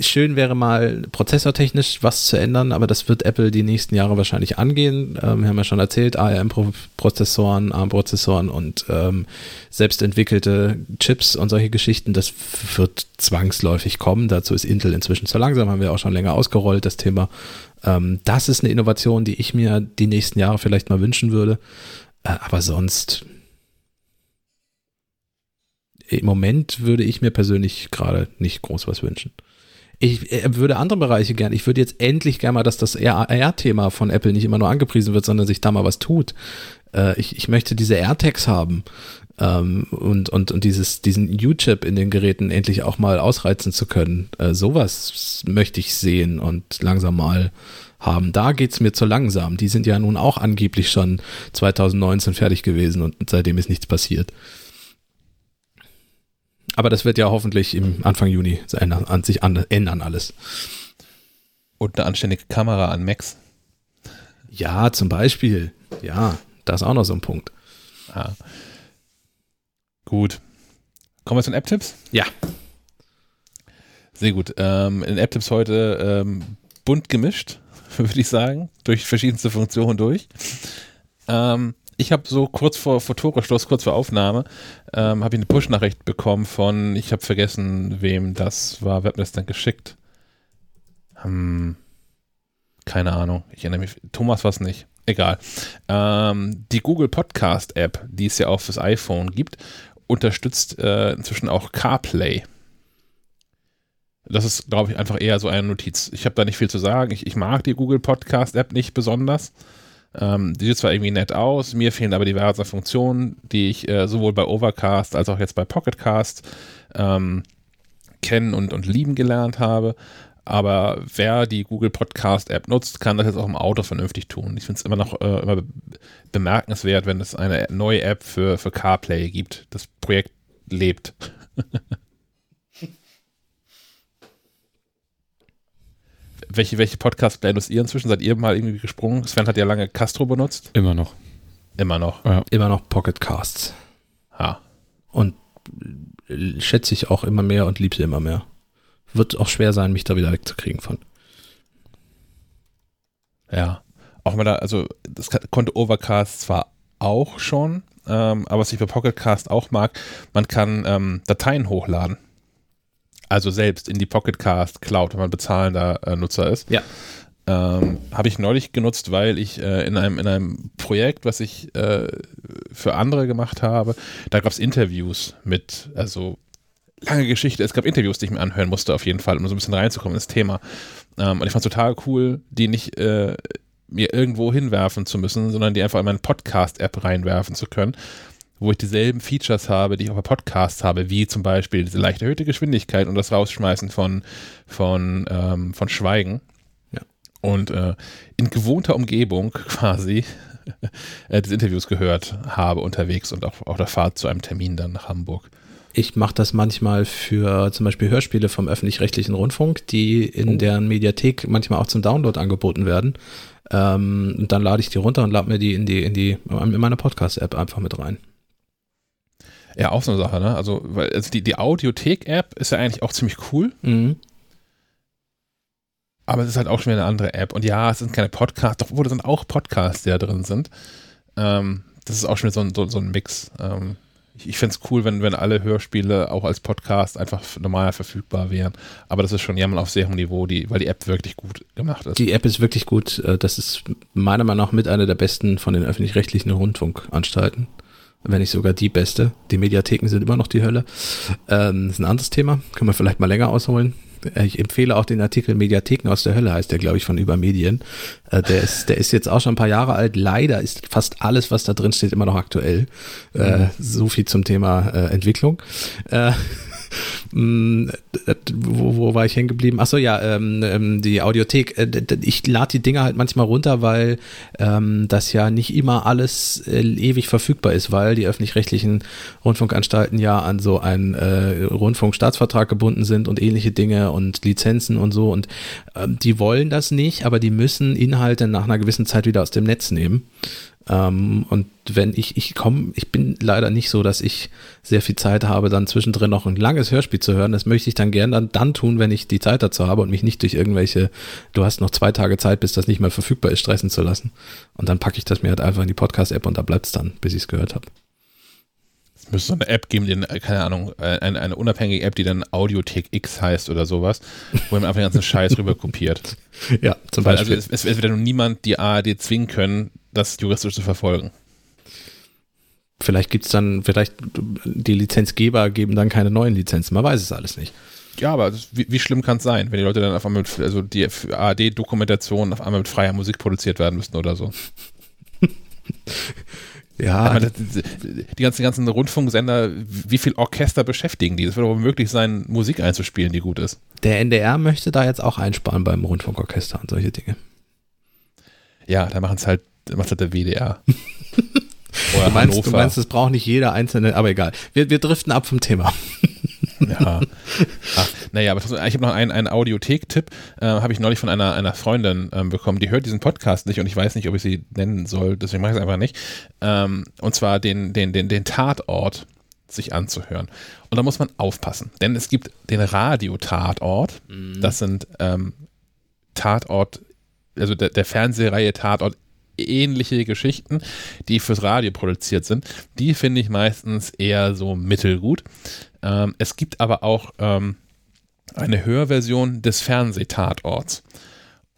schön wäre mal prozessortechnisch was zu ändern, aber das wird Apple die nächsten Jahre wahrscheinlich angehen. Ähm, wir haben ja schon erzählt, ARM-Prozessoren, ARM-Prozessoren und ähm, selbstentwickelte Chips und solche Geschichten, das wird zwangsläufig kommen. Dazu ist Intel inzwischen zu langsam, haben wir auch schon länger ausgerollt, das Thema. Ähm, das ist eine Innovation, die ich mir die nächsten Jahre vielleicht mal wünschen würde. Äh, aber sonst im Moment würde ich mir persönlich gerade nicht groß was wünschen. Ich äh, würde andere Bereiche gerne, ich würde jetzt endlich gerne mal, dass das AR-Thema von Apple nicht immer nur angepriesen wird, sondern sich da mal was tut. Äh, ich, ich möchte diese AirTags haben ähm, und, und, und dieses, diesen U-Chip in den Geräten endlich auch mal ausreizen zu können. Äh, sowas möchte ich sehen und langsam mal haben. Da geht es mir zu langsam. Die sind ja nun auch angeblich schon 2019 fertig gewesen und seitdem ist nichts passiert. Aber das wird ja hoffentlich im Anfang Juni an sich an, ändern alles. Und eine anständige Kamera an Max. Ja, zum Beispiel. Ja, da ist auch noch so ein Punkt. Ah. Gut. Kommen wir zu den App-Tipps? Ja. Sehr gut. Ähm, in App-Tipps heute ähm, bunt gemischt, *laughs* würde ich sagen, durch verschiedenste Funktionen durch. Ähm, ich habe so kurz vor, vor Toreschluss, kurz vor Aufnahme, ähm, habe ich eine Push-Nachricht bekommen von, ich habe vergessen, wem das war. Wer hat mir das dann geschickt? Hm, keine Ahnung. Ich erinnere mich. Thomas war es nicht. Egal. Ähm, die Google Podcast App, die es ja auch fürs iPhone gibt, unterstützt äh, inzwischen auch CarPlay. Das ist, glaube ich, einfach eher so eine Notiz. Ich habe da nicht viel zu sagen. Ich, ich mag die Google Podcast App nicht besonders. Ähm, die sieht zwar irgendwie nett aus, mir fehlen aber diverse Funktionen, die ich äh, sowohl bei Overcast als auch jetzt bei Pocketcast ähm, kennen und, und lieben gelernt habe. aber wer die Google Podcast App nutzt, kann das jetzt auch im Auto vernünftig tun. Ich finde es immer noch äh, immer bemerkenswert, wenn es eine neue App für, für CarPlay gibt. Das Projekt lebt. *laughs* welche, welche Podcast-Player nutzt ihr inzwischen? Seid ihr mal irgendwie gesprungen? Sven hat ja lange Castro benutzt. Immer noch. Immer noch. Ja. Immer noch Pocket Casts. Ja. Und schätze ich auch immer mehr und liebe sie immer mehr. Wird auch schwer sein, mich da wieder wegzukriegen von. Ja. Auch mal da, also das konnte Overcast zwar auch schon, ähm, aber was ich bei Pocketcast auch mag, man kann ähm, Dateien hochladen. Also selbst in die Pocketcast Cloud, wenn man bezahlender äh, Nutzer ist. Ja. Ähm, Habe ich neulich genutzt, weil ich äh, in, einem, in einem Projekt, was ich äh, für andere gemacht habe, da gab es Interviews mit, also lange Geschichte, es gab Interviews, die ich mir anhören musste auf jeden Fall, um so ein bisschen reinzukommen ins Thema. Ähm, und ich fand es total cool, die nicht äh, mir irgendwo hinwerfen zu müssen, sondern die einfach in meine Podcast-App reinwerfen zu können, wo ich dieselben Features habe, die ich auch bei Podcasts habe, wie zum Beispiel diese leicht erhöhte Geschwindigkeit und das Rausschmeißen von, von, ähm, von Schweigen. Ja. Und äh, in gewohnter Umgebung *laughs* quasi äh, diese Interviews gehört habe unterwegs und auch auf der Fahrt zu einem Termin dann nach Hamburg. Ich mache das manchmal für zum Beispiel Hörspiele vom öffentlich-rechtlichen Rundfunk, die in oh. deren Mediathek manchmal auch zum Download angeboten werden. Ähm, und dann lade ich die runter und lade mir die in die, in die, in meine Podcast-App einfach mit rein. Ja, auch so eine Sache, ne? Also, weil also die, die Audiothek-App ist ja eigentlich auch ziemlich cool. Mhm. Aber es ist halt auch schon wieder eine andere App. Und ja, es sind keine Podcasts, doch wo sind auch Podcasts, die da drin sind. Ähm, das ist auch schon wieder so ein, so, so ein Mix. Ähm, ich, ich fände es cool, wenn, wenn alle Hörspiele auch als Podcast einfach normal verfügbar wären. Aber das ist schon jammern auf sehr hohem Niveau, die, weil die App wirklich gut gemacht ist. Die App ist wirklich gut. Äh, das ist meiner Meinung nach mit einer der besten von den öffentlich-rechtlichen Rundfunkanstalten wenn nicht sogar die beste. Die Mediatheken sind immer noch die Hölle. Ähm, ist ein anderes Thema, können wir vielleicht mal länger ausholen. Ich empfehle auch den Artikel Mediatheken aus der Hölle, heißt der, glaube ich, von Übermedien. Äh, der, ist, der ist jetzt auch schon ein paar Jahre alt. Leider ist fast alles, was da drin steht, immer noch aktuell. Äh, mhm. so viel zum Thema äh, Entwicklung. Äh, *laughs* wo, wo war ich hängen geblieben? Achso, ja, ähm, ähm die Audiothek. Äh, ich lade die Dinger halt manchmal runter, weil ähm, das ja nicht immer alles äh, ewig verfügbar ist, weil die öffentlich-rechtlichen Rundfunkanstalten ja an so einen äh, Rundfunkstaatsvertrag gebunden sind und ähnliche Dinge und Lizenzen und so. Und ähm, die wollen das nicht, aber die müssen Inhalte nach einer gewissen Zeit wieder aus dem Netz nehmen. Ähm, und wenn ich, ich komme, ich bin leider nicht so, dass ich sehr viel Zeit habe, dann zwischendrin noch ein langes Hörspiel zu hören. Das möchte ich dann gern dann, dann tun, wenn ich die Zeit dazu habe und mich nicht durch irgendwelche, du hast noch zwei Tage Zeit, bis das nicht mehr verfügbar ist, stressen zu lassen. Und dann packe ich das mir halt einfach in die Podcast-App und da bleibt es dann, bis ich es gehört habe. Es müsste so eine App geben, die, keine Ahnung, äh, eine, eine unabhängige App, die dann Audiothek X heißt oder sowas, wo man einfach den ganzen Scheiß rüber kopiert. *laughs* Ja, zum Weil Beispiel. Also es, es, es wird ja nun niemand die ARD zwingen können, das juristisch zu verfolgen. Vielleicht gibt es dann, vielleicht die Lizenzgeber geben dann keine neuen Lizenzen, man weiß es alles nicht. Ja, aber das, wie, wie, schlimm kann es sein, wenn die Leute dann auf einmal mit, also die ARD-Dokumentation auf einmal mit freier Musik produziert werden müssten oder so. *laughs* ja. Meine, die ganzen, ganzen Rundfunksender, wie viel Orchester beschäftigen die? Es wird aber möglich sein, Musik einzuspielen, die gut ist. Der NDR möchte da jetzt auch einsparen beim Rundfunkorchester und solche Dinge. Ja, da machen es halt, macht halt der WDR. *laughs* Oder du meinst, du meinst, es braucht nicht jeder einzelne, aber egal. Wir, wir driften ab vom Thema. *laughs* ja. Ach, naja, aber ich habe noch einen, einen Audiothek-Tipp, äh, habe ich neulich von einer, einer Freundin ähm, bekommen, die hört diesen Podcast nicht und ich weiß nicht, ob ich sie nennen soll, deswegen mache ich es einfach nicht. Ähm, und zwar den, den, den, den Tatort sich anzuhören. Und da muss man aufpassen, denn es gibt den Radio-Tatort, mhm. das sind ähm, Tatort also der, der Fernsehreihe Tatort ähnliche Geschichten, die fürs Radio produziert sind. Die finde ich meistens eher so mittelgut. Ähm, es gibt aber auch ähm, eine Hörversion des Fernsehtatorts.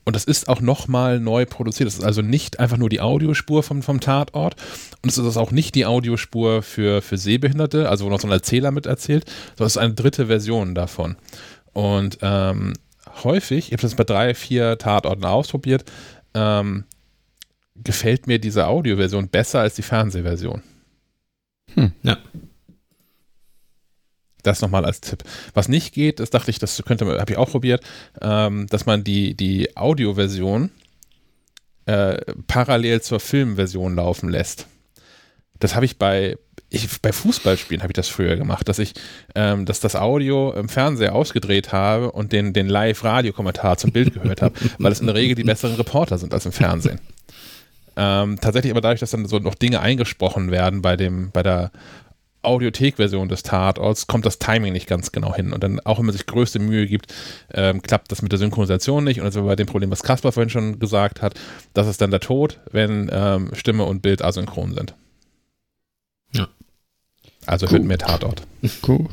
Und das ist auch nochmal neu produziert. Das ist also nicht einfach nur die Audiospur vom, vom Tatort. Und es ist auch nicht die Audiospur für, für Sehbehinderte, also wo noch so ein Erzähler mit erzählt, sondern es ist eine dritte Version davon. Und ähm, häufig, ich habe das bei drei, vier Tatorten ausprobiert, ähm, gefällt mir diese Audioversion besser als die Fernsehversion. Hm, ja. Das nochmal als Tipp. Was nicht geht, das dachte ich, das könnte man, habe ich auch probiert, ähm, dass man die, die Audioversion äh, parallel zur Filmversion laufen lässt. Das habe ich bei, ich, bei Fußballspielen habe ich das früher gemacht, dass ich ähm, dass das Audio im Fernseher ausgedreht habe und den, den Live-Radio-Kommentar zum Bild gehört habe, *laughs* weil es in der Regel die besseren Reporter sind als im Fernsehen. Ähm, tatsächlich aber dadurch, dass dann so noch Dinge eingesprochen werden bei dem, bei der Audiothek-Version des Tatorts, kommt das Timing nicht ganz genau hin. Und dann, auch wenn man sich größte Mühe gibt, ähm, klappt das mit der Synchronisation nicht. Und das war bei dem Problem, was Kaspar vorhin schon gesagt hat, das ist dann der Tod, wenn ähm, Stimme und Bild asynchron sind. Ja. Also Gut. hört mehr Tatort. Gut.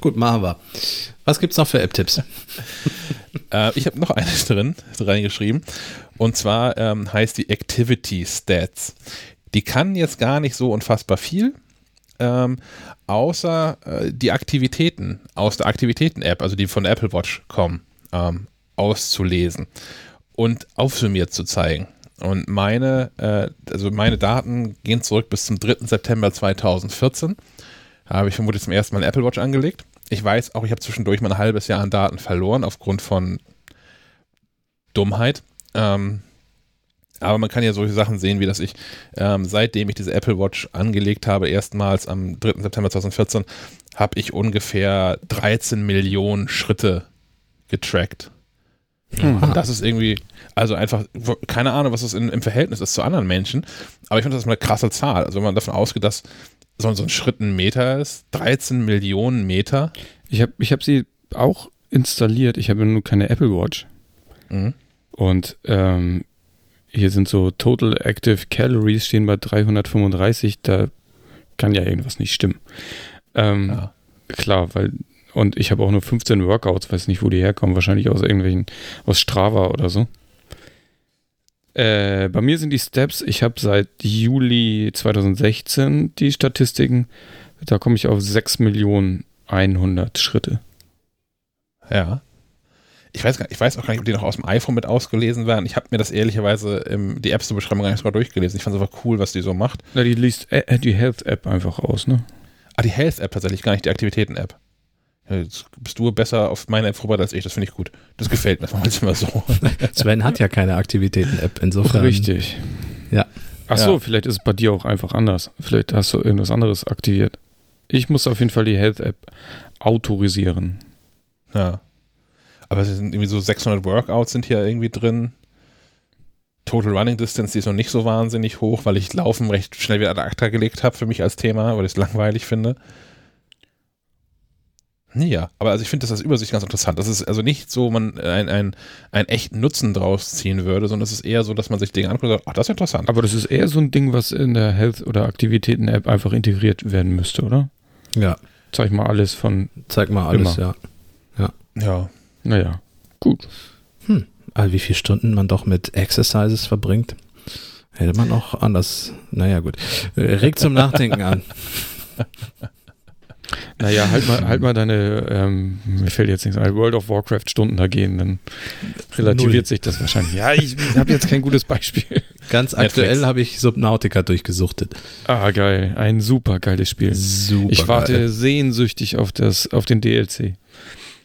Gut, machen wir. Was gibt's noch für App-Tipps? Äh, ich habe noch eine drin, reingeschrieben. Und zwar ähm, heißt die Activity Stats. Die kann jetzt gar nicht so unfassbar viel, ähm, außer äh, die Aktivitäten aus der Aktivitäten-App, also die von Apple Watch kommen, ähm, auszulesen und aufsummiert zu zeigen. Und meine, äh, also meine Daten gehen zurück bis zum 3. September 2014. Da habe ich vermutlich zum ersten Mal eine Apple Watch angelegt. Ich weiß auch, ich habe zwischendurch mal ein halbes Jahr an Daten verloren aufgrund von Dummheit. Ähm, aber man kann ja solche Sachen sehen, wie dass ich, ähm, seitdem ich diese Apple Watch angelegt habe, erstmals am 3. September 2014, habe ich ungefähr 13 Millionen Schritte getrackt. Und das ist irgendwie, also einfach, keine Ahnung, was das in, im Verhältnis ist zu anderen Menschen, aber ich finde das ist eine krasse Zahl. Also wenn man davon ausgeht, dass so, so ein Schritt ein Meter ist, 13 Millionen Meter. Ich habe ich hab sie auch installiert. Ich habe nur keine Apple Watch. Mhm. Und ähm, hier sind so Total Active Calories stehen bei 335. Da kann ja irgendwas nicht stimmen. Ähm, Ja. Klar, weil und ich habe auch nur 15 Workouts, weiß nicht, wo die herkommen, wahrscheinlich aus irgendwelchen, aus Strava oder so. Äh, bei mir sind die Steps, ich habe seit Juli 2016 die Statistiken, da komme ich auf 6 Millionen 100 Schritte. Ja. Ich weiß, gar, ich weiß auch gar nicht, ob die noch aus dem iPhone mit ausgelesen werden. Ich habe mir das ehrlicherweise im, die Apps zur Beschreibung gar nicht mal durchgelesen. Ich fand es aber cool, was die so macht. Na, die liest äh, die Health-App einfach aus, ne? Ah, die Health-App tatsächlich, gar nicht die Aktivitäten-App. Jetzt bist du besser auf meine App vorbereitet als ich. Das finde ich gut. Das gefällt mir *laughs* manchmal so. *laughs* Sven hat ja keine Aktivitäten-App, insofern. Richtig. Ja. Ach so, Ja. vielleicht ist es bei dir auch einfach anders. Vielleicht hast du irgendwas anderes aktiviert. Ich muss auf jeden Fall die Health-App autorisieren. Ja. Aber es sind irgendwie so 600 Workouts sind hier irgendwie drin. Total Running Distance, die ist noch nicht so wahnsinnig hoch, weil ich Laufen recht schnell wieder ad acta gelegt habe für mich als Thema, weil ich es langweilig finde. Ja, aber also ich finde das als Übersicht ganz interessant. Das ist also nicht so, man ein, ein, einen echten Nutzen draus ziehen würde, sondern es ist eher so, dass man sich Dinge anguckt und sagt, ach, das ist interessant. Aber das ist eher so ein Ding, was in der Health- oder Aktivitäten-App einfach integriert werden müsste, oder? Ja, Zeig mal alles von, zeig mal alles, Immer. ja. Ja. Naja, gut. Also wie viele Stunden man doch mit Exercises verbringt, hätte man auch anders. Naja, gut. Äh, Regt zum Nachdenken an. *laughs* Naja, halt mal, halt mal deine, ähm, mir fällt jetzt nichts ein, World of Warcraft Stunden da gehen, dann relativiert Null. sich das wahrscheinlich. Ja, ich habe jetzt kein gutes Beispiel. *laughs* Ganz aktuell habe ich Subnautica durchgesuchtet. Ah, geil. Ein super geiles Spiel. Super. Ich warte sehnsüchtig auf, das, auf den DLC.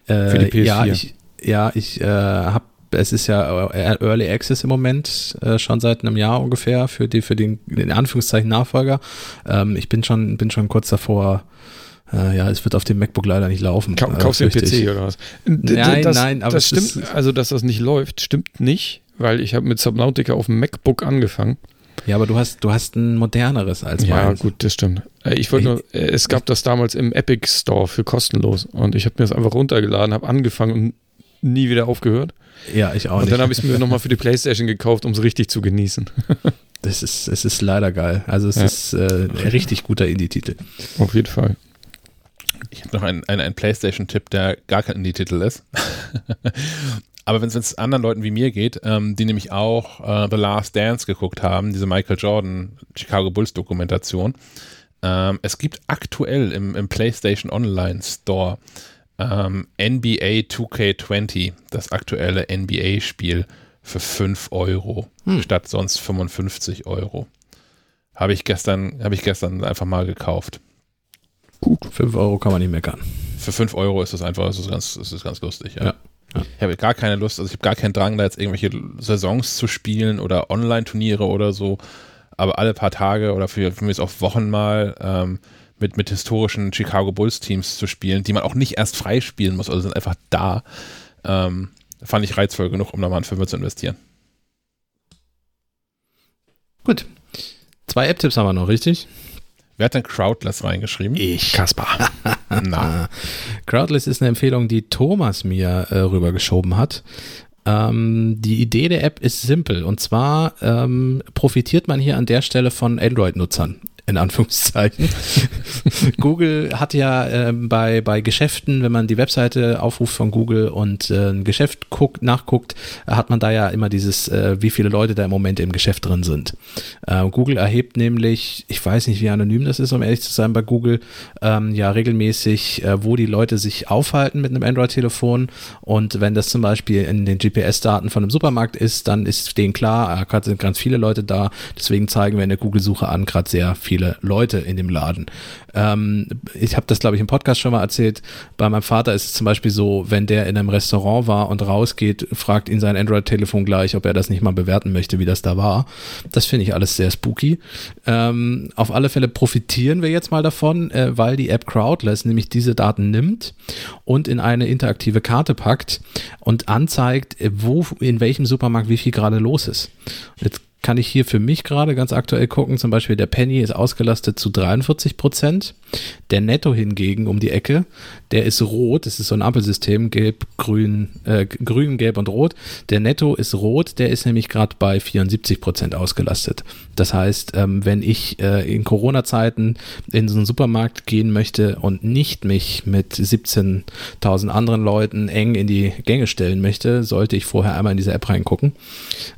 Äh, für die PS4. Ja, ich, ja, ich äh, habe es ist ja äh, Early Access im Moment, äh, schon seit einem Jahr ungefähr für die für den in Anführungszeichen Nachfolger. Ähm, ich bin schon bin schon kurz davor. Äh, ja, es wird auf dem MacBook leider nicht laufen. Kau äh, kaufst du den. PC oder was? Nein, das, nein, aber das stimmt. also, dass das nicht läuft, stimmt nicht, weil ich habe mit Subnautica auf dem MacBook angefangen. Ja, aber du hast du hast ein moderneres als Ja, meins. gut, das stimmt. Äh, Ich wollte nur, äh, es gab das damals im Epic Store für kostenlos und ich habe mir das einfach runtergeladen, habe angefangen und nie wieder aufgehört. Ja, ich auch Und nicht. dann habe ich es mir nochmal für die Playstation gekauft, um es richtig zu genießen. *laughs* Das ist, es ist leider geil. Also es Ja. ist äh, ein richtig guter Indie-Titel. Auf jeden Fall. Ich habe noch einen, einen, einen PlayStation-Tipp, der gar kein Indie-Titel ist. Aber wenn es anderen Leuten wie mir geht, ähm, die nämlich auch äh, The Last Dance geguckt haben, diese Michael Jordan Chicago Bulls Dokumentation, ähm, es gibt aktuell im, im PlayStation Online Store ähm, NBA 2K20, das aktuelle NBA-Spiel für 5 Euro Hm. statt sonst 55 Euro. Habe ich gestern, habe ich gestern einfach mal gekauft. Gut. 5 Euro kann man nicht meckern. Für 5 Euro ist das einfach, ist das ganz, ist das ganz lustig, ja. Ja. Ich habe gar keine Lust, also ich habe gar keinen Drang, da jetzt irgendwelche Saisons zu spielen oder Online-Turniere oder so. Aber alle paar Tage oder für, für mich auch Wochen mal ähm, mit, mit historischen Chicago Bulls-Teams zu spielen, die man auch nicht erst freispielen muss, also sind einfach da. Ähm, fand ich reizvoll genug, um da mal einen Fünfer zu investieren. Gut. Zwei App-Tipps haben wir noch, richtig? Wer hat denn Crowdless reingeschrieben? Ich. Kaspar. *laughs* Na. Crowdless ist eine Empfehlung, die Thomas mir äh, rübergeschoben hat. Ähm, die Idee der App ist simpel und zwar ähm, profitiert man hier an der Stelle von Android-Nutzern in Anführungszeichen. *laughs* Google hat ja äh, bei, bei Geschäften, wenn man die Webseite aufruft von Google und äh, ein Geschäft guckt, nachguckt, hat man da ja immer dieses, äh, wie viele Leute da im Moment im Geschäft drin sind. Äh, Google erhebt nämlich, ich weiß nicht, wie anonym das ist, um ehrlich zu sein, bei Google, ähm, ja regelmäßig, äh, wo die Leute sich aufhalten mit einem Android-Telefon und wenn das zum Beispiel in den GPS-Daten von einem Supermarkt ist, dann ist denen klar, äh, gerade sind ganz viele Leute da, deswegen zeigen wir in der Google-Suche an gerade sehr viele viele Leute in dem Laden. Ähm, ich habe das, glaube ich, im Podcast schon mal erzählt. Bei meinem Vater ist es zum Beispiel so, wenn der in einem Restaurant war und rausgeht, fragt ihn sein Android-Telefon gleich, ob er das nicht mal bewerten möchte, wie das da war. Das finde ich alles sehr spooky. Ähm, auf alle Fälle profitieren wir jetzt mal davon, äh, weil die App Crowdless nämlich diese Daten nimmt und in eine interaktive Karte packt und anzeigt, wo in welchem Supermarkt wie viel gerade los ist. Jetzt kann ich hier für mich gerade ganz aktuell gucken. Zum Beispiel der Penny ist ausgelastet zu 43 Prozent. Der Netto hingegen um die Ecke, der ist rot. Das ist so ein Ampelsystem, gelb, grün, äh, grün, gelb und rot. Der Netto ist rot. Der ist nämlich gerade bei 74 Prozent ausgelastet. Das heißt, ähm, wenn ich äh, in Corona-Zeiten in so einen Supermarkt gehen möchte und nicht mich mit 17.000 anderen Leuten eng in die Gänge stellen möchte, sollte ich vorher einmal in diese App reingucken.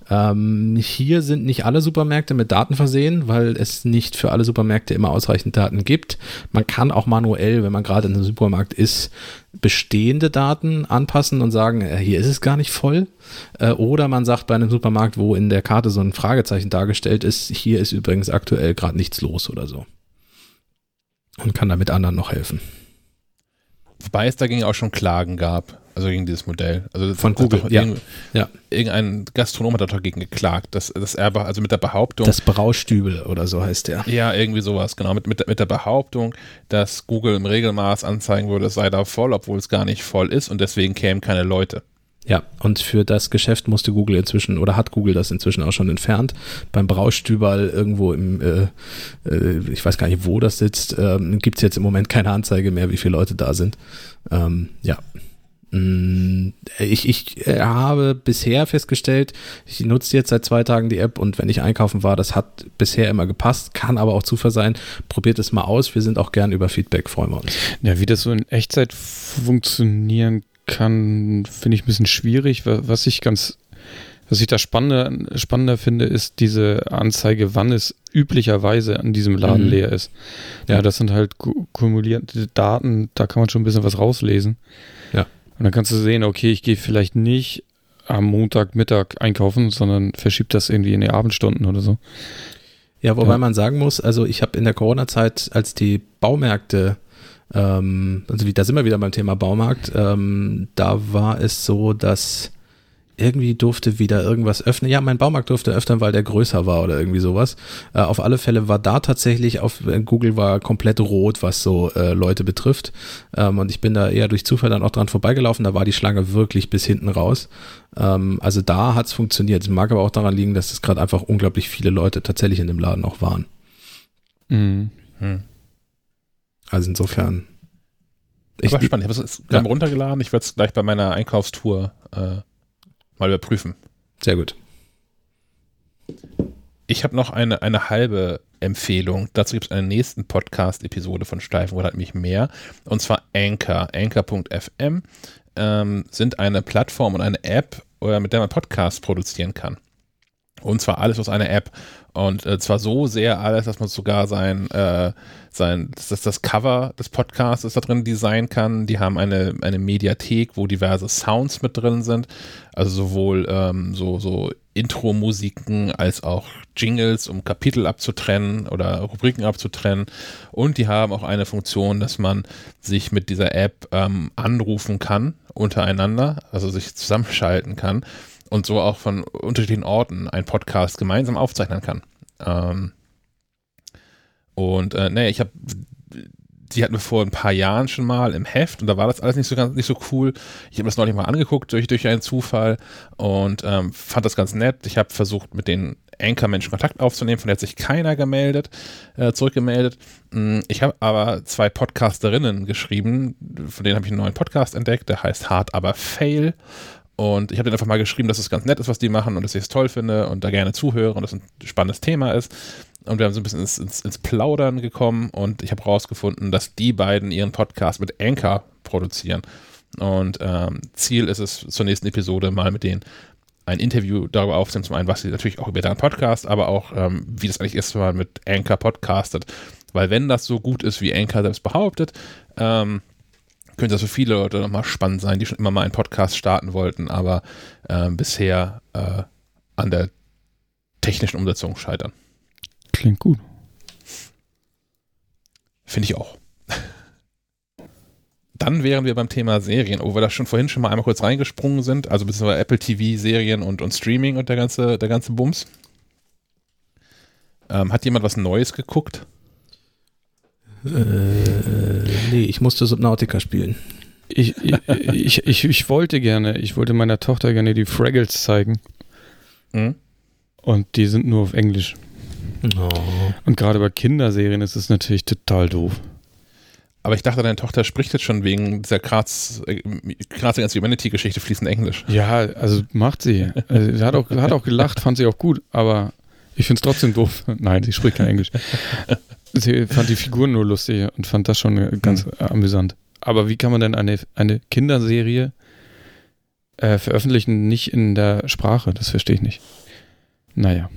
Ähm, hier sind nicht alle Supermärkte mit Daten versehen, weil es nicht für alle Supermärkte immer ausreichend Daten gibt. Man kann auch manuell, wenn man gerade in einem Supermarkt ist, bestehende Daten anpassen und sagen, äh, hier ist es gar nicht voll. Äh, oder man sagt bei einem Supermarkt, wo in der Karte so ein Fragezeichen dargestellt ist, hier ist übrigens aktuell gerade nichts los oder so. Und kann damit anderen noch helfen. Wobei es dagegen auch schon Klagen gab. Also gegen dieses Modell. Also Von Google, ja. ja. Irgendein Gastronom hat dagegen geklagt, dass, dass er, also mit der Behauptung. Das Braustübel oder so heißt der. Ja, irgendwie sowas, genau. Mit, mit, mit der Behauptung, dass Google im Regelmaß anzeigen würde, es sei da voll, obwohl es gar nicht voll ist und deswegen kämen keine Leute. Ja, und für das Geschäft musste Google inzwischen oder hat Google das inzwischen auch schon entfernt. Beim Braustübal irgendwo im, äh, äh, ich weiß gar nicht, wo das sitzt, ähm, gibt es jetzt im Moment keine Anzeige mehr, wie viele Leute da sind. Ähm, ja, ich, ich äh, habe bisher festgestellt, ich nutze jetzt seit zwei Tagen die App und wenn ich einkaufen war, das hat bisher immer gepasst, kann aber auch Zufall sein. Probiert es mal aus. Wir sind auch gern über Feedback, freuen wir uns. Ja, wie das so in Echtzeit funktionieren kann, finde ich ein bisschen schwierig. Was ich ganz, was ich da spannender, spannender finde, ist diese Anzeige, wann es üblicherweise an diesem Laden mhm. leer ist. Ja, ja, das sind halt kumulierte Daten, da kann man schon ein bisschen was rauslesen. Ja. Und dann kannst du sehen, okay, ich gehe vielleicht nicht am Montagmittag einkaufen, sondern verschiebt das irgendwie in die Abendstunden oder so. Ja, wobei ja. man sagen muss, also ich habe in der Corona-Zeit, als die Baumärkte, ähm, also da sind wir wieder beim Thema Baumarkt, ähm, da war es so, dass irgendwie durfte wieder irgendwas öffnen. Ja, mein Baumarkt durfte öffnen, weil der größer war oder irgendwie sowas. Äh, auf alle Fälle war da tatsächlich auf äh, Google war komplett rot, was so äh, Leute betrifft. Ähm, und ich bin da eher durch Zufall dann auch dran vorbeigelaufen. Da war die Schlange wirklich bis hinten raus. Ähm, also da hat's funktioniert. Es mag aber auch daran liegen, dass es gerade einfach unglaublich viele Leute tatsächlich in dem Laden auch waren. Mhm. Hm. Also insofern. Ich, aber spannend. Ich habe es ja. runtergeladen. Ich werde es gleich bei meiner Einkaufstour äh, mal überprüfen. Sehr gut. Ich habe noch eine, eine halbe Empfehlung. Dazu gibt es eine nächsten Podcast-Episode von Steifen oder mich mehr. Und zwar Anchor. Anchor.fm ähm, sind eine Plattform und eine App, äh, mit der man Podcasts produzieren kann. Und zwar alles aus einer App. Und äh, zwar so sehr alles, dass man sogar sein, äh, sein, dass das Cover des Podcasts da drin designen kann. Die haben eine, eine Mediathek, wo diverse Sounds mit drin sind. Also sowohl ähm, so, so Intro-Musiken als auch Jingles, um Kapitel abzutrennen oder Rubriken abzutrennen. Und die haben auch eine Funktion, dass man sich mit dieser App ähm, anrufen kann untereinander, also sich zusammenschalten kann und so auch von unterschiedlichen Orten einen Podcast gemeinsam aufzeichnen kann. Ähm, und äh, nee, ich habe die hatten wir vor ein paar Jahren schon mal im Heft und da war das alles nicht so ganz nicht so cool. Ich habe das neulich mal angeguckt durch, durch einen Zufall und ähm, fand das ganz nett. Ich habe versucht, mit den Anchor-Menschen Kontakt aufzunehmen, von der hat sich keiner gemeldet, äh, zurückgemeldet. Mm, ich habe aber zwei Podcasterinnen geschrieben, von denen habe ich einen neuen Podcast entdeckt, der heißt Hard aber Fail. Und ich habe denen einfach mal geschrieben, dass es ganz nett ist, was die machen und dass ich es toll finde und da gerne zuhöre und das ein spannendes Thema ist. Und wir haben so ein bisschen ins, ins, ins Plaudern gekommen und ich habe rausgefunden, dass die beiden ihren Podcast mit Anchor produzieren. Und ähm, Ziel ist es, zur nächsten Episode mal mit denen ein Interview darüber aufzunehmen, zum einen, was sie natürlich auch über deren Podcast, aber auch, ähm, wie das eigentlich ist, wenn man mit Anchor podcastet. Weil wenn das so gut ist, wie Anchor selbst behauptet, ähm, könnte das für viele Leute nochmal spannend sein, die schon immer mal einen Podcast starten wollten, aber äh, bisher äh, an der technischen Umsetzung scheitern. Klingt gut. Finde ich auch. Dann wären wir beim Thema Serien, wo wir da schon vorhin schon mal einmal kurz reingesprungen sind, also beziehungsweise Apple TV, Serien und, und Streaming und der ganze, der ganze Bums. Ähm, hat jemand was Neues geguckt? Äh, nee, ich musste Subnautica spielen. Ich, ich, ich, ich, wollte gerne, ich wollte meiner Tochter gerne die Fraggles zeigen. Mhm. Und die sind nur auf Englisch. Oh. Und gerade bei Kinderserien ist es natürlich total doof. Aber ich dachte, deine Tochter spricht jetzt schon wegen dieser Graz, Graz ganze Humanity-Geschichte fließend Englisch. Ja, also macht sie. Also, sie hat auch, hat auch gelacht, fand sie auch gut, aber ich finde es trotzdem doof. Nein, sie spricht kein Englisch. *laughs* Sie fand die Figuren nur lustig und fand das schon ganz mhm. amüsant. Aber wie kann man denn eine, eine Kinderserie äh, veröffentlichen, nicht in der Sprache? Das verstehe ich nicht. Naja,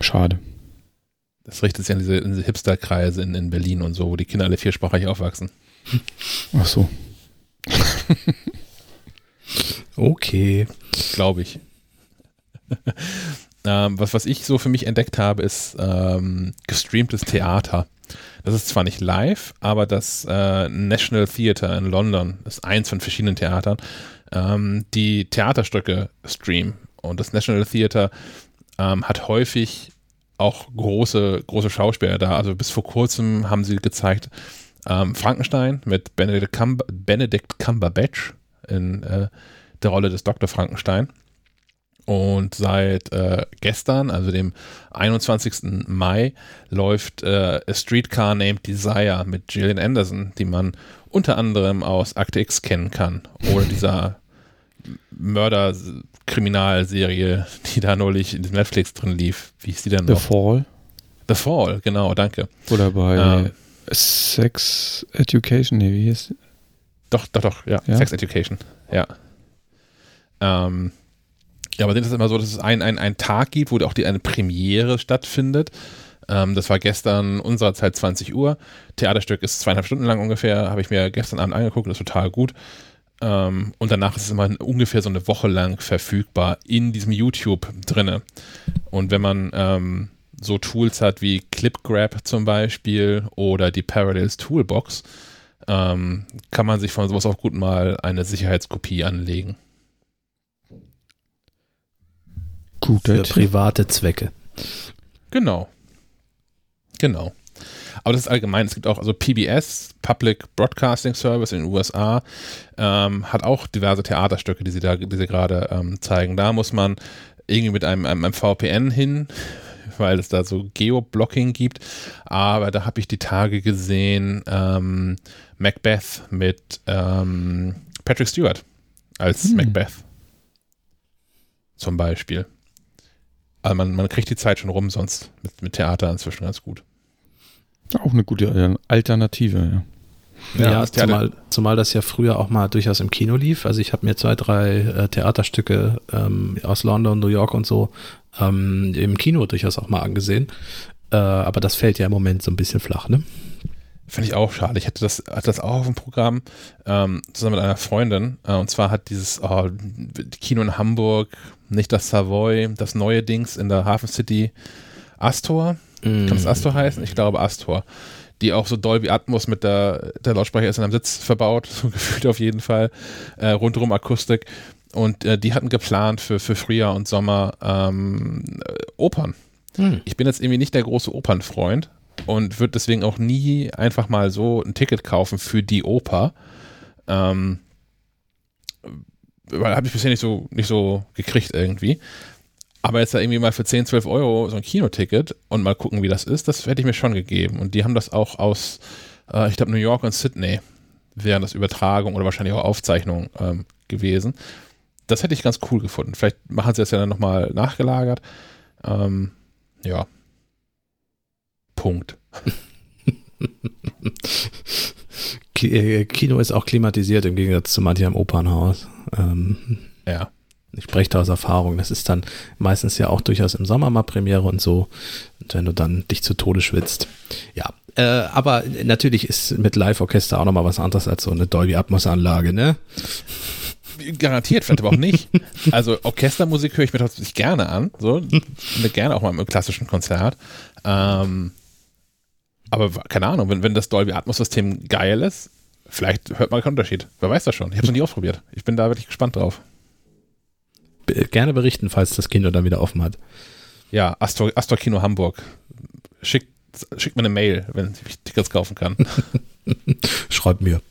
schade. Das richtet sich an diese, diese Hipster-Kreise in, in Berlin und so, wo die Kinder alle viersprachig aufwachsen. Ach so. *laughs* okay. Glaube ich. *laughs* ähm, was, was ich so für mich entdeckt habe, ist ähm, gestreamtes Theater. Das ist zwar nicht live, aber das äh, National Theatre in London ist eins von verschiedenen Theatern, ähm, die Theaterstücke streamen. Und das National Theatre ähm, hat häufig auch große, große Schauspieler da. Also bis vor kurzem haben sie gezeigt ähm, Frankenstein mit Benedict, Cumber Benedict Cumberbatch in äh, der Rolle des Dr. Frankenstein. Und seit äh, gestern, also dem 21. Mai, läuft äh, A Streetcar Named Desire mit Gillian Anderson, die man unter anderem aus Akte X kennen kann. Oder dieser Mörder-Kriminalserie, die da neulich in Netflix drin lief. Wie ist die denn noch? The Fall. The Fall, genau, danke. Oder bei ähm, Sex Education, nee, wie hieß Doch, doch, doch, ja, ja? Sex Education, ja. Ähm, ja, aber sind es immer so, dass es einen ein Tag gibt, wo auch die, eine Premiere stattfindet. Ähm, das war gestern unserer Zeit 20 Uhr. Theaterstück ist zweieinhalb Stunden lang ungefähr, habe ich mir gestern Abend angeguckt, ist total gut. Ähm, und danach ist es immer ungefähr so eine Woche lang verfügbar in diesem YouTube drinne. Und wenn man ähm, so Tools hat wie ClipGrab zum Beispiel oder die Parallels Toolbox, ähm, kann man sich von sowas auch gut mal eine Sicherheitskopie anlegen. Gut, für private Zwecke. Genau. Genau. Aber das ist allgemein. Es gibt auch, also PBS, Public Broadcasting Service in den USA, ähm, hat auch diverse Theaterstücke, die sie da, die sie gerade ähm, zeigen. Da muss man irgendwie mit einem, einem, einem VPN hin, weil es da so Geoblocking gibt. Aber da habe ich die Tage gesehen, ähm, Macbeth mit ähm, Patrick Stewart als hm. Macbeth. Zum Beispiel. Also man, man kriegt die Zeit schon rum, sonst mit, mit Theater inzwischen ganz gut. Auch eine gute Alternative, ja. Ja, Ja, zumal, zumal das ja früher auch mal durchaus im Kino lief. Also ich habe mir zwei, drei äh, Theaterstücke ähm, aus London, New York und so ähm, im Kino durchaus auch mal angesehen. Äh, aber das fällt ja im Moment so ein bisschen flach, ne? Finde ich auch schade. Ich hatte das, hatte das auch auf dem Programm ähm, zusammen mit einer Freundin. Äh, und zwar hat dieses oh, Kino in Hamburg, nicht das Savoy, das neue Dings in der Hafen City Astor. Kann es Astor heißen? Ich glaube Astor. Die auch so Dolby Atmos mit der, der Lautsprecher ist in einem Sitz verbaut, *laughs* so gefühlt auf jeden Fall. Äh, rundherum Akustik. Und äh, die hatten geplant für, für Frühjahr und Sommer ähm, äh, Opern. Hm. Ich bin jetzt irgendwie nicht der große Opernfreund und würde deswegen auch nie einfach mal so ein Ticket kaufen für die Oper. Ähm, weil habe ich bisher nicht so, nicht so gekriegt irgendwie. Aber jetzt da irgendwie mal für 10, 12 Euro so ein Kinoticket und mal gucken, wie das ist, das hätte ich mir schon gegeben. Und die haben das auch aus, äh, ich glaube, New York und Sydney wären das Übertragung oder wahrscheinlich auch Aufzeichnung ähm, gewesen. Das hätte ich ganz cool gefunden. Vielleicht machen sie das ja dann nochmal nachgelagert. Ähm, ja. Punkt. *laughs* Äh, Kino ist auch klimatisiert im Gegensatz zu manchem Opernhaus. Ähm, Ja. ich spreche da aus Erfahrung. Das ist dann meistens ja auch durchaus im Sommer mal Premiere und so. Und wenn du dann dich zu Tode schwitzt. Ja. Äh, aber natürlich ist mit Live-Orchester auch nochmal was anderes als so eine Dolby Atmos-Anlage, ne? Garantiert, vielleicht aber auch nicht. *laughs* Also Orchestermusik höre ich mir tatsächlich gerne an, so gerne auch mal im klassischen Konzert. Ähm, aber keine Ahnung, wenn, wenn das Dolby Atmos System geil ist, vielleicht hört man keinen Unterschied. Wer weiß das schon? Ich habe es noch nie ausprobiert. Ich bin da wirklich gespannt drauf. Gerne berichten, falls das Kino dann wieder offen hat. Ja, Astor, Astor Kino Hamburg. Schickt, schickt mir eine Mail, wenn ich Tickets kaufen kann. *laughs* Schreibt mir.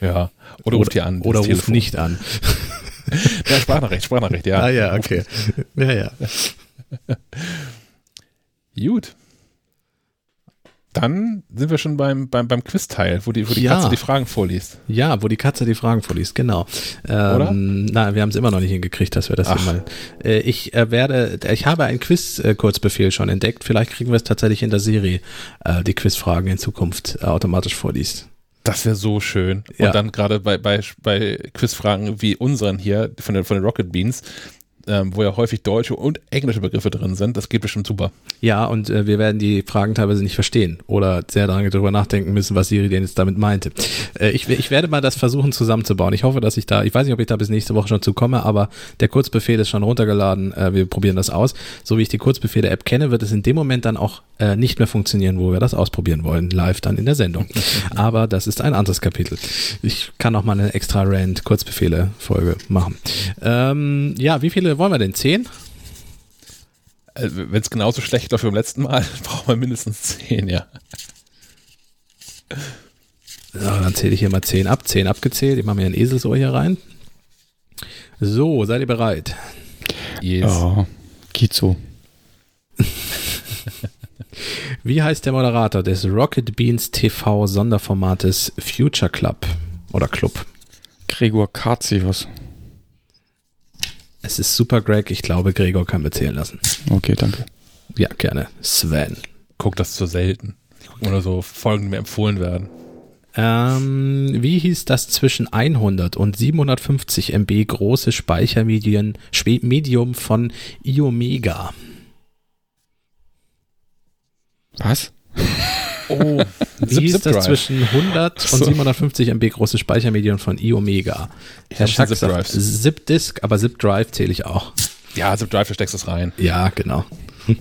Ja. Oder ruft ihr an. Oder ruft nicht an. *laughs* Ja, Sprachnachricht, Sprachnachricht, ja. Ah ja, okay. Ja, ja. *laughs* Gut. Dann sind wir schon beim, beim, beim Quiz-Teil, wo die, wo die Ja. Katze die Fragen vorliest. Ja, wo die Katze die Fragen vorliest, genau. Oder? Ähm, na, wir haben es immer noch nicht hingekriegt, dass wir das hier Ach. mal. Äh, ich äh, werde, ich habe einen Quiz-Kurzbefehl schon entdeckt. Vielleicht kriegen wir es tatsächlich in der Serie, äh, die Quizfragen in Zukunft äh, automatisch vorliest. Das wäre so schön. Und Ja. dann gerade bei, bei, bei Quizfragen wie unseren hier von den, von den Rocket Beans, ähm, wo ja häufig deutsche und englische Begriffe drin sind, das geht bestimmt super. Ja, und äh, wir werden die Fragen teilweise nicht verstehen oder sehr lange darüber nachdenken müssen, was Siri denn jetzt damit meinte. Äh, ich, ich werde mal das versuchen zusammenzubauen. Ich hoffe, dass ich da, ich weiß nicht, ob ich da bis nächste Woche schon zukomme, aber der Kurzbefehl ist schon runtergeladen. Äh, wir probieren das aus. So wie ich die Kurzbefehle-App kenne, wird es in dem Moment dann auch äh, nicht mehr funktionieren, wo wir das ausprobieren wollen, live dann in der Sendung. *laughs* aber das ist ein anderes Kapitel. Ich kann auch mal eine extra Rand-Kurzbefehle-Folge machen. Ähm, ja, wie viele wollen wir denn? Zehn? Also, Wenn es genauso schlecht läuft wie beim letzten Mal, *laughs* braucht man mindestens zehn, ja. Ja, dann zähle ich hier mal 10 ab. 10 abgezählt. Ich mache mir ein Eselsohr hier rein. So, seid ihr bereit? Yes. Ja, geht so. *laughs* Wie heißt der Moderator des Rocket Beans TV Sonderformates Future Club oder Club? Gregor Katzius. Es ist super, Greg. Ich glaube, Gregor kann bezählen lassen. Okay, danke. Ja, gerne. Sven. Guck das zu selten. Nur so Folgen, die mir empfohlen werden. Ähm, wie hieß das zwischen 100 und 750 MB große Speichermedium Spe- Medium von Iomega? Was? Oh, Wie hieß das zwischen 100 und So. 750 MB große Speichermedium von Iomega? Herr Schack Zip sagt Drives. Zip-Disk, aber Zip-Drive zähle ich auch. Ja, Zip Drive, da steckst du es rein. Ja, genau. *laughs*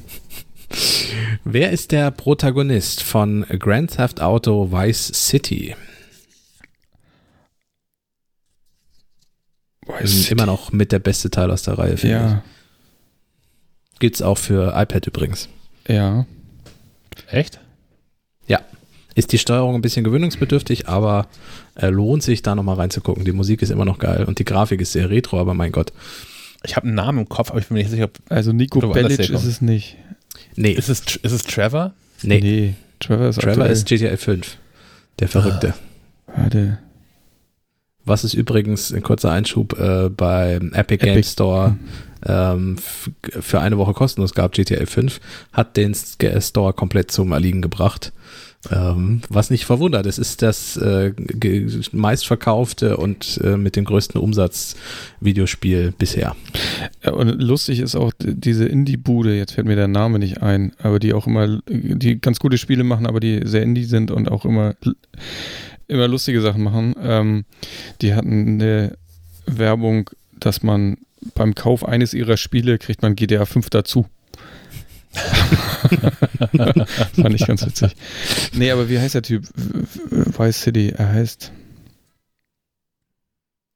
Wer ist der Protagonist von Grand Theft Auto Vice City? Weiß Immer noch mit der beste Teil aus der Reihe, finde ich. Ja, Gibt's auch für iPad übrigens. ja. Echt? Ist die Steuerung ein bisschen gewöhnungsbedürftig, aber äh, lohnt sich da nochmal reinzugucken. Die Musik ist immer noch geil und die Grafik ist sehr retro, aber mein Gott. Ich habe einen Namen im Kopf, aber ich bin mir nicht sicher, ob. Also Nico Bellic ist es nicht. Nee, Ist es, ist es Trevor? nee. Trevor ist Trevor ist GTA 5. Der Verrückte. Warte. Was ist übrigens ein kurzer Einschub äh, beim Epic, Epic. Game Store ähm, f- für eine Woche kostenlos gab, GTA 5, hat den Store komplett zum Erliegen gebracht. Ähm, was nicht verwundert, es ist das äh, meistverkaufte und äh, mit dem größten Umsatz Videospiel bisher. Und lustig ist auch diese Indie-Bude, jetzt fällt mir der Name nicht ein, aber die auch immer, die ganz gute Spiele machen, aber die sehr Indie sind und auch immer, immer lustige Sachen machen. Ähm, die hatten eine Werbung, dass man beim Kauf eines ihrer Spiele kriegt man GTA 5 dazu. *laughs* Fand ich ganz witzig. Nee, aber wie heißt der Typ? Vice City, er heißt.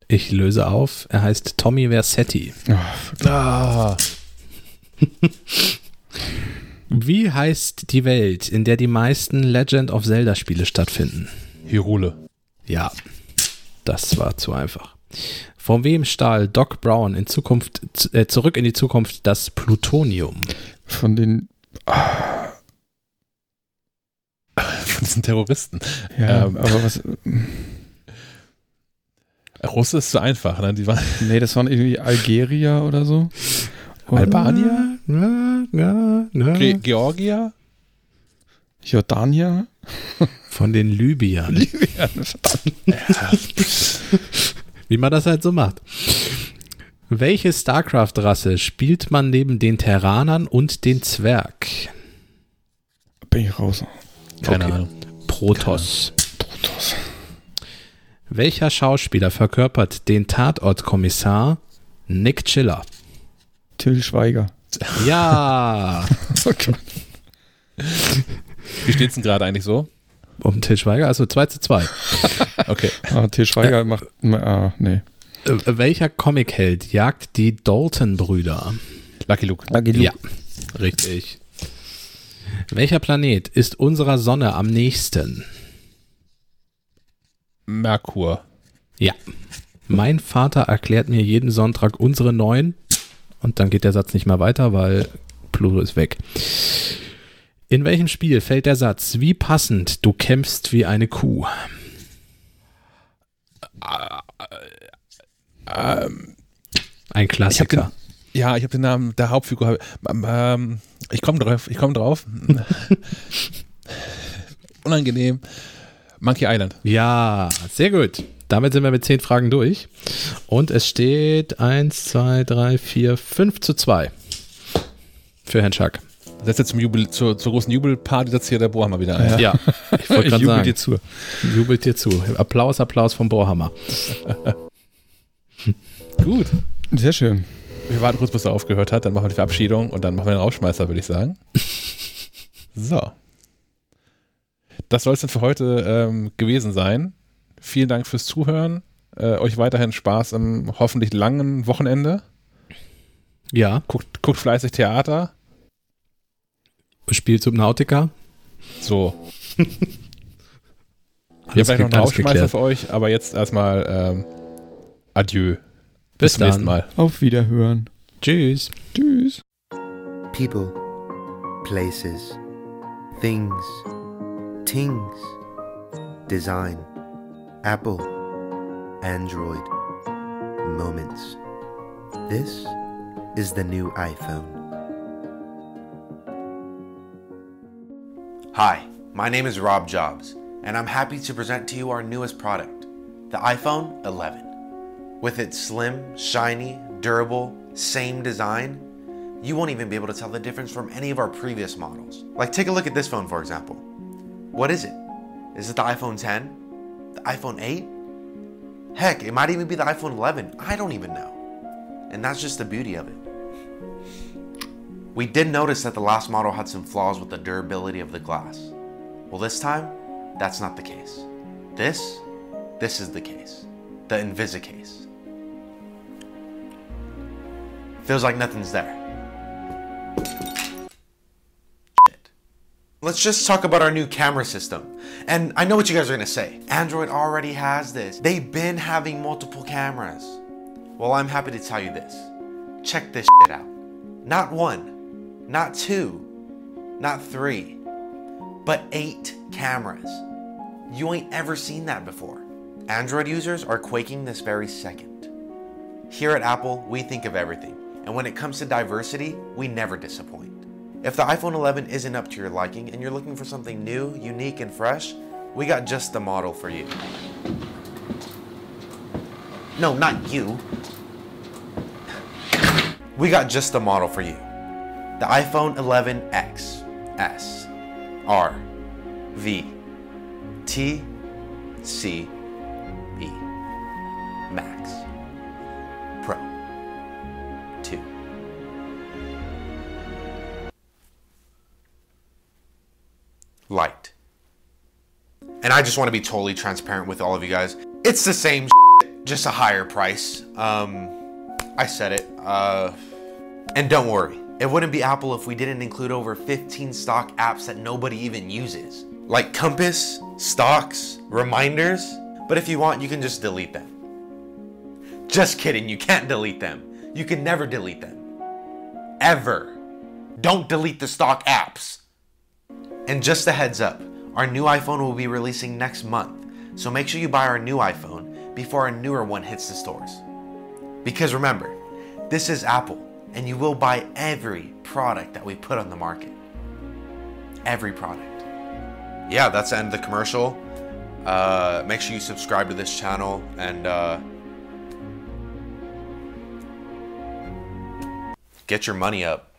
Ich löse auf, er heißt Tommy Versetti. Oh, Ah, *laughs* Wie heißt die Welt, in der die meisten Legend of Zelda Spiele stattfinden? Hyrule. Ja, das war zu einfach. Von wem stahl Doc Brown in Zukunft, äh, zurück in die Zukunft das Plutonium? Von den. Von diesen Terroristen. Ja, Ähm. aber was. Russe ist zu einfach, ne? Die waren Nee, das waren irgendwie Algerier oder so. Oder Albanier? Ja, ja, ja. Ge Georgier? Jordanier? Von den Libyern. Libyen, verdammt. Wie man das halt so macht. Welche StarCraft-Rasse spielt man neben den Terranern und den Zwerg? Bin ich raus. Keine Okay. Ahnung. Protoss. Protoss. Welcher Schauspieler verkörpert den Tatortkommissar Nick Chiller? Till Schweiger. Ja! *laughs* Okay. Wie steht's denn gerade eigentlich so? Um Till Schweiger, also 2 zu 2. Okay. Ah, Till Schweiger macht. Ah, nee. Äh, welcher Comicheld jagt die Dalton-Brüder? Lucky Luke. Ja, richtig. Welcher Planet ist unserer Sonne am nächsten? Merkur. Ja. Mein Vater erklärt mir jeden Sonntag unsere neun und dann geht der Satz nicht mehr weiter, weil Pluto ist weg. In welchem Spiel fällt der Satz, wie passend, du kämpfst wie eine Kuh? Ähm, Ein Klassiker. ja, ich habe den Namen der Hauptfigur. Ähm, ähm, ich komme drauf. Ich komme drauf. *laughs* Unangenehm. Monkey Island. Ja, sehr gut. Damit sind wir mit zehn Fragen durch. Und es steht 1, 2, 3, 4, 5 zu 2 für Herrn Schack. Setzt jetzt zum Jubel, zur, zur großen Jubelparty setzt hier der Bohrhammer wieder ein. Ja, ich wollte *laughs* Ich gerade jubel sagen, dir zu. jubelt dir zu. Applaus, Applaus vom Bohrhammer. *laughs* Gut. Sehr schön. Wir warten kurz, bis er aufgehört hat, dann machen wir die Verabschiedung und dann machen wir den Rausschmeißer, würde ich sagen. *laughs* So. Das soll es dann für heute ähm, gewesen sein. Vielen Dank fürs Zuhören. Äh, euch weiterhin Spaß am hoffentlich langen Wochenende. Ja, Guckt, guckt fleißig Theater. spielt Subnautica. So. *laughs* Wir haben vielleicht noch einen Rausschmeißer geklärt. für euch, aber jetzt erstmal ähm, Adieu. Bis zum nächsten dann. Mal. Auf Wiederhören. Tschüss. Tschüss. People, places, things, tings, design, Apple, Android, moments. This is the new iPhone. Hi, my name is Rob Jobs, and I'm happy to present to you our newest product, the iPhone 11. With its slim, shiny, durable, same design, you won't even be able to tell the difference from any of our previous models. Like, take a look at this phone, for example. What is it? Is it the iPhone 10? The iPhone 8? Heck, it might even be the iPhone 11. I don't even know. And that's just the beauty of it. We did notice that the last model had some flaws with the durability of the glass. Well, this time, that's not the case. This, this is the case. The Invisa case. Feels like nothing's there. Let's just talk about our new camera system. And I know what you guys are gonna say. Android already has this. They've been having multiple cameras. Well, I'm happy to tell you this. Check this shit out. Not one, not two, not three, but eight cameras. You ain't ever seen that before. Android users are quaking this very second. Here at Apple, we think of everything. And when it comes to diversity, we never disappoint. If the iPhone 11 isn't up to your liking and you're looking for something new, unique, and fresh, we got just the model for you. No, not you. We got just the model for you. The iPhone 11X, S, R, V, T, C, E, Max, Light. And I just want to be totally transparent with all of you guys. It's the same shit, just a higher price. Um, I said it. Uh, and don't worry, it wouldn't be Apple if we didn't include over 15 stock apps that nobody even uses, like Compass, Stocks, Reminders. But if you want, you can just delete them. Just kidding, you can't delete them. You can never delete them. Ever. Don't delete the stock apps. And just a heads up, our new iPhone will be releasing next month, so make sure you buy our new iPhone before our newer one hits the stores. Because remember, this is Apple, and you will buy every product that we put on the market. Every product. Yeah, that's the end of the commercial. Uh, make sure you subscribe to this channel and uh, get your money up.